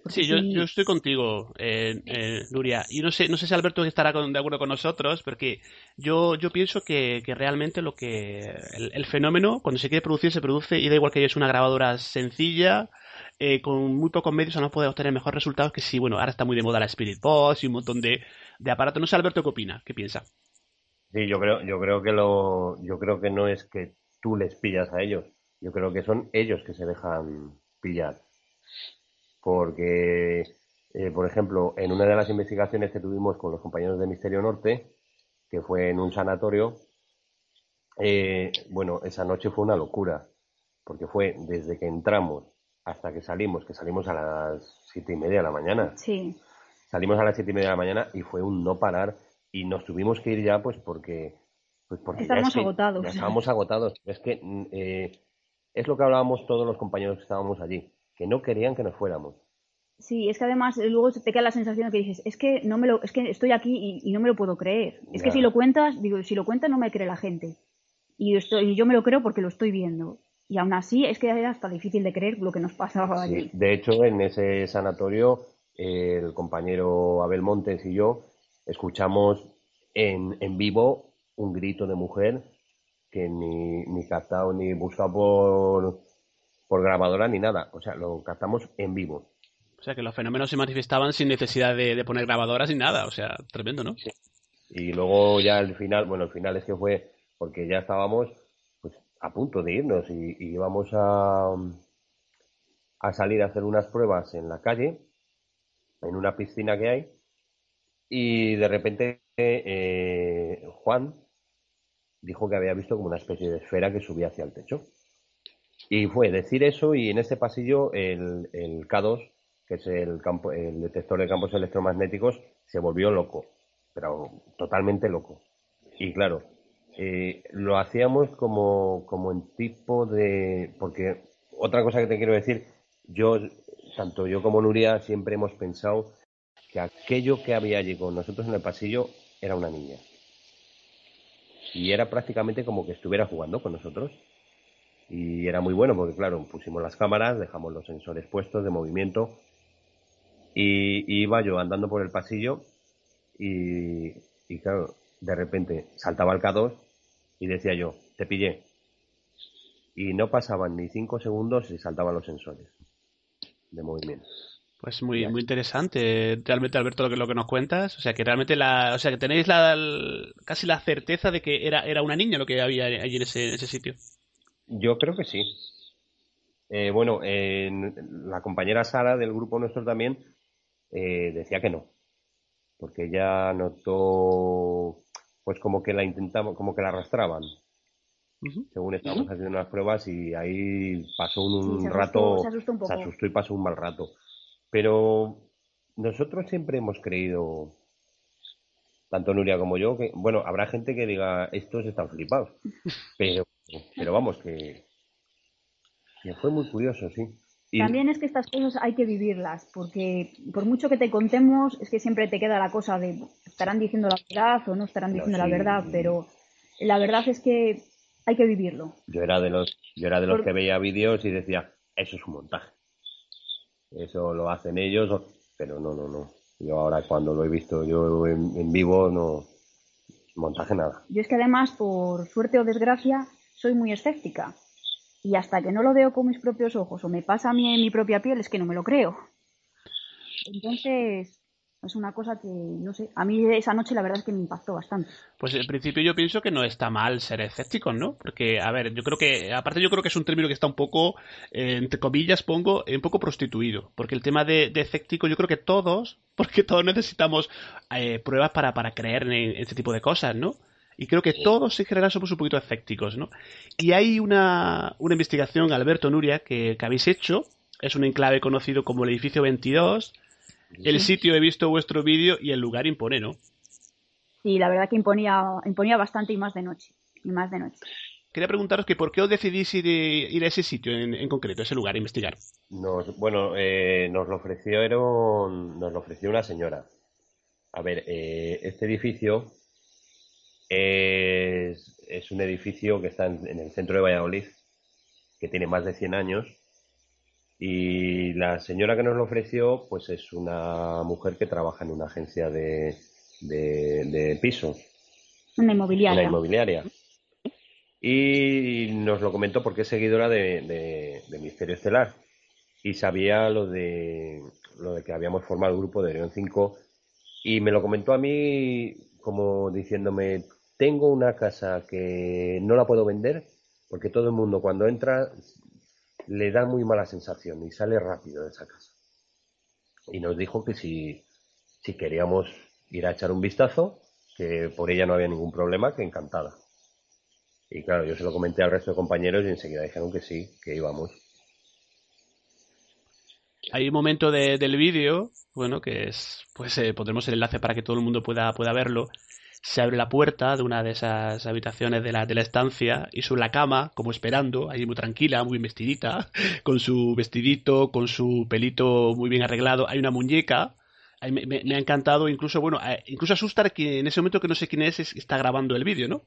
Sí, yo, yo estoy contigo, eh, eh, Nuria. Y no sé, no sé si Alberto estará con- de acuerdo con nosotros, porque yo, yo pienso que, que realmente lo que el, el fenómeno, cuando se quiere producir, se produce y da igual que es una grabadora sencilla, eh, con muy pocos medios, a no poder obtener mejores resultados que si, bueno, ahora está muy de moda la Spirit Box y un montón de, de aparatos. No sé, Alberto, ¿qué opina? ¿Qué piensa? Sí, yo creo, yo creo que lo, yo creo que no es que tú les pillas a ellos, yo creo que son ellos que se dejan pillar. Porque, eh, por ejemplo, en una de las investigaciones que tuvimos con los compañeros de Misterio Norte, que fue en un sanatorio, eh, bueno, esa noche fue una locura, porque fue desde que entramos hasta que salimos, que salimos a las siete y media de la mañana. Sí. Salimos a las siete y media de la mañana y fue un no parar y nos tuvimos que ir ya pues porque pues porque ya Estábamos es que agotados. ya estábamos agotados es que mm, eh, es lo que hablábamos todos los compañeros que estábamos allí que no querían que nos fuéramos Sí, es que además eh, luego te queda la sensación de que dices, es que no me lo, es que estoy aquí y, y no me lo puedo creer. Es que si lo cuentas, digo, si lo cuentas no me cree la gente. Y, esto- y yo me lo creo porque lo estoy viendo. Y aún así es que era hasta difícil de creer lo que nos pasaba allí. Sí, de hecho en ese sanatorio eh, el compañero Abel Montes y yo escuchamos en, en vivo un grito de mujer que ni, ni captado ni buscado por, por grabadora ni nada o sea lo captamos en vivo O sea, que los fenómenos se manifestaban sin necesidad de, de poner grabadoras ni nada. O sea, tremendo, ¿no? Y luego ya al final, bueno, el final es que fue porque ya estábamos pues a punto de irnos y, y íbamos a, a salir a hacer unas pruebas en la calle, en una piscina que hay, y de repente eh, Juan dijo que había visto como una especie de esfera que subía hacia el techo. Y fue decir eso y en este pasillo el, el K2, que es el, campo, el detector de campos electromagnéticos, se volvió loco, pero totalmente loco. Y claro, eh, lo hacíamos como, como en tipo de... Porque otra cosa que te quiero decir, yo, tanto yo como Nuria, siempre hemos pensado que aquello que había allí con nosotros en el pasillo era una niña. Y era prácticamente como que estuviera jugando con nosotros. Y era muy bueno porque, claro, pusimos las cámaras, dejamos los sensores puestos de movimiento y, y iba yo andando por el pasillo y, y, claro, de repente saltaba el K2 y decía yo, te pillé. Y no pasaban ni cinco segundos y saltaban los sensores de movimiento. Pues muy, muy interesante, realmente, Alberto, lo que, lo que nos cuentas. O sea, que realmente la, o sea, que tenéis la, casi la certeza de que era, era una niña lo que había allí en ese, en ese sitio. Yo creo que sí. Eh, bueno, eh, la compañera Sara del grupo nuestro también eh, decía que no, porque ella notó, pues como que la intentaban, como que la arrastraban, según estábamos haciendo unas pruebas y ahí pasó un, Sí, se asustó- rato, se asustó un poco. se asustó y pasó un mal rato. Pero nosotros siempre hemos creído, tanto Nuria como yo, que, bueno, habrá gente que diga, estos están flipados, pero, pero vamos, que, fue muy curioso, sí. Y También es que estas cosas hay que vivirlas, porque por mucho que te contemos, es que siempre te queda la cosa de estarán diciendo la verdad o no estarán No, diciendo la verdad, pero la verdad es que hay que vivirlo. yo era de los, yo era de los que veía vídeos y decía, eso es un montaje. Eso lo hacen ellos, pero no, no, no. Yo ahora cuando lo he visto yo en, en vivo, no, montaje nada. Yo es que además, por suerte o desgracia, soy muy escéptica. Y hasta que no lo veo con mis propios ojos o me pasa a mí en mi propia piel, es que no me lo creo. Entonces, es una cosa que, no sé, a mí esa noche la verdad es que me impactó bastante. Pues en principio yo pienso que no está mal ser escéptico, ¿no? Porque, a ver, yo creo que, aparte yo creo que es un término que está un poco, eh, entre comillas pongo, un poco prostituido. Porque el tema de, de escéptico yo creo que todos, porque todos necesitamos eh, pruebas para, para creer en este tipo de cosas, ¿no? Y creo que todos en general somos un poquito escépticos, ¿no? Y hay una, una investigación, Alberto Nuria, que, que habéis hecho. Es un enclave conocido como el edificio 22. El sitio he visto vuestro vídeo y el lugar impone, ¿no? Sí, la verdad que imponía, imponía bastante y más de noche. Y más de noche. Quería preguntaros que por qué os decidís ir, ir a ese sitio en, en concreto, a ese lugar, a investigar. Nos, bueno, eh, nos lo ofrecieron, nos lo ofreció una señora. A ver, eh, este edificio es, es un edificio que está en, en el centro de Valladolid, que tiene más de 100 años. Y la señora que nos lo ofreció, pues es una mujer que trabaja en una agencia de, de, de pisos, Una inmobiliaria. una inmobiliaria. Y nos lo comentó porque es seguidora de, de- de Misterio Estelar. Y sabía lo de, lo de que habíamos formado el grupo de Orión 5. Y me lo comentó a mí como diciéndome, tengo una casa que no la puedo vender porque todo el mundo cuando entra le da muy mala sensación y sale rápido de esa casa. Y nos dijo que si, si queríamos ir a echar un vistazo, que por ella no había ningún problema, que encantada. Y claro, yo se lo comenté al resto de compañeros y enseguida dijeron que sí, que íbamos. Hay un momento de- del vídeo, bueno, que es, pues eh, pondremos el enlace para que todo el mundo pueda, pueda verlo. Se abre la puerta de una de esas habitaciones de la, de la estancia y sobre la cama, como esperando, ahí muy tranquila, muy vestidita, con su vestidito, con su pelito muy bien arreglado. Hay una muñeca. Ahí me, me- me ha encantado, incluso, bueno, eh, incluso asusta que en ese momento que no sé quién es, es- está grabando el vídeo, ¿no?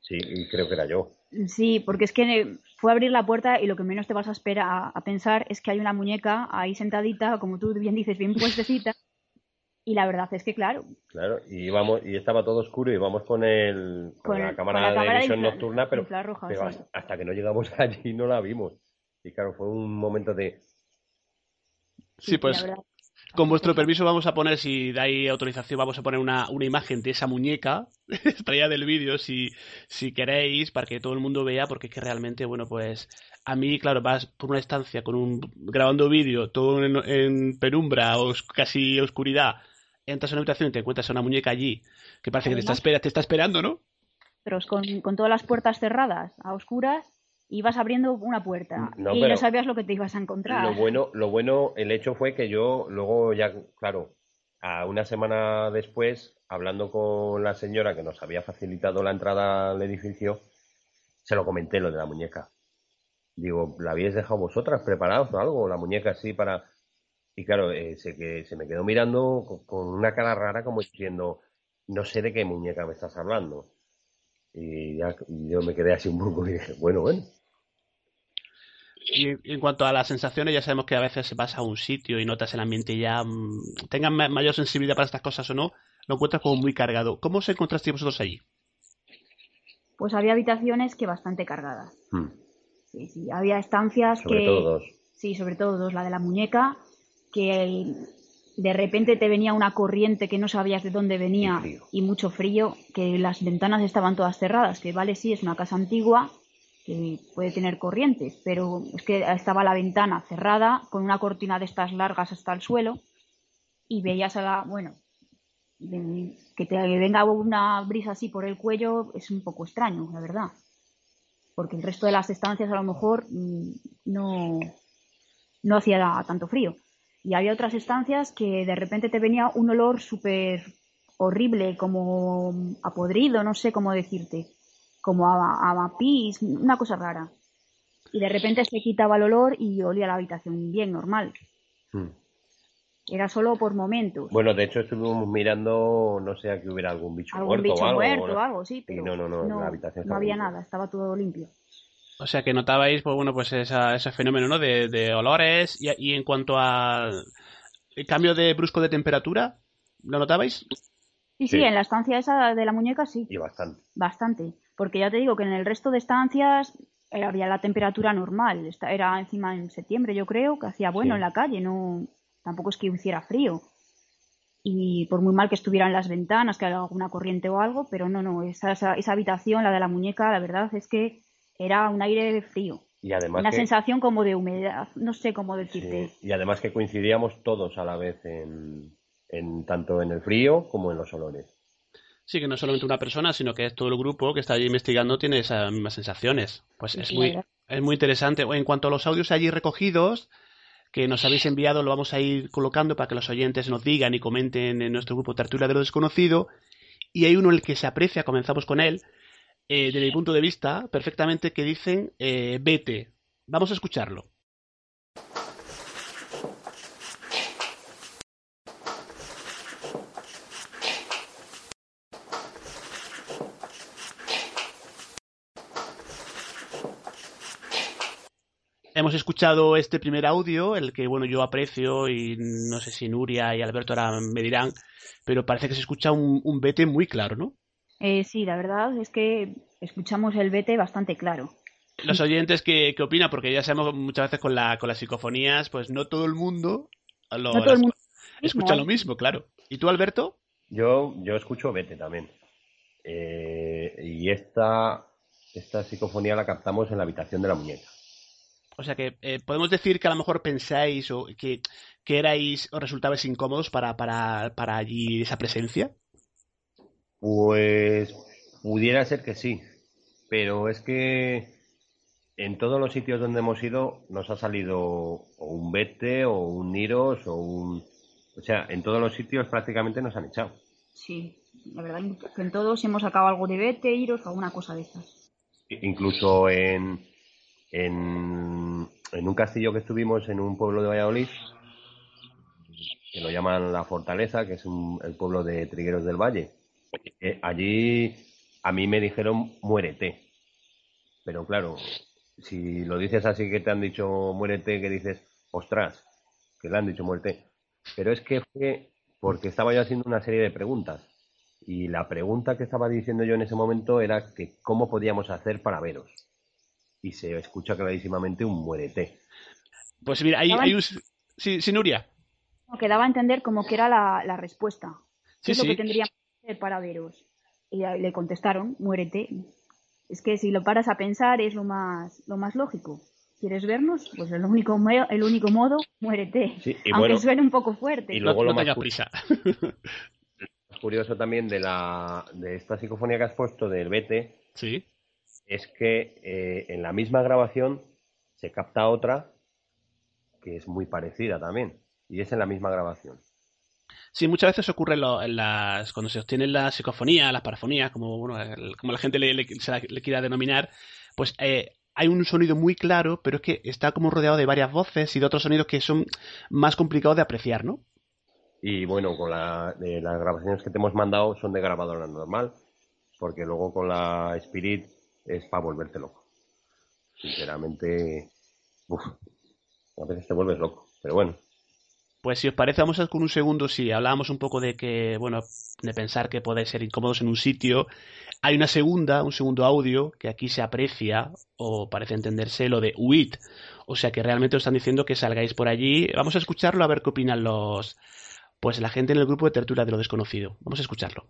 Sí, y creo que era yo. Sí, porque es que fue a abrir la puerta y lo que menos te vas a esperar a, a pensar es que hay una muñeca ahí sentadita, como tú bien dices, bien puestecita. Y la verdad es que, claro, Claro, y íbamos, y estaba todo oscuro y íbamos con el, con Con la cámara con la de cámara visión nocturna, pero, infrarroja, pero sí. hasta, que no llegamos allí no la vimos. Y claro, fue un momento de... Sí, pues con vuestro permiso vamos a poner, si dais autorización, vamos a poner una, una imagen de esa muñeca extraída del vídeo, si, si queréis, para que todo el mundo vea, porque es que realmente, bueno, pues a mí, claro, vas por una estancia con un grabando vídeo, todo en, en penumbra, o casi oscuridad, entras a una habitación y te encuentras a una muñeca allí, que parece que te está, espera, te está esperando, ¿no? pero es con, con todas las puertas cerradas, a oscuras, ibas abriendo una puerta No, y no sabías lo que te ibas a encontrar. Lo bueno, lo bueno, el hecho fue que yo luego ya, claro, a una semana después, hablando con la señora que nos había facilitado la entrada al edificio, se lo comenté lo de la muñeca. Digo, ¿la habéis dejado vosotras preparados o algo? La muñeca así para... Y claro, eh, se, que, se me quedó mirando con, con una cara rara como diciendo, no sé de qué muñeca me estás hablando. Y ya y yo me quedé así un poco y dije, bueno, bueno. Y en- cuanto a las sensaciones, ya sabemos que a veces vas a un sitio y notas el ambiente ya, mm, tengan ma- mayor sensibilidad para estas cosas o no, lo encuentras como muy cargado. ¿Cómo os encontrasteis vosotros allí? Pues había habitaciones que bastante cargadas. Hmm. Sí, sí, había estancias Sobre que... todo dos. Sí, sobre todo dos. La de la muñeca, que el- de repente te venía una corriente que no sabías de dónde venía y, mucho frío, que las ventanas estaban todas cerradas, que vale, sí, es una casa antigua que puede tener corrientes, pero es que estaba la ventana cerrada con una cortina de estas largas hasta el suelo y veías a la, bueno, de- que te venga una brisa así por el cuello es un poco extraño, la verdad. Porque el resto de las estancias a lo mejor mm, no, no hacía tanto frío. Y había otras estancias que de repente te venía un olor súper horrible, como a podrido, no sé cómo decirte, como a, a, a pis, una cosa rara. Y de repente se quitaba el olor y olía la habitación bien, normal. Hmm. Era solo por momentos. Bueno, de hecho estuvimos mirando, no sé, a que hubiera algún bicho Algún muerto bicho o algo. muerto ¿no? o algo, sí, Y pero no, no, no, no, la habitación no estaba había limpia. nada, estaba todo limpio. O sea que notabais, pues bueno, pues esa- ese fenómeno, ¿no? De, de olores y, y en cuanto al el cambio de brusco de temperatura, ¿lo notabais? Y sí, Sí. en la estancia esa de la muñeca sí, Y bastante. bastante. Porque ya te digo que en el resto de estancias eh, había la temperatura normal. Era encima en septiembre, yo creo, que hacía bueno Sí. en la calle, no tampoco es que hiciera frío. Y por muy mal que estuvieran las ventanas, que haya alguna corriente o algo, pero no, no, esa, esa, esa habitación, la de la muñeca, la verdad es que era un aire frío. Y además Una que- sensación como de humedad, no sé cómo decirte. Sí, Y además que coincidíamos todos a la vez en, en tanto en el frío como en los olores. Sí, que no solamente una persona, sino que es todo el grupo que está allí investigando tiene esas mismas sensaciones. Pues es muy, es muy interesante. En cuanto a los audios allí recogidos, que nos habéis enviado, lo vamos a ir colocando para que los oyentes nos digan y comenten en nuestro grupo Tertulia de lo Desconocido. Y hay uno en el que se aprecia, comenzamos con él, eh, desde mi punto de vista, perfectamente, que dicen, eh, vete. Vamos a escucharlo. Hemos escuchado este primer audio, el que bueno yo aprecio y no sé si Nuria y Alberto ahora me dirán, pero parece que se escucha un, un vete muy claro, ¿no? Eh, sí, la verdad es que escuchamos el vete bastante claro. Los oyentes, ¿qué, qué opinan? Porque ya sabemos muchas veces con, la, con las psicofonías, pues no todo el mundo, lo, No todo el mundo escucha mismo. lo mismo, claro. ¿Y tú, Alberto? Yo, yo escucho Vete también. Eh, y esta, esta psicofonía la captamos en la habitación de la muñeca. O sea que eh, podemos decir que a lo mejor pensáis o que, que erais o resultabais incómodos para, para, para allí esa presencia. Pues pudiera ser que sí, pero es que en todos los sitios donde hemos ido nos ha salido o un Vete o un Niros o un... O sea, en todos los sitios prácticamente nos han echado. Sí, la verdad que en todos hemos sacado algo de vete, iros o alguna cosa de esas. Incluso en, en, en un castillo que estuvimos en un pueblo de Valladolid, que lo llaman La Fortaleza, que es un- el pueblo de Trigueros del Valle. Eh, allí a mí me dijeron muérete. Pero claro, si lo dices así que te han dicho muérete, que dices, ostras, que le han dicho muerte. Pero es que fue porque estaba yo haciendo una serie de preguntas. Y la pregunta que estaba diciendo yo en ese momento era que cómo podíamos hacer para veros. Y se escucha clarísimamente un muérete. Pues mira, hay, Estaban- hay un... Sí, sí, Nuria. Que daba a entender como que era la, la respuesta. Sí, ¿Qué es lo sí. que tendríamos que hacer para veros? Y le contestaron, muérete. Es que si lo paras a pensar es lo más, lo más lógico. ¿Quieres vernos? Pues el único, el único modo, muérete. Sí, y Aunque bueno, suene un poco fuerte. y luego no lo más prisa. más curioso también de la de esta psicofonía que has puesto del Vete Sí. es que eh, en la misma grabación se capta otra que es muy parecida también y es en la misma grabación. Sí, muchas veces ocurre lo- en las, cuando se obtienen las psicofonías, las parafonías, como, bueno, como la gente le, quiera denominar, pues eh, hay un sonido muy claro, pero es que está como rodeado de varias voces y de otros sonidos que son más complicados de apreciar, ¿no? Y bueno, con la, de las grabaciones que te hemos mandado son de grabadora normal, porque luego con la Spirit es para volverte loco. Sinceramente, uf, a veces te vuelves loco, pero bueno. Pues si os parece, vamos a con un segundo, si hablábamos un poco de que, bueno, de pensar que podéis ser incómodos en un sitio, hay una segunda, un segundo audio, que aquí se aprecia, o parece entenderse, lo de huid. O sea que realmente os están diciendo que salgáis por allí. Vamos a escucharlo a ver qué opinan los, pues la gente en el grupo de tertulia de lo desconocido. Vamos a escucharlo.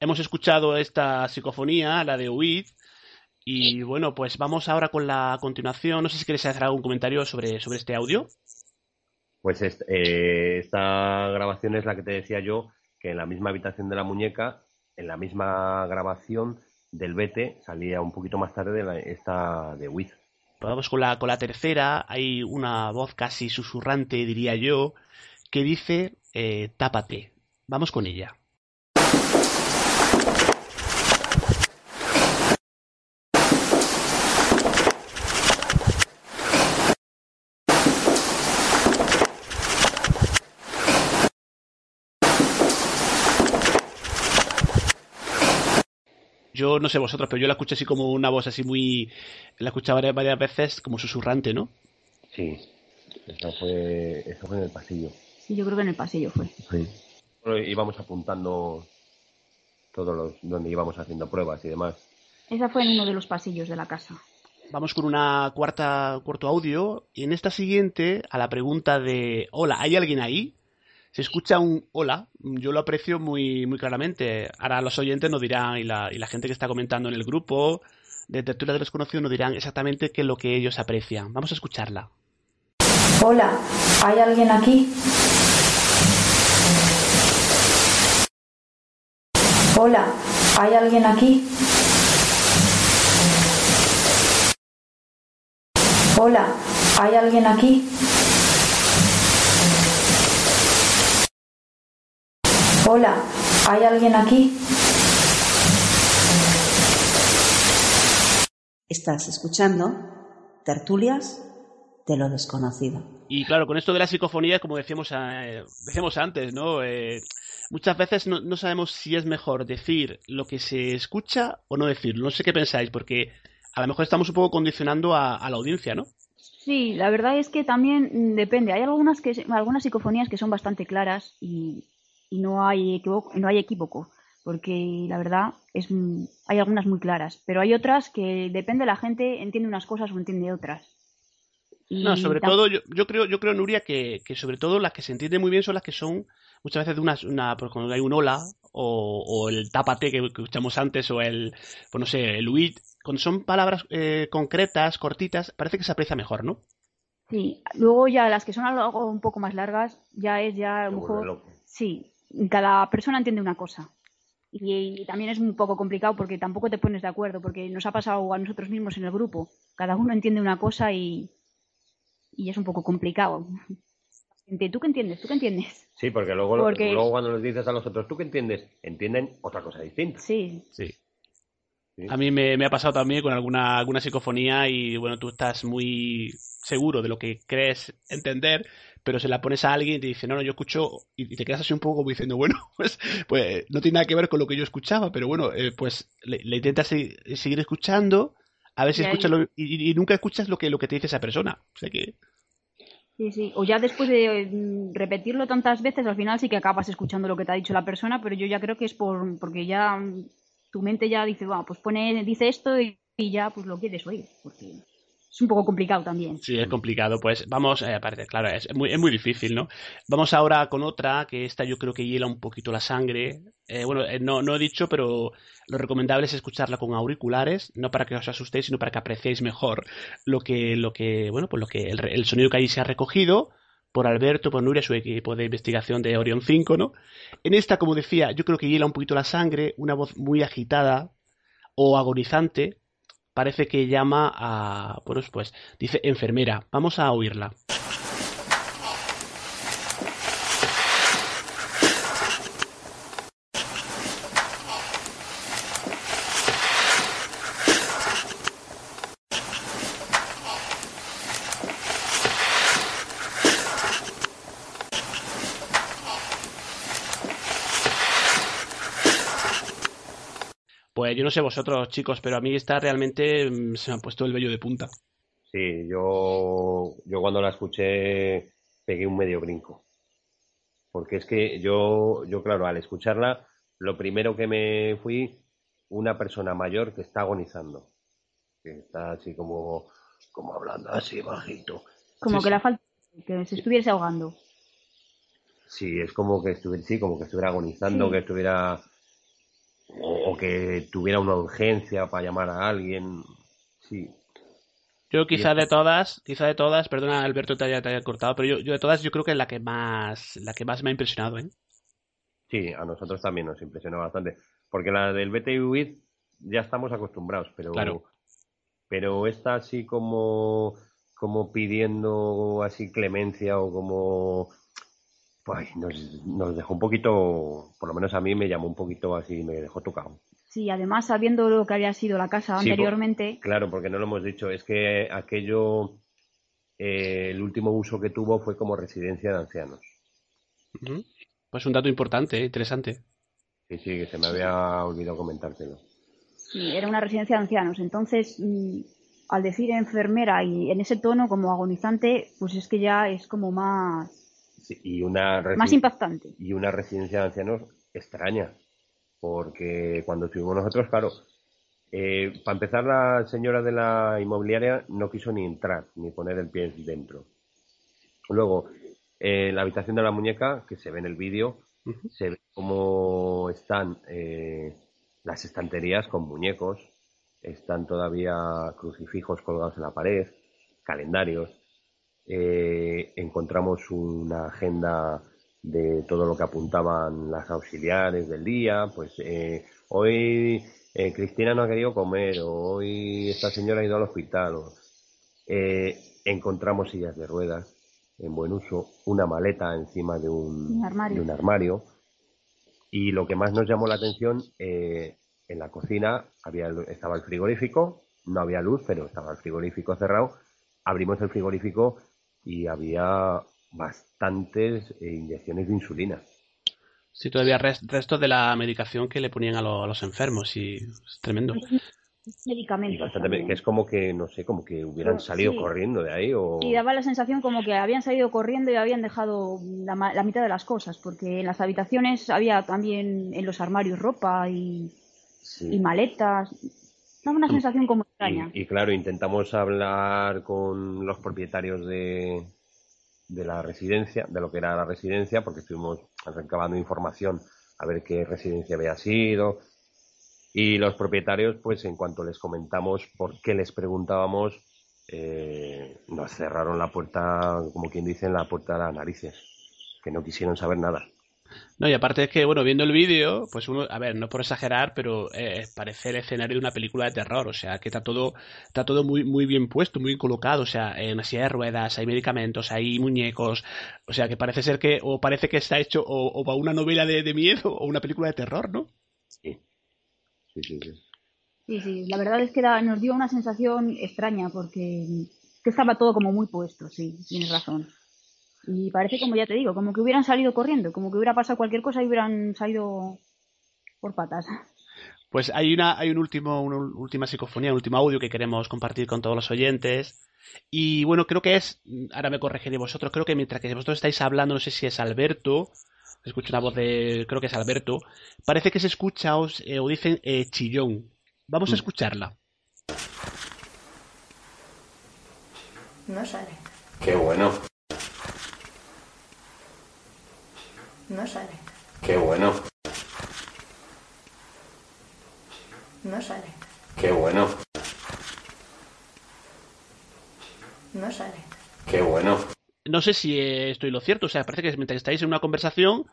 Hemos escuchado esta psicofonía, la de Huid, y bueno, pues vamos ahora con la continuación. No sé si queréis hacer algún comentario sobre, sobre este audio. Pues eh, esta grabación es la que te decía yo, que en la misma habitación de la muñeca, en la misma grabación del Vete, salía un poquito más tarde la- esta de Wiz. Pues vamos con la, con la tercera. Hay una voz casi susurrante, diría yo, que dice eh, tápate. Vamos con ella. Yo no sé vosotros, pero yo la escuché así como una voz así muy... La escuché varias, varias veces como susurrante, ¿no? Sí, eso fue, eso fue en el pasillo. Sí, yo creo que en el pasillo fue. Sí. Bueno, íbamos apuntando todos los donde íbamos haciendo pruebas y demás. Esa fue en uno de los pasillos de la casa. Vamos con una cuarta cuarto audio y en esta siguiente a la pregunta de hola, ¿hay alguien ahí? Se escucha un hola, yo lo aprecio muy muy claramente. Ahora los oyentes nos dirán y la, gente que está comentando en el grupo de Tertulia de Desconocidos nos dirán exactamente qué es lo que ellos aprecian. Vamos a escucharla. Hola, ¿hay alguien aquí? Hola, ¿hay alguien aquí? Hola, ¿hay alguien aquí? Hola, ¿hay alguien aquí? Estás escuchando Tertulias de lo desconocido. Y claro, con esto de la psicofonía, como decíamos, eh, decíamos antes, ¿no? Eh, muchas veces no, no, sabemos si es mejor decir lo que se escucha o no decirlo. No sé qué pensáis, porque a lo mejor estamos un poco condicionando a, a la audiencia, ¿no? Sí, la verdad es que también depende. Hay algunas que algunas psicofonías que son bastante claras y, y no hay equivoco, no hay equívoco, porque la verdad es hay algunas muy claras, pero hay otras que depende la gente entiende unas cosas o entiende otras. Y no, sobre todo yo, yo, creo, yo creo, Nuria, que, que, sobre todo las que se entienden muy bien son las que son muchas veces de una, una pues cuando hay un hola o, o el tápate que, que, escuchamos antes o el, pues no sé, el huit, cuando son palabras eh, concretas, cortitas, parece que se aprecia mejor, ¿no? Sí, luego ya las que son algo un poco más largas, ya es ya a lo mejor, sí, cada persona entiende una cosa. Y, y, también es un poco complicado porque tampoco te pones de acuerdo, porque nos ha pasado a nosotros mismos en el grupo. Cada uno entiende una cosa y, y es un poco complicado. ¿Tú qué entiendes? ¿Tú qué entiendes? Sí, porque luego, porque... luego cuando les dices a los otros, ¿tú qué entiendes? Entienden otra cosa distinta. Sí. Sí. sí. A mí me, me, ha pasado también con alguna, alguna psicofonía y bueno, tú estás muy seguro de lo que crees entender, pero se la pones a alguien y te dice, no, no, yo escucho, y te quedas así un poco como diciendo, bueno, pues, pues no tiene nada que ver con lo que yo escuchaba, pero bueno, eh, pues le, le intentas seguir escuchando, a ver si escuchas lo, y, y, nunca escuchas lo que, lo que te dice esa persona. O sea que... Sí, sí. O ya después de repetirlo tantas veces, al final sí que acabas escuchando lo que te ha dicho la persona, pero yo ya creo que es por porque ya tu mente ya dice, bueno, pues pone, dice esto y, y ya pues lo quieres oír. Porque es un poco complicado también. Sí, es complicado. Pues vamos, eh, aparte, claro, es muy, es muy difícil, ¿no? Vamos ahora con otra, que esta yo creo que hiela un poquito la sangre. Eh, bueno, eh, no, no he dicho, pero lo recomendable es escucharla con auriculares, no para que os asustéis, sino para que apreciéis mejor lo que, lo que, bueno, pues lo que, el, el sonido que ahí se ha recogido por Alberto, por Nuria, su equipo de investigación de Orion 5, ¿no? En esta, como decía, yo creo que hiela un poquito la sangre, una voz muy agitada o agonizante, parece que llama a. Bueno, pues dice enfermera. Vamos a oírla. Pues yo no sé vosotros, chicos, pero a mí está realmente mm, se me ha puesto el vello de punta. Sí, yo, yo cuando la escuché pegué un medio brinco. Porque es que yo, yo, claro, al escucharla, lo primero que me fui, una persona mayor que está agonizando. Que está así como, como hablando así bajito. Como sí, que la falta, que se estuviese ahogando. Sí, es como que estuviera, sí, como que estuviera agonizando, sí. que estuviera o, o, que tuviera una urgencia para llamar a alguien. Sí. Yo quizá de todas, quizá de todas, perdona Alberto te haya, te haya cortado, pero yo, yo, de todas yo creo que es la que más, la que más me ha impresionado, ¿eh? Sí, a nosotros también nos impresionó bastante, porque la del With ya estamos acostumbrados, pero claro. pero esta así como como pidiendo así clemencia o como pues nos, nos dejó un poquito, por lo menos a mí me llamó un poquito así, me dejó tocado. Sí, además sabiendo lo que había sido la casa Sí, anteriormente, por- claro, porque no lo hemos dicho, es que aquello, eh, el último uso que tuvo fue como residencia de ancianos. Pues un dato importante, eh, interesante. Sí, sí, que se me había olvidado comentártelo. sí, era una residencia de ancianos. Entonces, mm, al decir enfermera y en ese tono como agonizante, pues es que ya es como más, Sí, y una más impactante. y una residencia de ancianos extraña, porque cuando estuvimos nosotros, claro, eh, para empezar la señora de la inmobiliaria no quiso ni entrar, ni poner el pie dentro. Luego, eh, la habitación de la muñeca, que se ve en el vídeo, se ve cómo están eh, las estanterías con muñecos, están todavía crucifijos colgados en la pared, calendarios, eh, encontramos una agenda de todo lo que apuntaban las auxiliares del día, pues eh, hoy eh, Cristina no ha querido comer, o hoy esta señora ha ido al hospital, o, eh, encontramos sillas de ruedas en buen uso, una maleta encima de un, Un armario. de un armario, y lo que más nos llamó la atención, eh, en la cocina había, estaba el frigorífico, no había luz, pero estaba el frigorífico cerrado. Abrimos el frigorífico y había bastantes eh, inyecciones de insulina. Sí, todavía res- restos de la medicación que le ponían a, lo- a los enfermos y es tremendo. Y Medicamentos. que es como que, no sé, como que hubieran salido corriendo de ahí o... Y daba la sensación como que habían salido corriendo y habían dejado la, ma- la mitad de las cosas, porque en las habitaciones había también en los armarios ropa y, Sí. y maletas. Daba una sensación como extraña. Y, y claro, intentamos hablar con los propietarios de, de la residencia, de lo que era la residencia, porque estuvimos recabando información a ver qué residencia había sido. Y los propietarios, pues en cuanto les comentamos por qué les preguntábamos, eh, nos cerraron la puerta, como quien dice, en la puerta de las narices, que no quisieron saber nada. No, y aparte es que, bueno, viendo el vídeo, pues uno, a ver, no por exagerar, pero eh, parece el escenario de una película de terror, o sea, que está todo, está todo muy, muy bien puesto, muy colocado, o sea, en una silla de ruedas, hay medicamentos, hay muñecos, o sea, que parece ser que, o parece que está hecho o, o para una novela de, de miedo o una película de terror, ¿no? Sí, sí, sí. Sí, sí, la verdad es que da- nos dio una sensación extraña porque que estaba todo como muy puesto, sí, tienes razón. Y parece como ya te digo, como que hubieran salido corriendo, como que hubiera pasado cualquier cosa y hubieran salido por patas. Pues hay una, hay un último, una última psicofonía, un último audio que queremos compartir con todos los oyentes. Y bueno, creo que es, ahora me corregiré vosotros, creo que mientras que vosotros estáis hablando, no sé si es Alberto, escucho una voz de, creo que es Alberto, parece que se escucha o, eh, o dicen eh, chillón. Vamos a escucharla. No sale, Qué bueno, no sale, qué bueno, no sale, qué bueno, no sale. qué bueno. No sé si eh, estoy lo cierto, o sea, parece que mientras estáis en una conversación,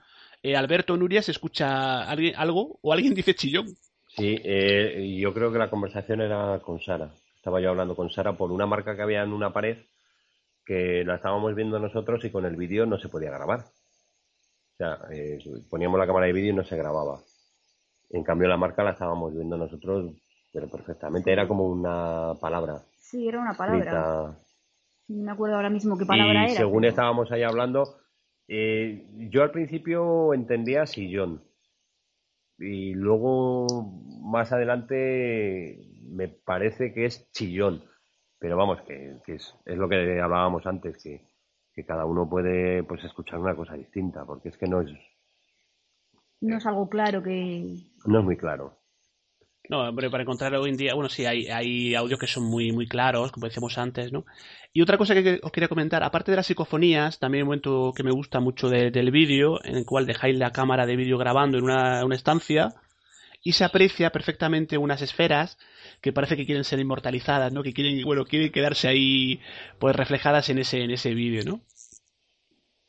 eh, Alberto o Nuria se escucha alguien, algo o alguien dice chillón. Sí, eh, yo creo que la conversación era con Sara. Estaba yo hablando con Sara por una marca que había en una pared que la estábamos viendo nosotros y con el vídeo no se podía grabar. O sea, eh, poníamos la cámara de vídeo y no se grababa. En cambio, la marca la estábamos viendo nosotros, pero perfectamente. Era como una palabra. Sí, era una palabra. escrita. No me acuerdo ahora mismo qué palabra y era. según pero- estábamos ahí hablando, eh, yo al principio entendía sillón. Y luego, más adelante, me parece que es chillón. Pero vamos, que, que es, es lo que hablábamos antes, que, que cada uno puede pues escuchar una cosa distinta, porque es que no es, No es algo claro que... no es muy claro. No, hombre, para encontrar hoy en día, bueno, sí, hay, hay audios que son muy, muy claros, como decíamos antes, ¿no? Y otra cosa que os quería comentar, aparte de las psicofonías, también un momento que me gusta mucho de- del vídeo, en el cual dejáis la cámara de vídeo grabando en una, una estancia y se aprecia perfectamente unas esferas que parece que quieren ser inmortalizadas, ¿no? Que quieren, bueno, quieren quedarse ahí, pues reflejadas en ese, en ese vídeo, ¿no?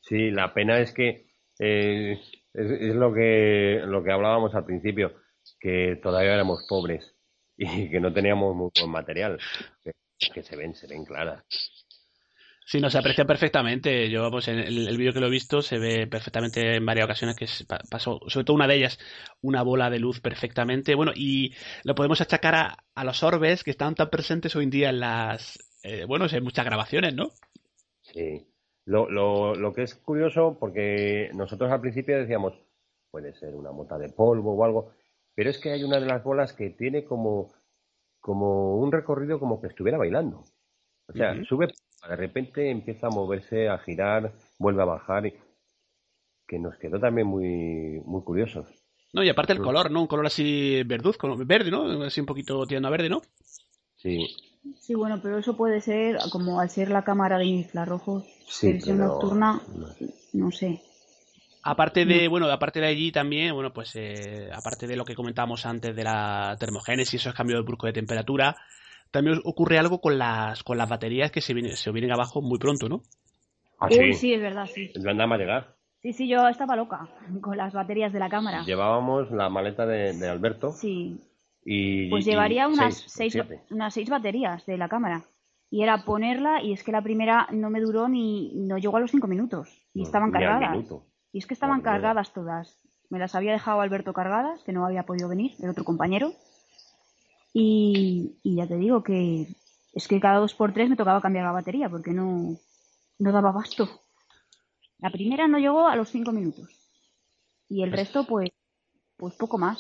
Sí, la pena es que eh, es, lo que lo que hablábamos al principio, que todavía éramos pobres y que no teníamos muy buen material. Que, que se ven, se ven claras. Sí, no, se aprecia perfectamente. Yo, pues, en el, el vídeo que lo he visto se ve perfectamente en varias ocasiones que pasó, sobre todo una de ellas, una bola de luz perfectamente. Bueno, y lo podemos achacar a, a los orbes que están tan presentes hoy en día en las, eh, bueno, en muchas grabaciones, ¿no? Sí. Lo, lo, lo que es curioso, porque nosotros al principio decíamos, puede ser una mota de polvo o algo, pero es que hay una de las bolas que tiene como, como un recorrido como que estuviera bailando. O sea, sube, de repente empieza a moverse, a girar, vuelve a bajar, y que nos quedó también muy, muy curiosos. No, y aparte el color, ¿no? Un color así verduzco, verde, ¿no? Así un poquito tirando a verde, ¿no? Sí, Sí, bueno, pero eso puede ser, como al ser la cámara de infrarrojos, Sí, versión pero- nocturna, no sé. Aparte de, bueno, aparte de allí también, bueno, pues eh, aparte de lo que comentábamos antes de la termogénesis, esos cambios bruscos de temperatura, también ocurre algo con las con las baterías que se vienen, se vienen abajo muy pronto, ¿no? Ah, Uy, sí, es verdad, sí. Más llegar. Sí, sí, yo estaba loca con las baterías de la cámara. Llevábamos la maleta de, de Alberto Sí, y... pues y llevaría unas seis, unas seis baterías de la cámara. Y era ponerla, y es que la primera no me duró ni, no llegó a los cinco minutos. Y estaban cargadas. Y es que estaban cargadas todas. Me las había dejado Alberto cargadas, que no había podido venir, el otro compañero. Y, y ya te digo que es que cada dos por tres me tocaba cambiar la batería porque no, no daba abasto. La primera no llegó a los cinco minutos. Y el resto, pues, pues poco más.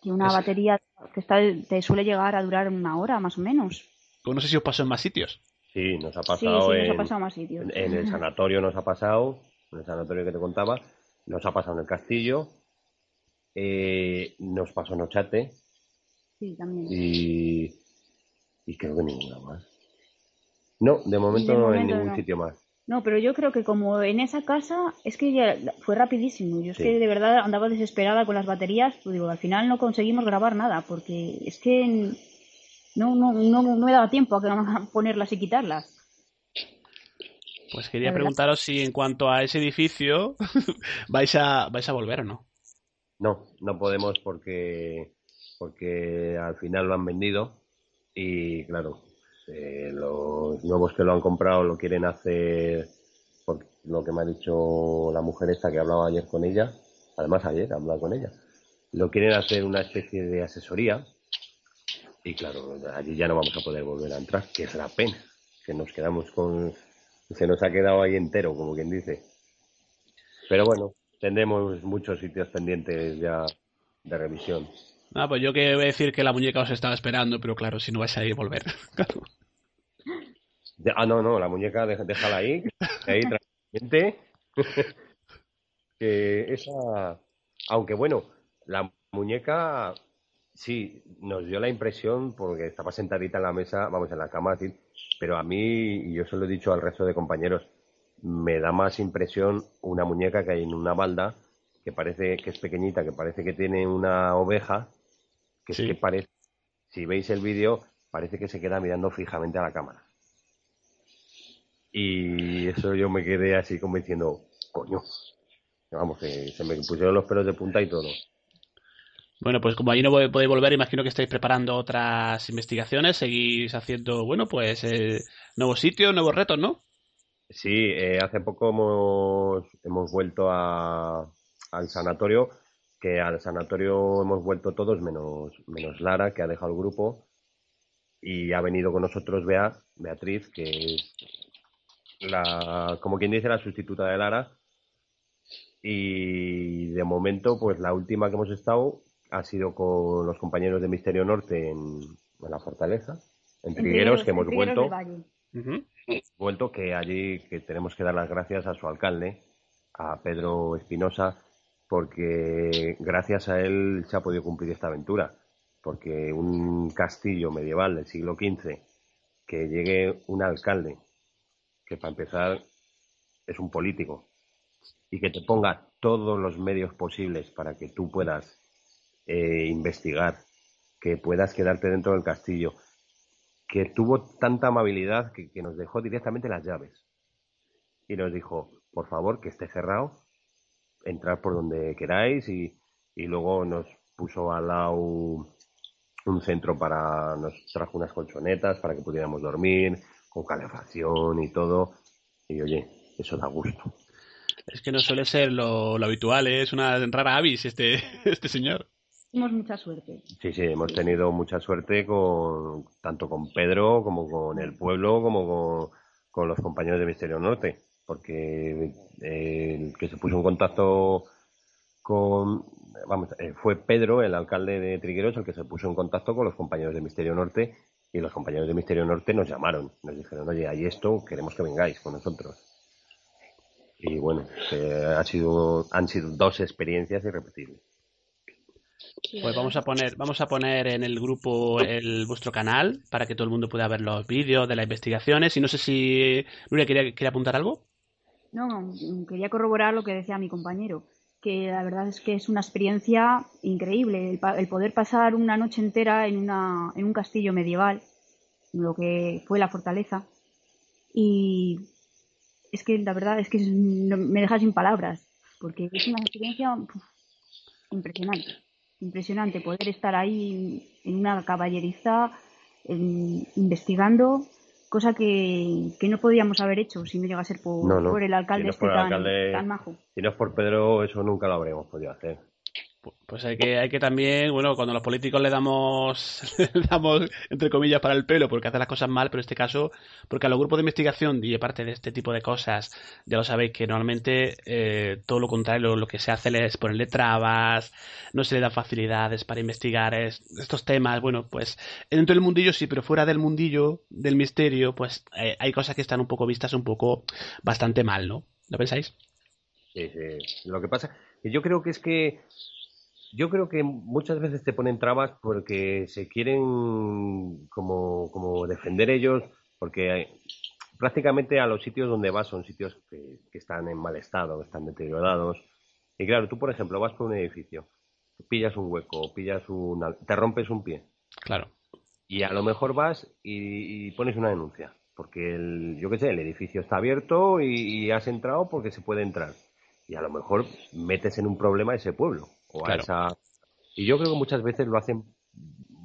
Que una Es- batería que está, te suele llegar a durar una hora más o menos. Pues no sé si os pasó en más sitios. Sí, nos ha Sí, pasado, sí, nos ha en, pasado más sitios. en- en el sanatorio nos ha pasado, en el sanatorio que te contaba, nos ha pasado en el castillo, eh, nos pasó en Ochate Sí, también. y, y creo que ninguna más. No, de momento De no en momento ningún no. sitio más. No, pero yo creo que como en esa casa es que ya fue rapidísimo. Yo es Sí. que de verdad andaba desesperada con las baterías. Pues digo, al final no conseguimos grabar nada porque es que no, no, no, no me daba tiempo a que- a ponerlas y quitarlas. Pues quería preguntaros si en cuanto a ese edificio vais a vais a volver o no. No, no podemos porque, porque al final lo han vendido y claro, eh, los nuevos que lo han comprado lo quieren hacer por lo que me ha dicho la mujer esta que hablaba ayer con ella, además ayer hablaba con ella, lo quieren hacer una especie de asesoría y claro, allí ya no vamos a poder volver a entrar, que es la pena, que nos quedamos con, se nos ha quedado ahí entero, como quien dice. Pero bueno, tendremos muchos sitios pendientes ya de revisión. Ah, pues yo que voy a decir que la muñeca os estaba esperando, pero claro, si no vais a ir, volver. Ah, no, no, la muñeca déjala ahí, ahí tranquilamente. que esa, aunque bueno, la muñeca sí nos dio la impresión porque estaba sentadita en la mesa, vamos, en la cama, así, pero a mí, y yo se lo he dicho al resto de compañeros, me da más impresión una muñeca que hay en una balda que parece que es pequeñita, que parece que tiene una oveja, que Sí. es que parece, si veis el vídeo, parece que se queda mirando fijamente a la cámara. Y eso yo me quedé así como diciendo, coño. Vamos, que se me pusieron los pelos de punta y todo. Bueno, pues como allí no podéis volver, imagino que estáis preparando otras investigaciones, seguís haciendo, bueno, pues eh, nuevos sitios, nuevos retos, ¿no? Sí, eh, hace poco hemos, hemos vuelto a, al sanatorio, que al sanatorio hemos vuelto todos menos, menos Lara, que ha dejado el grupo, y ha venido con nosotros Bea, Beatriz, que es la, como quien dice, la sustituta de Lara. Y de momento, pues la última que hemos estado ha sido con los compañeros de Misterio Norte en, en la Fortaleza, en Trigueros, que hemos vuelto. Vuelto que allí que tenemos que dar las gracias a su alcalde, a Pedro Espinosa, porque gracias a él se ha podido cumplir esta aventura. Porque un castillo medieval del siglo XV, que llegue un alcalde, que para empezar es un político, y que te ponga todos los medios posibles para que tú puedas eh, investigar, que puedas quedarte dentro del castillo, que tuvo tanta amabilidad que, que nos dejó directamente las llaves. Y nos dijo, por favor, que esté cerrado, entrar por donde queráis y, y luego nos puso al lado un centro para, nos trajo unas colchonetas para que pudiéramos dormir, con calefacción y todo. Y oye, eso da gusto. Es que no suele ser lo, lo habitual, ¿eh? es una rara avis este, este señor. Tenemos mucha suerte. Sí, sí, hemos tenido mucha suerte con tanto con Pedro como con el pueblo como con, con los compañeros de Misterio Norte, porque eh, el que se puso en contacto con, vamos, eh, fue Pedro, el alcalde de Trigueros, el que se puso en contacto con los compañeros de Misterio Norte y los compañeros de Misterio Norte nos llamaron, nos dijeron, oye, hay esto, queremos que vengáis con nosotros. Y bueno, eh, ha sido, han sido dos experiencias irrepetibles. Pues vamos a poner, vamos a poner en el grupo el vuestro canal para que todo el mundo pueda ver los vídeos de las investigaciones. Y no sé si Nuria quería, quería apuntar algo. No, quería corroborar lo que decía mi compañero, que la verdad es que es una experiencia increíble el, el poder pasar una noche entera en, una, en un castillo medieval, lo que fue la fortaleza. Y es que la verdad es que me deja sin palabras, porque es una experiencia impresionante, impresionante poder estar ahí en una caballeriza investigando, cosa que, que no podíamos haber hecho si no llega a ser por, No, no. por el alcalde Si no es este por el tan, alcalde- tan majo. Si no es por Pedro, eso nunca lo habríamos podido hacer. Pues hay que, hay que también, bueno, cuando los políticos le damos, le damos, entre comillas, para el pelo porque hacen las cosas mal, pero en este caso, porque a los grupos de investigación y aparte de este tipo de cosas, ya lo sabéis que normalmente eh, todo lo contrario, lo, que se hace es ponerle trabas, no se le da facilidades para investigar es- estos temas, bueno, pues dentro del mundillo sí, pero fuera del mundillo del misterio, pues eh, hay cosas que están un poco vistas un poco bastante mal, ¿no? ¿Lo pensáis? Sí, sí. Lo que pasa, yo creo que es que yo creo que muchas veces te ponen trabas porque se quieren como, como defender ellos, porque prácticamente a los sitios donde vas son sitios que, que están en mal estado, que están deteriorados. Y claro, tú por ejemplo vas por un edificio, pillas un hueco, pillas una, te rompes un pie. Claro. Y a lo mejor vas y, y pones una denuncia, porque el, yo qué sé, el edificio está abierto y, y has entrado porque se puede entrar. Y a lo mejor metes en un problema ese pueblo o a Claro. esa. Y yo creo que muchas veces lo hacen,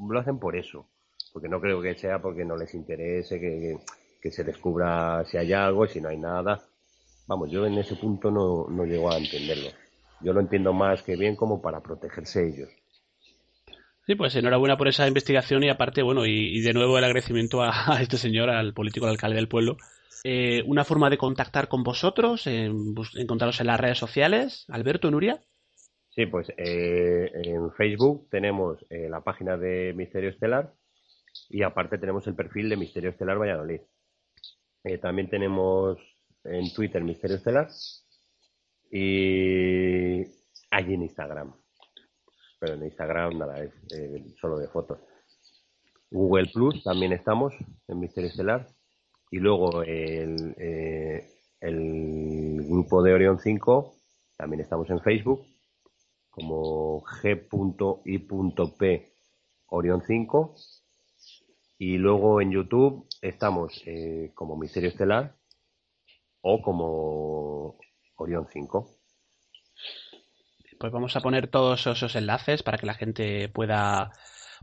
lo hacen por eso, porque no creo que sea porque no les interese que, que, se descubra si hay algo, si no hay nada. Vamos, yo en ese punto no, no llego a entenderlo. Yo lo entiendo más que bien como para protegerse ellos. Sí, pues enhorabuena por esa investigación y aparte, bueno, y, y de nuevo el agradecimiento a, a este señor, al político, al alcalde del pueblo. Eh, una forma de contactar con vosotros, encontraros en las redes sociales, Alberto, Nuria. Sí, pues eh, en Facebook tenemos eh, la página de Misterio Estelar y aparte tenemos el perfil de Misterio Estelar Valladolid. Eh, también tenemos en Twitter Misterio Estelar y allí en Instagram. Pero en Instagram nada, es solo de fotos. Google Plus también estamos en Misterio Estelar y luego el grupo de Orión 5 también estamos en Facebook como g.i.p Orión 5 y luego en YouTube estamos eh, como Misterio Estelar o como Orión 5. Pues vamos a poner todos esos enlaces para que la gente pueda,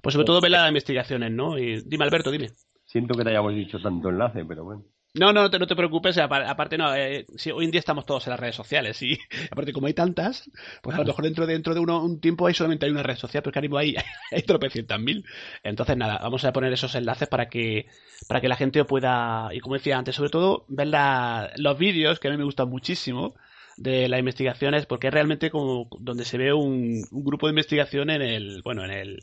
pues sobre todo ver las investigaciones, ¿no? Y dime, Alberto, dime. Siento que te hayamos dicho tanto enlace, pero bueno. No, no, no te preocupes, apa- aparte no, eh, si hoy en día estamos todos en las redes sociales y aparte como hay tantas, pues a lo mejor dentro, dentro de uno, un tiempo hay solamente hay una red social, pero mismo hay, hay tropecientas mil. Entonces nada, vamos a poner esos enlaces para que, para que la gente pueda, y como decía antes, sobre todo ver la- los vídeos, que a mí me gustan muchísimo, de las investigaciones, porque es realmente como donde se ve un, un grupo de investigación en el, bueno, en el,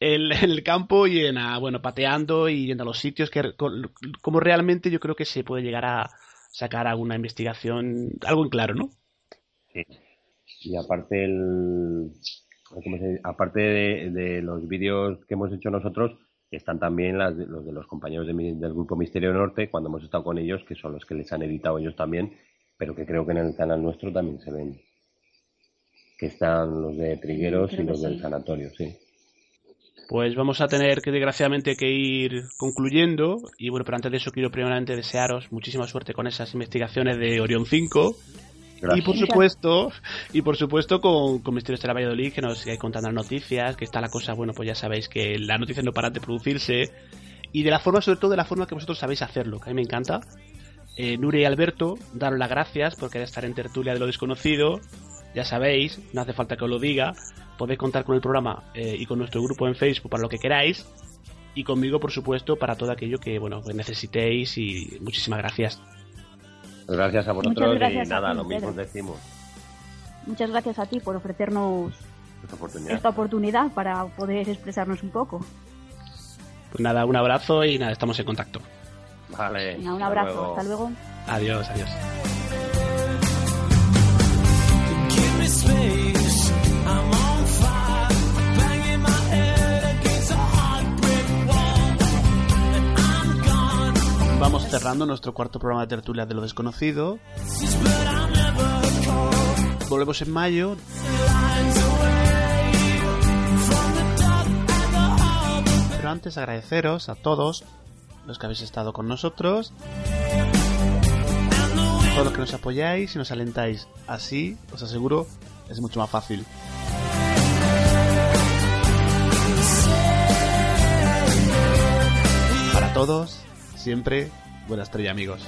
el- en el campo y en a, bueno pateando y yendo a los sitios que con- como realmente yo creo que se puede llegar a sacar alguna investigación algo en claro no Sí. Y aparte el ¿cómo se dice? aparte de, de los vídeos que hemos hecho nosotros están también las de- los de los compañeros de mi- del grupo Misterio Norte cuando hemos estado con ellos que son los que les han editado ellos también pero que creo que en el canal nuestro también se ven que están los de Trigueros y los sí. del sanatorio sí pues vamos a tener que desgraciadamente que ir concluyendo y bueno pero antes de eso quiero primeramente desearos muchísima suerte con esas investigaciones de Orión 5 y Gracias. por supuesto, y por supuesto con, con Misterios de la Valladolid, que nos sigáis contando las noticias, que está la cosa, bueno, pues ya sabéis que las noticias no paran de producirse, y de la forma, sobre todo de la forma que vosotros sabéis hacerlo, que a mí me encanta, eh, Nuria y Alberto, daros las gracias por querer estar en tertulia de lo desconocido. Ya sabéis, no hace falta que os lo diga. Podéis contar con el programa eh, y con nuestro grupo en Facebook para lo que queráis. Y conmigo, por supuesto, para todo aquello que bueno que necesitéis. Y muchísimas gracias. Gracias a vosotros gracias y a nada, ti, lo mismo Pedro. decimos. Muchas gracias a ti por ofrecernos Esta oportunidad. esta oportunidad para poder expresarnos un poco. Pues nada, un abrazo y nada, estamos en contacto. Vale. Venga, un hasta abrazo, luego. hasta luego. Adiós, adiós. Cerrando nuestro cuarto programa de tertulia de lo desconocido. Volvemos en mayo. Pero antes agradeceros a todos los que habéis estado con nosotros. Todos los que nos apoyáis y nos alentáis. Así, os aseguro, es mucho más fácil. Para todos, siempre, buena estrella amigos.